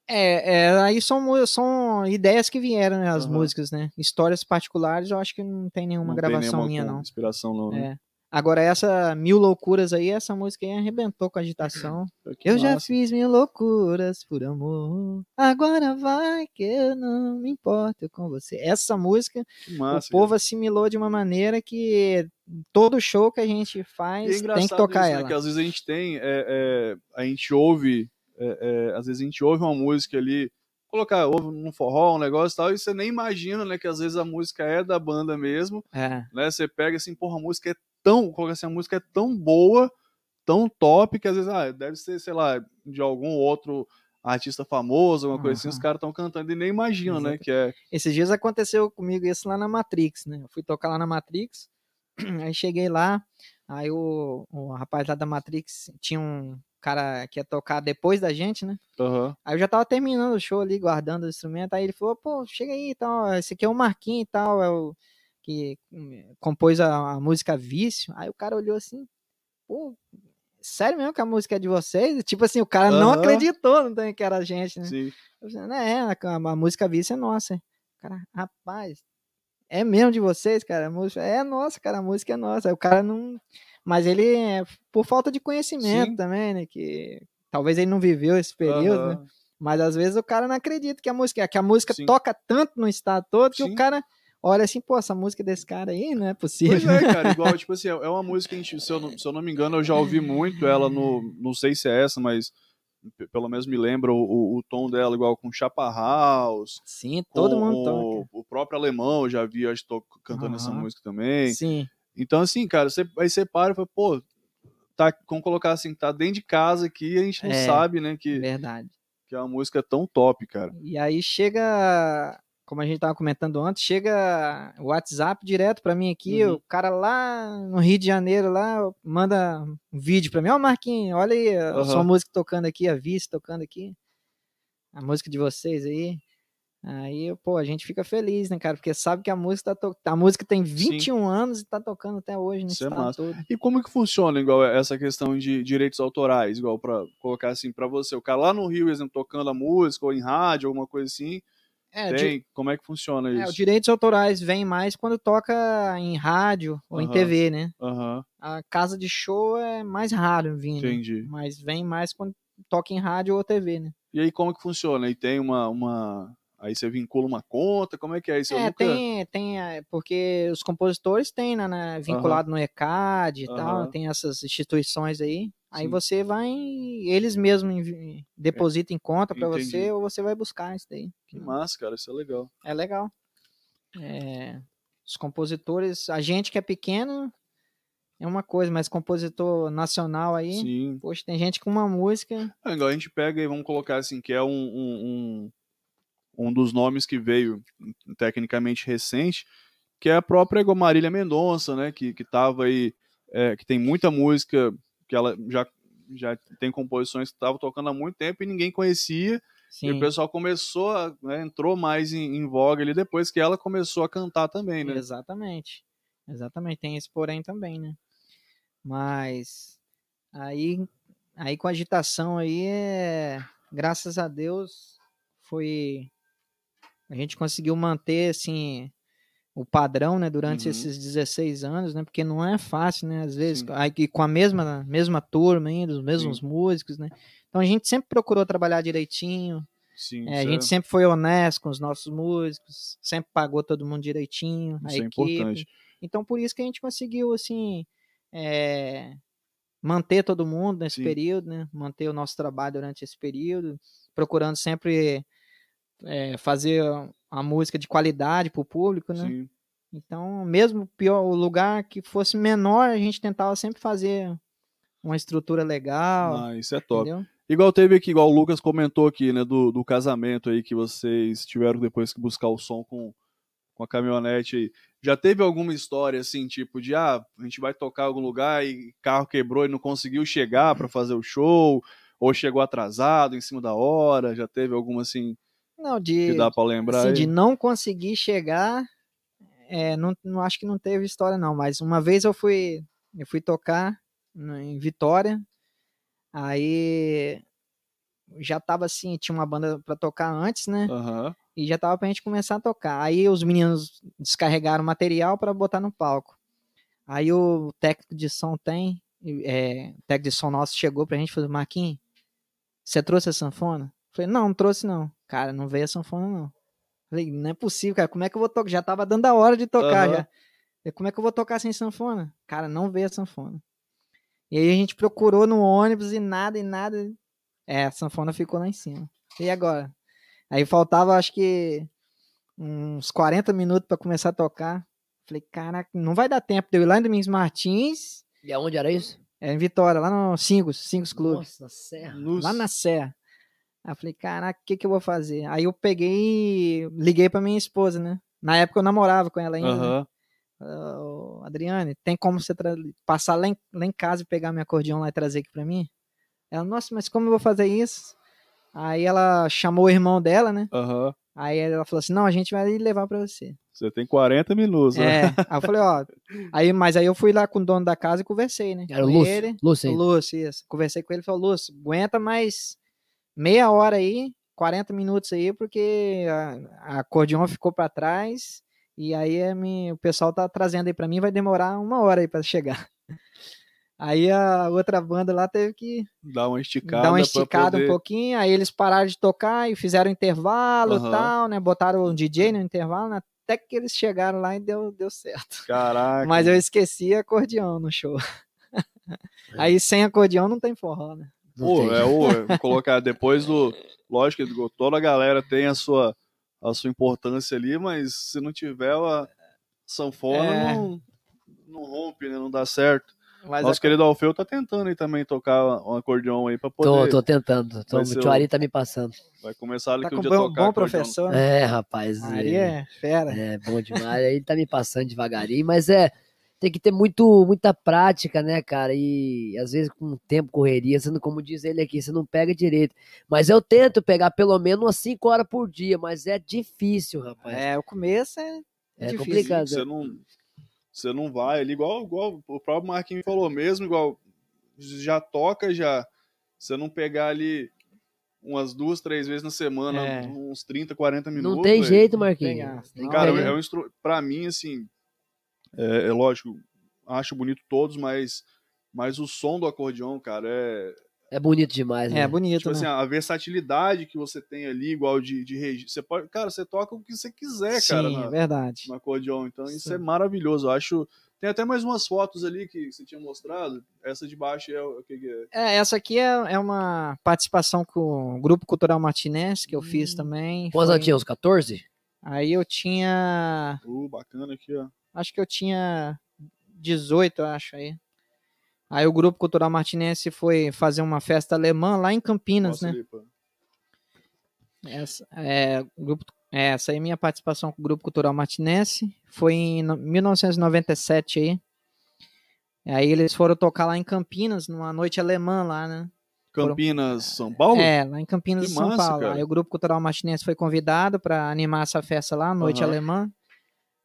É, é, aí são, são ideias que vieram, né? As Aham. músicas, né? Histórias particulares, eu acho que não tem nenhuma não tem gravação nenhuma minha, não. Inspiração, não. né? É. Agora, essa Mil Loucuras aí, essa música aí arrebentou com a agitação. Eu já fiz mil loucuras por amor. Agora vai que eu não me importo com você. Essa música, massa, o povo cara. assimilou de uma maneira que todo show que a gente é faz tem que tocar isso, né, ela. que às vezes a gente tem, é, é, a gente ouve, é, é, às vezes a gente ouve uma música ali, colocar, ouve num forró, um negócio e tal, e você nem imagina, né, que às vezes a música é da banda mesmo, É, né, você pega assim, porra, a música é tão, assim, a música é tão boa, tão top, que às vezes, ah, deve ser, sei lá, de algum outro artista famoso, alguma coisa assim, os caras estão cantando e nem imaginam, né, que é, Esses dias aconteceu comigo isso lá na Matrix, né? Eu fui tocar lá na Matrix, aí cheguei lá, aí o, o rapaz lá da Matrix tinha um cara que ia tocar depois da gente, né? aham, Aí eu já tava terminando o show ali, guardando o instrumento. Aí ele falou, pô, chega aí e tal. Esse aqui é o Marquinhos e tal, é o que hum, compôs a, a música Vício. Aí o cara olhou assim, pô, sério mesmo que a música é de vocês? Tipo assim, o cara não Aham. acreditou não tem que era a gente, né? sim, Eu falei, não, é, a, a música Vício é nossa. O cara, rapaz, é mesmo de vocês, cara? A música é nossa, cara, a música é nossa. Aí o cara não. Mas ele, é por falta de conhecimento Sim. também, né? Que talvez ele não viveu esse período, né? aham. Mas às vezes o cara não acredita que a música, que a música Sim. toca tanto no estado todo que Sim. o cara olha assim, pô, essa música desse cara aí não é Pois possível. é, cara, igual, tipo assim, é uma música que, a gente, se, eu não, se eu não me engano, eu já ouvi muito ela no. Não sei se é essa, mas pelo menos me lembra o, o, tom dela, igual com Chapa House. Sim, todo mundo o, toca. o próprio alemão, eu já vi, acho que tô cantando essa Aham. música também. Sim, Então, assim, cara, você, aí você para e fala, pô, tá, como colocar assim, tá dentro de casa aqui a gente não É. sabe, né, que, verdade. que é uma música tão top, cara. E aí chega, como a gente tava comentando antes, chega o WhatsApp direto pra mim aqui, Uhum. o cara lá no Rio de Janeiro lá manda um vídeo pra mim, ó Marquinhos, olha aí a Aham. sua música tocando aqui, a Vice tocando aqui, a música de vocês aí. Aí, pô, a gente fica feliz, né, cara? Porque sabe que a música tá to... a música tem 21 anos e tá tocando até hoje no Isso é massa. todo. E como que funciona, igual essa questão de direitos autorais, igual pra colocar assim pra você, o cara lá no Rio, exemplo, tocando a música, ou em rádio, alguma coisa assim, É, di- Tem? Como é que funciona é, isso? os direitos autorais vêm mais quando toca em rádio ou em Aham. TV, né? Aham, A casa de show é mais raro vindo, entendi. mas vem mais quando toca em rádio ou TV, né? E aí, como que funciona? E tem uma, uma... Aí você vincula uma conta? Como é que é isso? É, nunca... tem, tem, é, porque os compositores têm, né, né, vinculado no ECAD e tal, Aham. tem essas instituições aí. Aí Sim. você vai, eles mesmos depositam em conta pra Entendi. você ou você vai buscar isso daí. Que massa, cara. Isso é legal. É legal. É, os compositores, a gente que é pequeno é uma coisa, mas compositor nacional aí, Sim. poxa, tem gente com uma música. É, igual a gente pega e vamos colocar assim, que é um, um, um, um dos nomes que veio tecnicamente recente, que é a própria Marília Mendonça, né? Que, que tava aí, é, que tem muita música, que ela já, já tem composições que estavam tocando há muito tempo e ninguém conhecia. E o Sim, pessoal começou, a, né, entrou mais em, em voga ali depois que ela começou a cantar também, né? exatamente. Exatamente, tem esse porém também, né? Mas aí, aí com a agitação aí, é, graças a Deus, foi. A gente conseguiu manter assim o padrão, né, durante Uhum. esses 16 anos, né? Porque não é fácil, né? Às vezes, Sim. aí, com a mesma, mesma turma ainda, os mesmos músicos, né? Então a gente sempre procurou trabalhar direitinho, Sim, é, a gente sempre foi honesto com os nossos músicos, sempre pagou todo mundo direitinho, a isso é equipe. importante. Então por isso que a gente conseguiu assim é, manter todo mundo nesse Sim. período, né? Manter o nosso trabalho durante esse período, procurando sempre é, fazer a música de qualidade para o público, né? Sim. Então, mesmo pior o lugar que fosse menor, a gente tentava sempre fazer uma estrutura legal, Ah, isso é top. entendeu? Igual teve aqui, igual o Lucas comentou aqui, né, do, do casamento aí que vocês tiveram depois que buscar o som com, com a caminhonete aí. Já teve alguma história assim, tipo de, ah, a gente vai tocar em algum lugar e carro quebrou e não conseguiu chegar pra fazer o show, ou chegou atrasado em cima da hora, já teve alguma assim Não, que de, dá pra lembrar assim, de não conseguir chegar, é, não, não acho que não teve história não, mas uma vez eu fui, eu fui tocar em Vitória, aí já tava assim, tinha uma banda pra tocar antes, né? Aham, E já tava pra gente começar a tocar. Aí os meninos descarregaram material pra botar no palco. Aí o técnico de som tem, é, o técnico de som nosso chegou pra gente e falou, Marquinhos, você trouxe a sanfona? Eu falei, não, não trouxe não. Cara, não veio a sanfona não. Falei, não é possível, cara, como é que eu vou tocar? Já tava dando a hora de tocar Aham. já. Eu, Como é que eu vou tocar sem sanfona? Cara, não veio a sanfona. E aí a gente procurou no ônibus e nada, e nada. É, a sanfona ficou lá em cima. E agora? Aí faltava, acho que, uns 40 minutos pra começar a tocar. Falei, caraca, não vai dar tempo de eu ir lá em Domingos Martins, E aonde era isso? é, em Vitória, lá no Singos, Singos Clube, Nossa, serra. Nos- lá na Serra. Aí eu falei, caraca, o que que eu vou fazer? Aí eu peguei e liguei pra minha esposa, né? Na época eu namorava com ela ainda. né? aham. Ô, Adriane, tem como você passar lá em, lá em casa e pegar meu acordeão lá e trazer aqui pra mim? Ela, nossa, mas como eu vou fazer isso? Aí ela chamou o irmão dela, né? Aham. Aí ela falou assim: não, a gente vai levar pra você. Você tem 40 minutos, né? É. Aí eu falei, ó. Aí, mas aí eu fui lá com o dono da casa e conversei, né? Era o Lúcio. ele. Lúcio ainda. Lúcio, isso. Conversei com ele e falou, Lúcio, aguenta mais meia hora aí, 40 minutos aí, porque a, a acordeon ficou pra trás. E aí minha- o pessoal tá trazendo aí pra mim, vai demorar uma hora aí pra chegar. Aí a outra banda lá teve que Dá uma esticada. dar uma esticada um poder- pouquinho, aí eles pararam de tocar e fizeram intervalo e tal, né? Botaram um DJ no intervalo, né? até que eles chegaram lá e deu, deu certo. Caraca. Mas eu esqueci acordeão no show. Aí sem acordeão não tem forró, né? Tem. é o é, colocar depois do. Lógico que toda a galera tem a sua, a sua importância ali, mas se não tiver a sanfona, É. não, não rompe, né? Não dá certo. Mas Nosso a- querido Alfeu tá tentando aí também tocar um acordeão aí pra poder. Tô, tô tentando. Tô, o ser tio o- Ari tá me passando. Vai começar ali tá que um dia bom, tocar bom professor. né? É, rapaz. Aí é, é fera. é bom demais. Aí ele tá me passando devagarinho, mas é. Tem que ter muito, muita prática, né, cara? E às vezes com o tempo, correria, não, como diz ele aqui, você não pega direito. Mas eu tento pegar pelo menos umas 5 horas por dia, mas é difícil, rapaz. É, o começo é, É difícil. complicado. Você não, você não vai ali, igual, igual o próprio Marquinhos falou mesmo, igual já toca já. Você não pegar ali umas duas, três vezes na semana, É. uns 30, 40 minutos. Não tem velho. jeito, Marquinhos. Pegar. Tem que Cara, é um instru... pra mim, assim, é, é lógico, acho bonito todos, mas, mas o som do acordeão, cara, é. É bonito demais, né? É bonito, Tipo né? assim, a versatilidade que você tem ali, igual de, de regi- Você pode. Cara, você toca o que você quiser, cara, Sim, na- é verdade. no acordeão. Então, isso Sim. é maravilhoso. Eu acho. Tem até mais umas fotos ali que você tinha mostrado. Essa de baixo é o que, que é? É, essa aqui é, é uma participação com o Grupo Cultural Martinez, que eu fiz Hum. também. Quantos Foi- anos tinha? Uns 14? Aí eu tinha. Uh, bacana aqui, ó. Acho que eu tinha 18, eu acho aí. Aí o Grupo Cultural Martinense foi fazer uma festa alemã lá em Campinas, né? ali, pô. Essa, é, grupo, é, essa aí é minha participação com o Grupo Cultural Martinense. Foi em no- 1997 aí. Aí eles foram tocar lá em Campinas, numa noite alemã lá, né? Campinas, São Paulo? É, lá em Campinas, Que São massa, Paulo. cara. Aí o Grupo Cultural Martinense foi convidado para animar essa festa lá, Noite Aham. Alemã.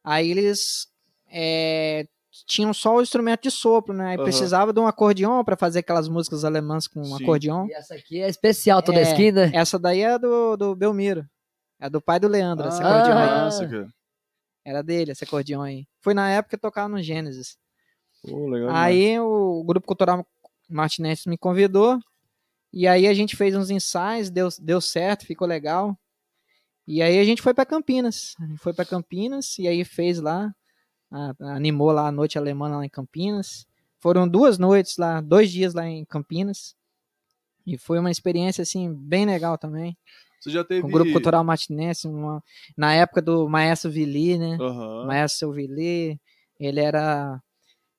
Aí eles é, tinham só o instrumento de sopro, né? Aí Aham. precisava de um acordeão para fazer aquelas músicas alemãs com um Sim. acordeão. E essa aqui é especial, toda É. esquina. Essa daí é do, do Belmiro. É do pai do Leandro, esse Ah, acordeão aí. massa, cara. Era dele, esse acordeão aí. Foi na época que eu tocava no Gênesis. Pô, legal. Aí o Grupo Cultural Martinense me convidou. E aí a gente fez uns ensaios, deu, deu certo, ficou legal. E aí a gente foi para Campinas. A gente Foi para Campinas e aí fez lá, animou lá a noite alemã lá em Campinas. Foram duas noites lá, dois dias lá em Campinas. E foi uma experiência assim bem legal também. Você já teve. Com o Grupo Cultural Martinense, uma- na época do Maestro Vili, né? Aham. Maestro Vili, ele era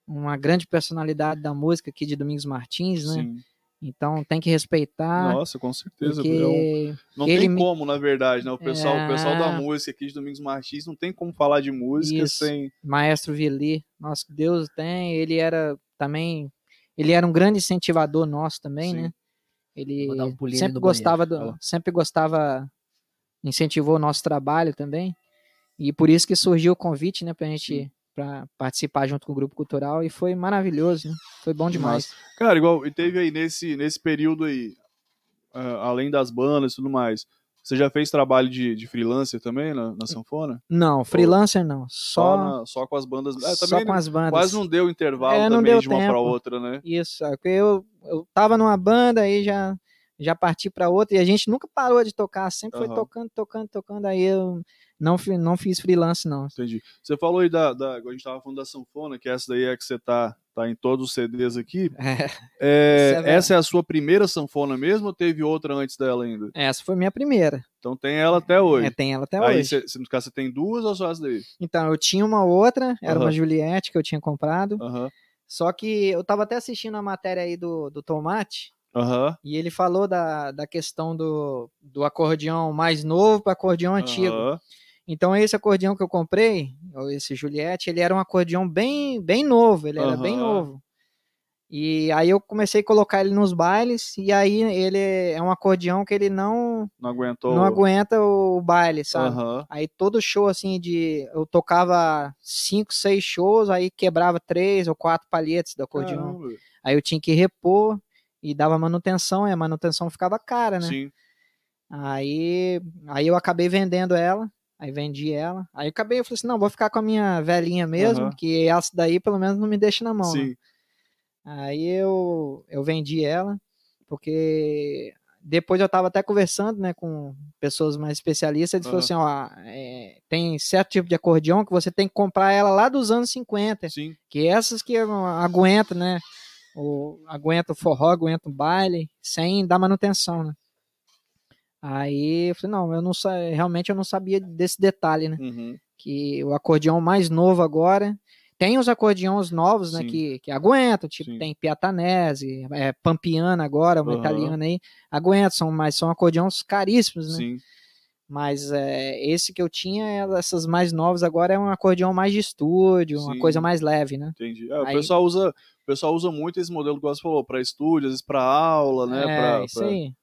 uma grande personalidade da música aqui de Domingos Martins, né? Sim. Então tem que respeitar, Nossa, com certeza. é porque Não ele tem como, na verdade, né? O pessoal, o pessoal da É. música aqui de Domingos Martins não tem como falar de música Isso. sem. Maestro Vili, nosso Deus tem, ele era também, ele era um grande incentivador nosso também, Sim. né? Ele um sempre gostava banheiro. do, Fala. sempre gostava, incentivou o nosso trabalho também. E por isso que surgiu o convite, né, pra gente para participar junto com o grupo cultural e foi maravilhoso, né? Foi bom demais. Cara, igual, e teve aí nesse, nesse período aí, ah, além das bandas e tudo mais, você já fez trabalho de, de freelancer também na, na sanfona? Não, freelancer não, Só, só na- só com as bandas. É, só com as bandas. quase não deu intervalo É, também de uma tempo. outra, né? Isso, é, eu, eu tava numa banda aí já já parti para outra e a gente nunca parou de tocar, sempre foi Aham. tocando, tocando, tocando. Aí eu não não fiz freelance não. Entendi. Você falou aí da, da. A gente tava falando da sanfona, que essa daí é que você tá, tá em todos os CDs aqui. É, É, é essa é a sua primeira sanfona mesmo ou teve outra antes dela ainda? essa foi minha primeira. Então tem ela até hoje. É, tem ela até aí, hoje. você, no caso, você tem duas ou só essa daí? Então, eu tinha uma outra, era Aham. uma Juliette que eu tinha comprado. Aham. Só que eu tava até assistindo a matéria aí do, do Tomate Aham. e ele falou da, da questão do, do acordeão mais novo para acordeão antigo. Então esse acordeão que eu comprei, ou esse Juliette, ele era um acordeão bem, bem novo, ele era bem novo. E aí eu comecei a colocar ele nos bailes, e aí ele é um acordeão que ele não, Não aguentou. não aguenta o baile, sabe? Aham. Aí todo show, assim, de. Eu tocava cinco, seis shows, aí quebrava três ou quatro palhetes do acordeão. Caramba. Aí eu tinha que repor e dava manutenção, e a manutenção ficava cara, né? Sim. Aí, aí eu acabei vendendo ela, aí vendi ela. Aí eu acabei, eu falei assim, não, vou ficar com a minha velhinha mesmo, Aham. que essa daí pelo menos não me deixa na mão. né? Sim. Aí eu, eu vendi ela, porque depois eu tava até conversando, né, com pessoas mais especialistas, eles falaram assim, ó, é, tem certo tipo de acordeão que você tem que comprar ela lá dos anos 50, Sim. que essas que aguentam, né, o, aguenta o forró, aguenta o baile, sem dar manutenção, né. Aí eu falei, não, eu não realmente eu não sabia desse detalhe, né Uhum. que o acordeão mais novo agora. Tem os acordeões novos, né, que, que aguentam, tipo, Sim. tem Piatanese, é, Pampiana agora, uma Aham. italiana aí, aguentam, são, mas são acordeões caríssimos, né? Sim. Mas é, esse que eu tinha, essas mais novas agora é um acordeão mais de estúdio, uma Sim. coisa mais leve, né? Entendi. É, o, Aí- pessoal usa, o pessoal usa muito esse modelo que você falou, para estúdio, às vezes para aula, né? é, pra, isso pra aí.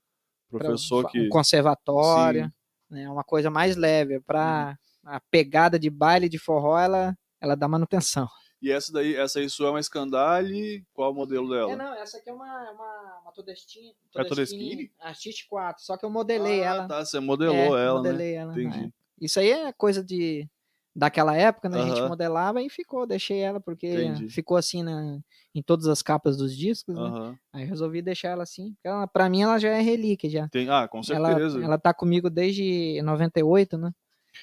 Pra professor um que. conservatório, Sim. né? Uma coisa mais leve, para a pegada de baile de forró, ela, ela dá manutenção. E essa daí, essa aí sua é uma Scandale, qual o modelo dela? É, não, essa aqui é uma, uma, uma Todestine, É Todestine? Artist 4, só que eu modelei ah, ela. tá, você modelou É, ela, né? modelei ela. Entendi. é. Isso aí é coisa de daquela época, né? A gente modelava e ficou, deixei ela porque Entendi. ficou assim na, em todas as capas dos discos, né? Aí resolvi deixar ela assim. porque Ela, pra mim ela já é relíquia já. Tem, ah, com Ela, certeza. ela tá comigo desde 98, né?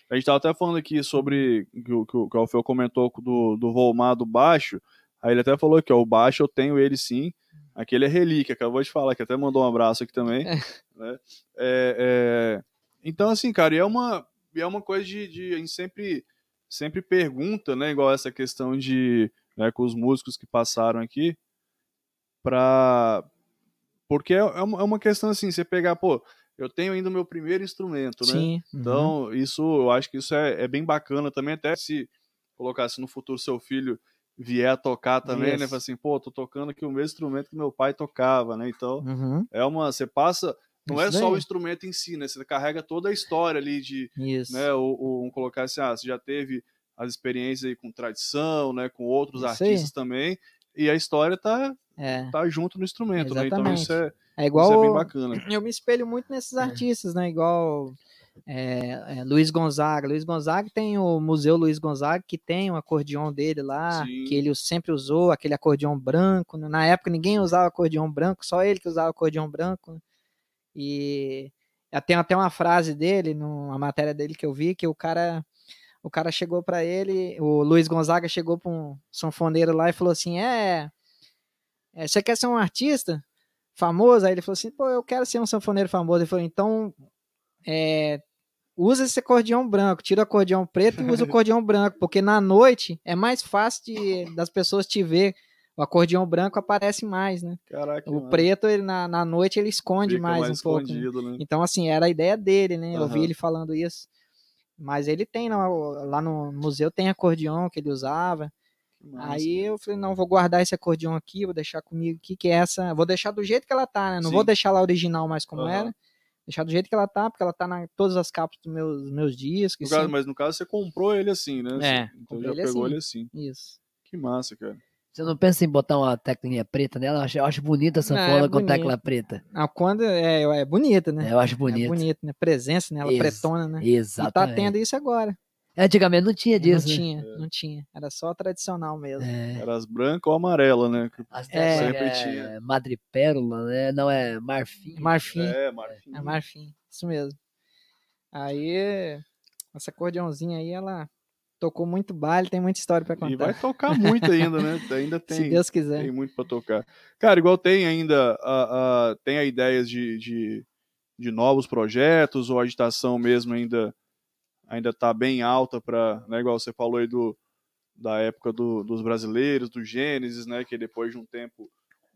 A gente tava até falando aqui sobre que, o- que, o- que o Alfeu comentou do, do Volmar do baixo. Aí ele até falou que ó, o baixo eu tenho ele sim. Aquele é relíquia, acabou de falar, que até mandou um abraço aqui também. É. né? É, é, Então, assim, cara, e é uma, é uma coisa de, de- A gente sempre, sempre pergunta, né? Igual essa questão de. Né, com os músicos que passaram aqui. Pra. Porque é, é uma, é uma questão assim, você pegar, pô, eu tenho ainda o meu primeiro instrumento, né? Sim. uhum. Então, isso, eu acho que isso é, é bem bacana também, até se colocasse no futuro seu filho vier a tocar também, né? Isso. Falar assim, pô, tô tocando aqui o mesmo instrumento que meu pai tocava, né? Então, Uhum. é uma, você passa, não é Isso só o daí. instrumento em si, né? Você carrega toda a história ali de, Isso. né, o, o- colocar assim, ah, você já teve as experiências aí com tradição, né, com outros Isso aí. artistas também, e a história tá, É. tá junto no instrumento, né? Então Exatamente. isso é, É igual. isso é bem bacana. eu me espelho muito nesses É. artistas, né? Igual é, é, Luiz Gonzaga. Luiz Gonzaga tem o Museu Luiz Gonzaga, que tem o acordeão dele lá, Sim. que ele sempre usou, aquele acordeão branco. Na época ninguém usava acordeão branco, só ele que usava acordeão branco. E tem até uma frase dele, numa matéria dele que eu vi, que o cara. O cara chegou pra ele, o Luiz Gonzaga chegou pra um sanfoneiro lá e falou assim: É, é, você quer ser um artista? famoso, aí ele falou assim, pô, eu quero ser um sanfoneiro famoso. Ele falou, então, é, usa esse acordeão branco, tira o acordeão preto e usa o acordeão branco, porque na noite é mais fácil de, das pessoas te ver. O acordeão branco aparece mais, né? Caraca, O mano, preto, ele, na, na noite, ele esconde fica mais, um pouco. né? né? Então, assim, era a ideia dele, né? Eu vi ele falando isso. Mas ele tem, lá, lá no museu tem acordeão que ele usava. Massa. Aí eu falei, não, vou guardar esse acordeão aqui, vou deixar comigo aqui, que é essa. Vou deixar do jeito que ela tá, né? Não Sim. vou deixar lá original mais como Aham. era. Deixar do jeito que ela tá, porque ela tá na todas as capas dos meus, meus discos. No caso- mas no caso você comprou ele assim, né? É, Então já ele pegou assim. ele assim. Isso. Que massa, cara. Você não pensa em botar uma teclinha preta nela? Eu acho, eu acho bonita a sanfona é com bonito. tecla preta. Ah, quando é, é bonita, né? É, eu acho É bonito. bonito, né? Presença, né? Ela Ex- pretona, né? E tá Exatamente. tendo isso agora. Antigamente não tinha disso, não né? tinha, não tinha. Era só tradicional mesmo. É. Era as brancas ou amarela, né? As É. Sempre é tinha. madrepérola, né? Não, é marfim. Marfim. É, marfim. É marfim, isso mesmo. Aí, essa acordeãozinha aí, ela tocou muito baile, tem muita história pra E contar. vai tocar muito ainda, né? Ainda Se tem, Deus quiser. tem muito pra tocar. Cara, igual tem ainda, a, a- tem a ideias de, de, de novos projetos, ou a agitação mesmo ainda ainda tá bem alta para, né, igual você falou aí do, da época do- dos brasileiros, do Gênesis, né, que depois de um tempo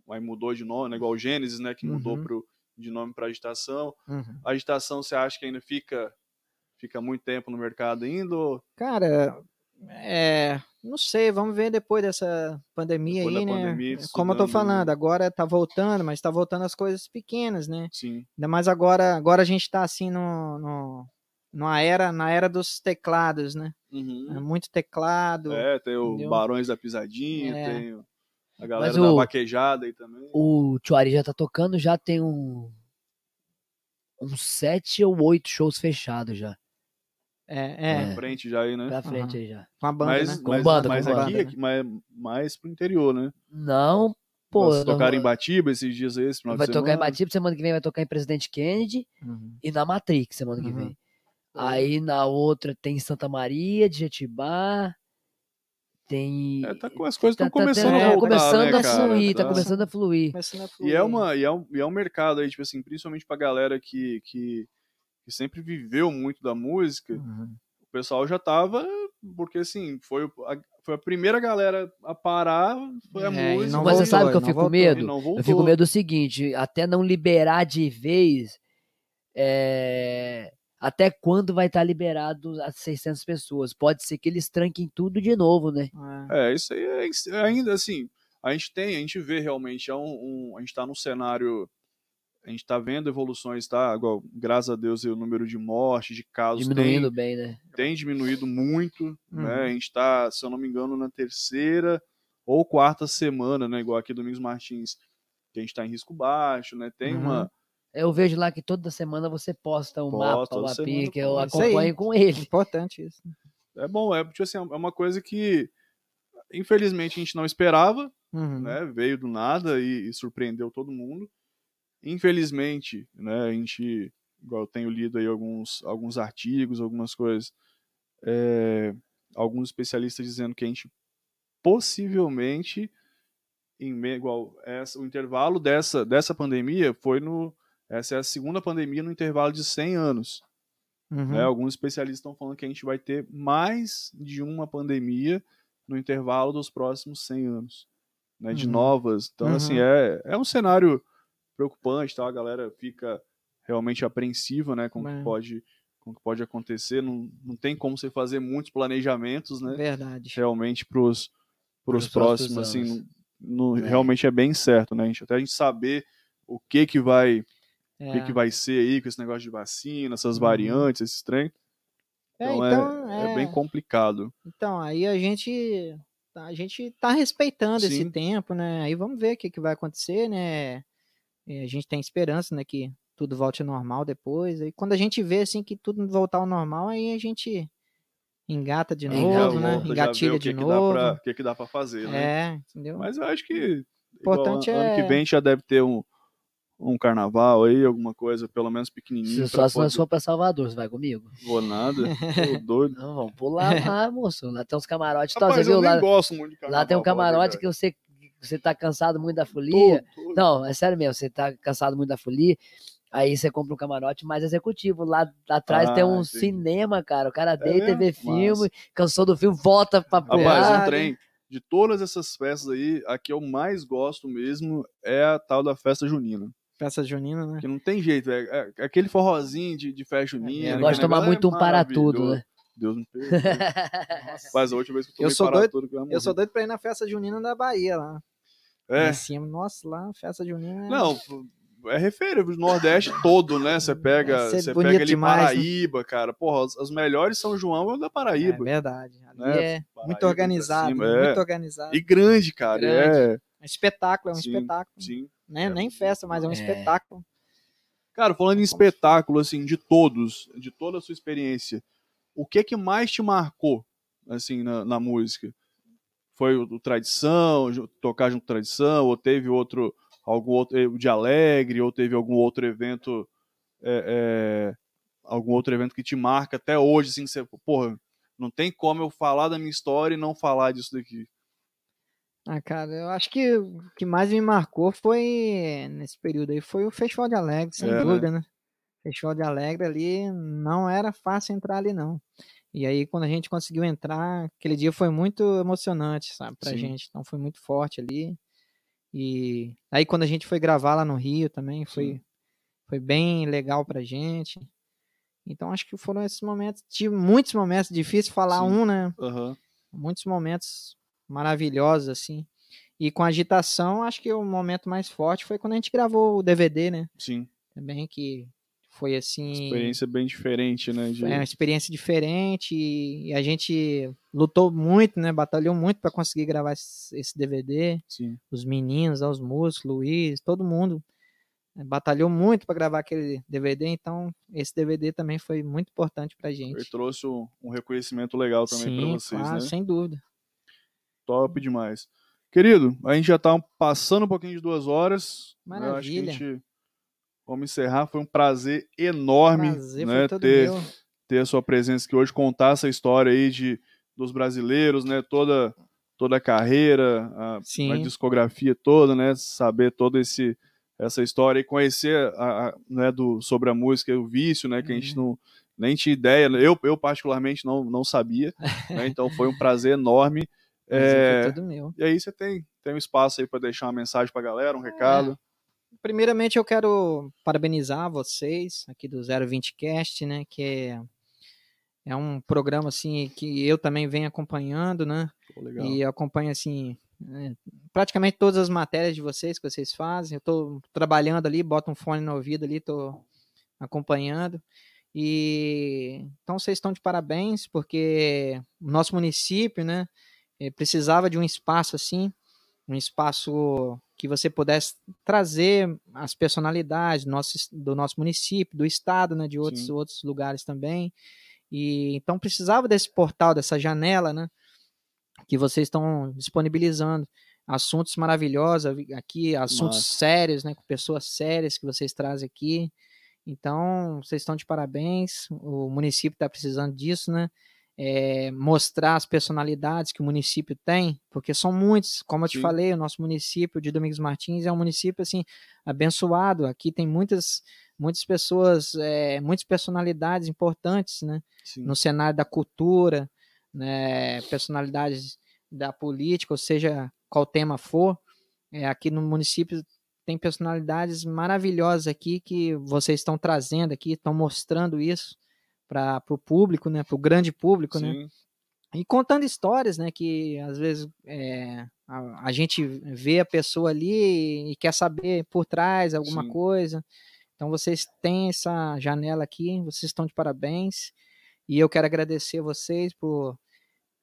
aí mudou de nome, né, igual o Gênesis, né, que mudou Uhum. pro, de nome para agitação. Uhum. A agitação você acha que ainda fica fica muito tempo no mercado ainda? ou Cara, é, não sei, vamos ver depois dessa pandemia Depois aí, né? pandemia, Como eu tô falando, agora tá voltando, mas tá voltando as coisas pequenas, né? Sim. Ainda mais agora, agora a gente tá assim no, no, numa era, na era dos teclados, né? Uhum. É muito teclado. É, tem o entendeu? Barões da Pisadinha, É. tem o- a galera Mas da o- vaquejada aí também. O Tchuari já tá tocando, já tem um. Uns sete ou oito shows fechados já. É, é, Na frente já aí, né? Pra frente Aham. aí já. com a banda, Mas, né? Com mas, banda, mas com aqui, banda, aqui mais, mais pro interior, né? Não, pô. Vocês não- tocaram em Batiba esses dias aí, esse final vai de tocar em semana? Batiba, semana que vem vai tocar em Presidente Kennedy Uhum. e na Matrix semana que Uhum. vem. Aí na outra tem Santa Maria de Jetibá. Tem. É, tá com- as coisas tá- estão tá começando tendo- a voltar, começando né, a cara? fluir, tá Tá- começando a fluir. Começando a E fluir. é, uma, e, é um, e é um mercado aí, tipo assim, principalmente pra galera que, que, que sempre viveu muito da música, Uhum. o pessoal já tava, porque assim, foi, a, foi a primeira galera a parar, foi a É, música. não Mas você voltou, sabe que eu fico com voltou. e medo? Eu fico com medo do seguinte, até não liberar de vez, é, até quando vai estar liberado as 600 pessoas? Pode ser que eles tranquem tudo de novo, né? É. É, isso aí é, é ainda assim, a gente tem, a gente vê realmente, é um, um- a gente tá num cenário a gente está vendo evoluções, tá? Igual, graças a Deus, o número de mortes, de casos Diminuindo tem, bem, né? tem diminuído muito, né? Uhum. A gente está, se eu não me engano, na terceira ou quarta semana, né? Igual aqui Domingos Martins, que a gente está em risco baixo, né? Tem Uhum. uma... Eu vejo lá que toda semana você posta um Posta, mapa, uma semana pica, eu acompanho com ele. Importante isso. É bom, é, tipo assim, é uma coisa que, infelizmente, a gente não esperava, Uhum. né? Veio do nada e, e surpreendeu todo mundo. Infelizmente, né? A gente, igual eu tenho lido aí alguns, alguns artigos, algumas coisas, é, alguns especialistas dizendo que a gente possivelmente, em, igual essa, o intervalo dessa, dessa pandemia foi no. Essa é a segunda pandemia no intervalo de 100 anos. Uhum. né? Alguns especialistas estão falando que a gente vai ter mais de uma pandemia no intervalo dos próximos 100 anos, né? De Uhum. novas. Então, Uhum. assim, é, é um cenário preocupante, tá? A galera fica realmente apreensiva, né? Com o É. que pode, com o que pode acontecer. Não, não tem como você fazer muitos planejamentos, né? Verdade. Realmente pros Pros próximos, próximos assim, não- É. realmente é bem certo, né? A gente, até a gente saber o que que vai o que, É. que vai ser aí com esse negócio de vacina, essas Uhum. variantes, esses trem. É, Então, é, então, é é. bem complicado. Então, aí a gente a gente tá respeitando esse Sim. tempo, né? Aí vamos ver o que, que vai acontecer, né? E a gente tem esperança, né, que tudo volte ao normal depois. Aí quando a gente vê assim que tudo voltar ao normal, aí a gente engata de Engata, novo, né? volta, Engatilha que de que dá novo. O que, que dá pra fazer, né? É, entendeu? Mas eu acho que Importante igual, ano é- que vem a gente já deve ter um, um carnaval aí, alguma coisa, pelo menos pequenininho. Se só se nós for pra Salvador, você vai comigo? Vou nada, tô doido. Não, vamos pular lá, moço. Lá tem uns camarotes. Rapaz, você viu lá, gosto muito de carnaval. lá tem um camarote que verdade. você, você tá cansado muito da folia. Tô- tô- Não, é sério mesmo, você tá cansado muito da folia. Aí você compra um camarote mais executivo. Lá, lá atrás Ah, tem um entendi. cinema, cara. O cara deita e vê filme, cansou do filme, volta pra Rapaz, pular. um trem. De todas essas festas aí, a que eu mais gosto mesmo é a tal da festa junina. Festa junina, né? Que não tem jeito, é, é aquele forrozinho de, de festa junina. É, Eu gosto de tomar muito é um para tudo, né? Deus me perdoe. Mas a última vez que eu tomei Eu sou para doido- tudo, que eu, Eu sou doido pra ir na festa junina da Bahia lá. É, Em cima. Nossa, lá, festa junina. é- não, é referência o Nordeste todo, né? Você pega, ser você pega ali demais, né? Paraíba, cara. Porra, as, as melhores São João é da É Paraíba. verdade. Ali né? é muito Paraíba pra organizado, cima, é. muito organizado. E grande, cara. Grande. É, É um espetáculo, é um Sim, espetáculo. sim. Né? É. Nem festa, mas é um É. espetáculo. Cara, falando em espetáculo, assim, de todos, de toda a sua experiência, o que que mais te marcou, assim, na, na música? Foi o, o tradição, tocar junto com tradição, ou teve outro, algum outro, eh, de alegre, ou teve algum outro evento, é, é, algum outro evento que te marca até hoje, assim, que você, porra, não tem como eu falar da minha história e não falar disso daqui. Ah, cara, eu acho que o que mais me marcou foi, nesse período aí, foi o Festival de Alegre, sem É, né? dúvida, né? Festival de Alegre ali não era fácil entrar ali, não. E aí, quando a gente conseguiu entrar, aquele dia foi muito emocionante, sabe, pra Sim. gente. Então foi muito forte ali. E aí, quando a gente foi gravar lá no Rio também, foi, foi bem legal pra gente. Então, acho que foram esses momentos. Tive muitos momentos, difícil falar Sim. um, né? Aham. muitos momentos maravilhosos, assim. E com agitação, acho que o momento mais forte foi quando a gente gravou o DVD, né? Sim. Também que foi assim. Experiência bem diferente, né? de- Foi uma experiência diferente e, e a gente lutou muito, né? Batalhou muito para conseguir gravar esse, DVD. Sim. Os meninos, os músicos, Luiz, todo mundo né, batalhou muito para gravar aquele DVD. Então, esse DVD também foi muito importante pra gente. Ele trouxe um, reconhecimento legal também para vocês, claro, né? sem dúvida. Top demais. Querido, a gente já tá passando um pouquinho de duas horas. né? Eu acho que a Maravilha. gente vamos encerrar. Foi um prazer enorme Prazer né, ter, meu. ter a sua presença aqui hoje, contar essa história aí de, dos brasileiros, né? Toda, toda a carreira, a, a discografia toda, né? Saber toda esse, essa história e conhecer a, a, né, do, sobre a música, o vício, né? Que a gente Uhum. não nem tinha ideia. Eu, eu particularmente não, não sabia. né, então foi um prazer enorme. É, meu. e aí você tem, tem um espaço aí para deixar uma mensagem pra galera, um recado. Primeiramente, eu quero parabenizar vocês aqui do 020 Cast, né? Que é, é um programa assim que eu também venho acompanhando, né? Pô, legal. E acompanho assim é, praticamente todas as matérias de vocês que vocês fazem. Eu estou trabalhando ali, boto um fone no ouvido ali, estou acompanhando. E então vocês estão de parabéns, porque o nosso município, né, eh, precisava de um espaço assim, um espaço que você pudesse trazer as personalidades do nosso, do nosso município, do estado, né, de outros, outros lugares também. E então precisava desse portal, dessa janela, né, que vocês estão disponibilizando assuntos maravilhosos aqui, assuntos Nossa. sérios, né, com pessoas sérias que vocês trazem aqui. Então, vocês estão de parabéns. O município está precisando disso, né? É, mostrar as personalidades que o município tem, porque são muitos, como eu te Sim. falei, o nosso município de Domingos Martins é um município assim abençoado. Aqui tem muitas muitas pessoas, é, muitas personalidades importantes, né? Sim. No cenário da cultura, né? Personalidades da política, ou seja, qual tema for. É, aqui no município tem personalidades maravilhosas aqui que vocês estão trazendo aqui, estão mostrando isso para o público, né, para o grande público, né? Sim. né? E contando histórias, né, que às vezes é, a, a, gente vê a pessoa ali e quer saber por trás alguma Sim. coisa. Então vocês têm essa janela aqui, vocês estão de parabéns. E eu quero agradecer a vocês por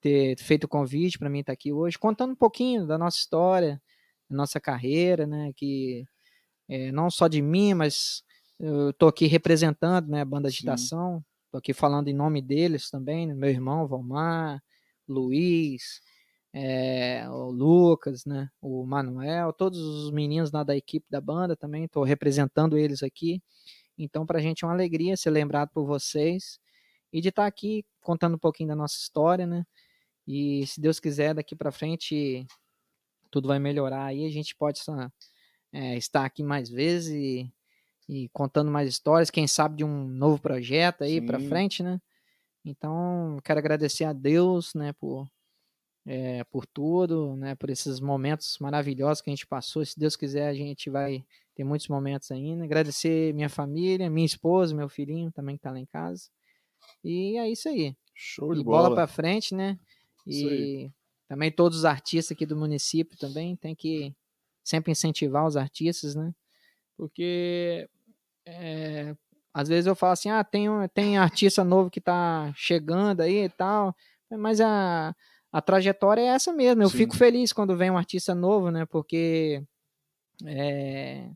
ter feito o convite para mim estar aqui hoje, contando um pouquinho da nossa história, nossa carreira, né? Que é, não só de mim, mas eu estou aqui representando né, a banda Agitação, estou aqui falando em nome deles também, né, meu irmão Valmar, Luiz, é, o Lucas, né, o Manuel, todos os meninos lá da equipe da banda também, estou representando eles aqui. Então, para a gente é uma alegria ser lembrado por vocês e de estar tá aqui contando um pouquinho da nossa história, né? E se Deus quiser, daqui para frente tudo vai melhorar aí, a gente pode é, estar aqui mais vezes e, e, contando mais histórias, quem sabe de um novo projeto aí para frente, né? Então, quero agradecer a Deus, né, por, é, por tudo, né, por esses momentos maravilhosos que a gente passou. Se Deus quiser, a gente vai ter muitos momentos ainda. Agradecer minha família, minha esposa, meu filhinho também que tá lá em casa. E é isso aí. Show de e bola. bola para frente, né? E também todos os artistas aqui do município também tem que sempre incentivar os artistas, né? Porque é, às vezes eu falo assim, ah, tem, tem artista novo que tá chegando aí e tal, mas a, a trajetória é essa mesmo. Eu Sim. fico feliz quando vem um artista novo, né? Porque é,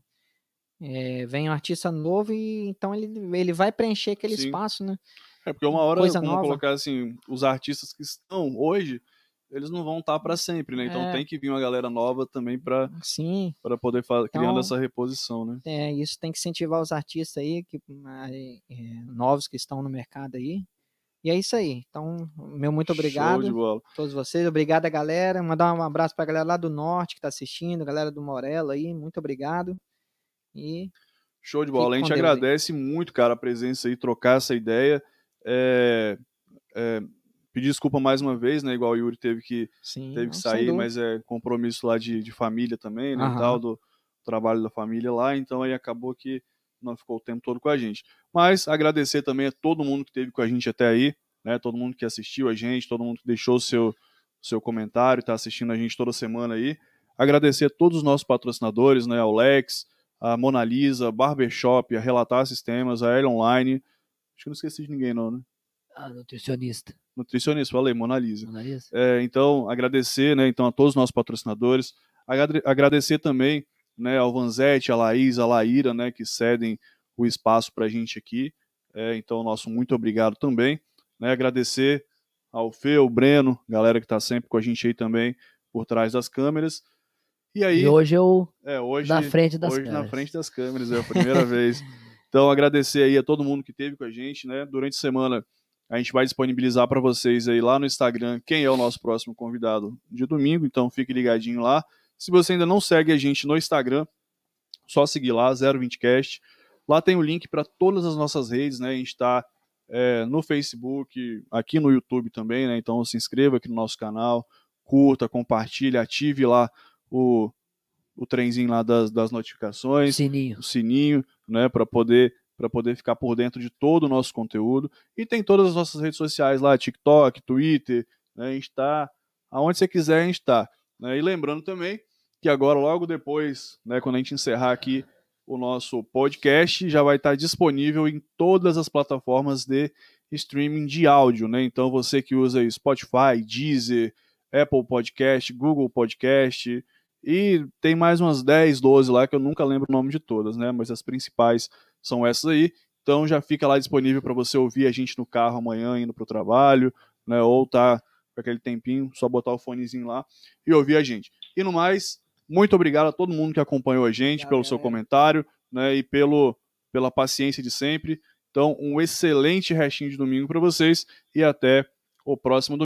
é, vem um artista novo e então ele, ele vai preencher aquele Sim. espaço, né? É porque uma hora, Coisa vamos nova. colocar assim, os artistas que estão hoje, eles não vão estar para sempre, né? Então é. tem que vir uma galera nova também para sim para poder então, criando essa reposição, né? É isso tem que incentivar os artistas aí que é, novos que estão no mercado aí. E é isso aí. Então, meu muito obrigado a todos vocês. Obrigado a galera. Mandar um abraço para a galera lá do norte que está assistindo, galera do Morelo aí. Muito obrigado. E Show de bola. A gente agradece aí. muito, cara, a presença aí, trocar essa ideia. É, é, pedir desculpa mais uma vez, né? Igual o Yuri teve que, Sim, teve que sair, mas é compromisso lá de, de família também, né? Tal, do trabalho da família lá, então aí acabou que não ficou o tempo todo com a gente. Mas agradecer também a todo mundo que esteve com a gente até aí, né? Todo mundo que assistiu a gente, todo mundo que deixou o seu, seu comentário, está assistindo a gente toda semana aí. Agradecer a todos os nossos patrocinadores, né? Ao Lex, a Mona Lisa, Barbershop, a Relatar Sistemas, a Air Online. Acho que não esqueci de ninguém, não, né? A nutricionista nutricionista, falei, Mona Lisa. Mona Lisa. É, então, agradecer né, então, a todos os nossos patrocinadores, agradecer também né, ao Vanzetti, a Laís, a Laíra, né, que cedem o espaço para a gente aqui. É, então, nosso muito obrigado também. Né, agradecer ao Fê, ao Breno, galera que está sempre com a gente aí também por trás das câmeras. E aí. E hoje eu. É, hoje, na frente das hoje câmeras. na frente das câmeras, é a primeira vez. Então, agradecer aí a todo mundo que esteve com a gente, né? Durante a semana a gente vai disponibilizar para vocês aí lá no Instagram quem é o nosso próximo convidado de domingo, então fique ligadinho lá. Se você ainda não segue a gente no Instagram, só seguir lá, 020cast. Lá tem o link para todas as nossas redes, né? A gente está é, no Facebook, aqui no YouTube também, né? Então se inscreva aqui no nosso canal, curta, compartilhe, ative lá o, o trenzinho lá das, das notificações, sininho. o sininho, né? Para poder para poder ficar por dentro de todo o nosso conteúdo. E tem todas as nossas redes sociais lá, TikTok, Twitter, né? a gente está aonde você quiser, a gente está. Né? E lembrando também que agora, logo depois, né, quando a gente encerrar aqui o nosso podcast, já vai estar disponível em todas as plataformas de streaming de áudio. Né? Então, você que usa Spotify, Deezer, Apple Podcast, Google Podcast, e tem mais umas 10, 12 lá que eu nunca lembro o nome de todas, né? Mas as principais são essas aí. Então já fica lá disponível para você ouvir a gente no carro amanhã indo para o trabalho, né? Ou tá com aquele tempinho, só botar o fonezinho lá e ouvir a gente. E no mais, muito obrigado a todo mundo que acompanhou a gente, obrigado, pelo seu comentário, né? E pelo, pela paciência de sempre. Então, um excelente restinho de domingo para vocês e até o próximo domingo.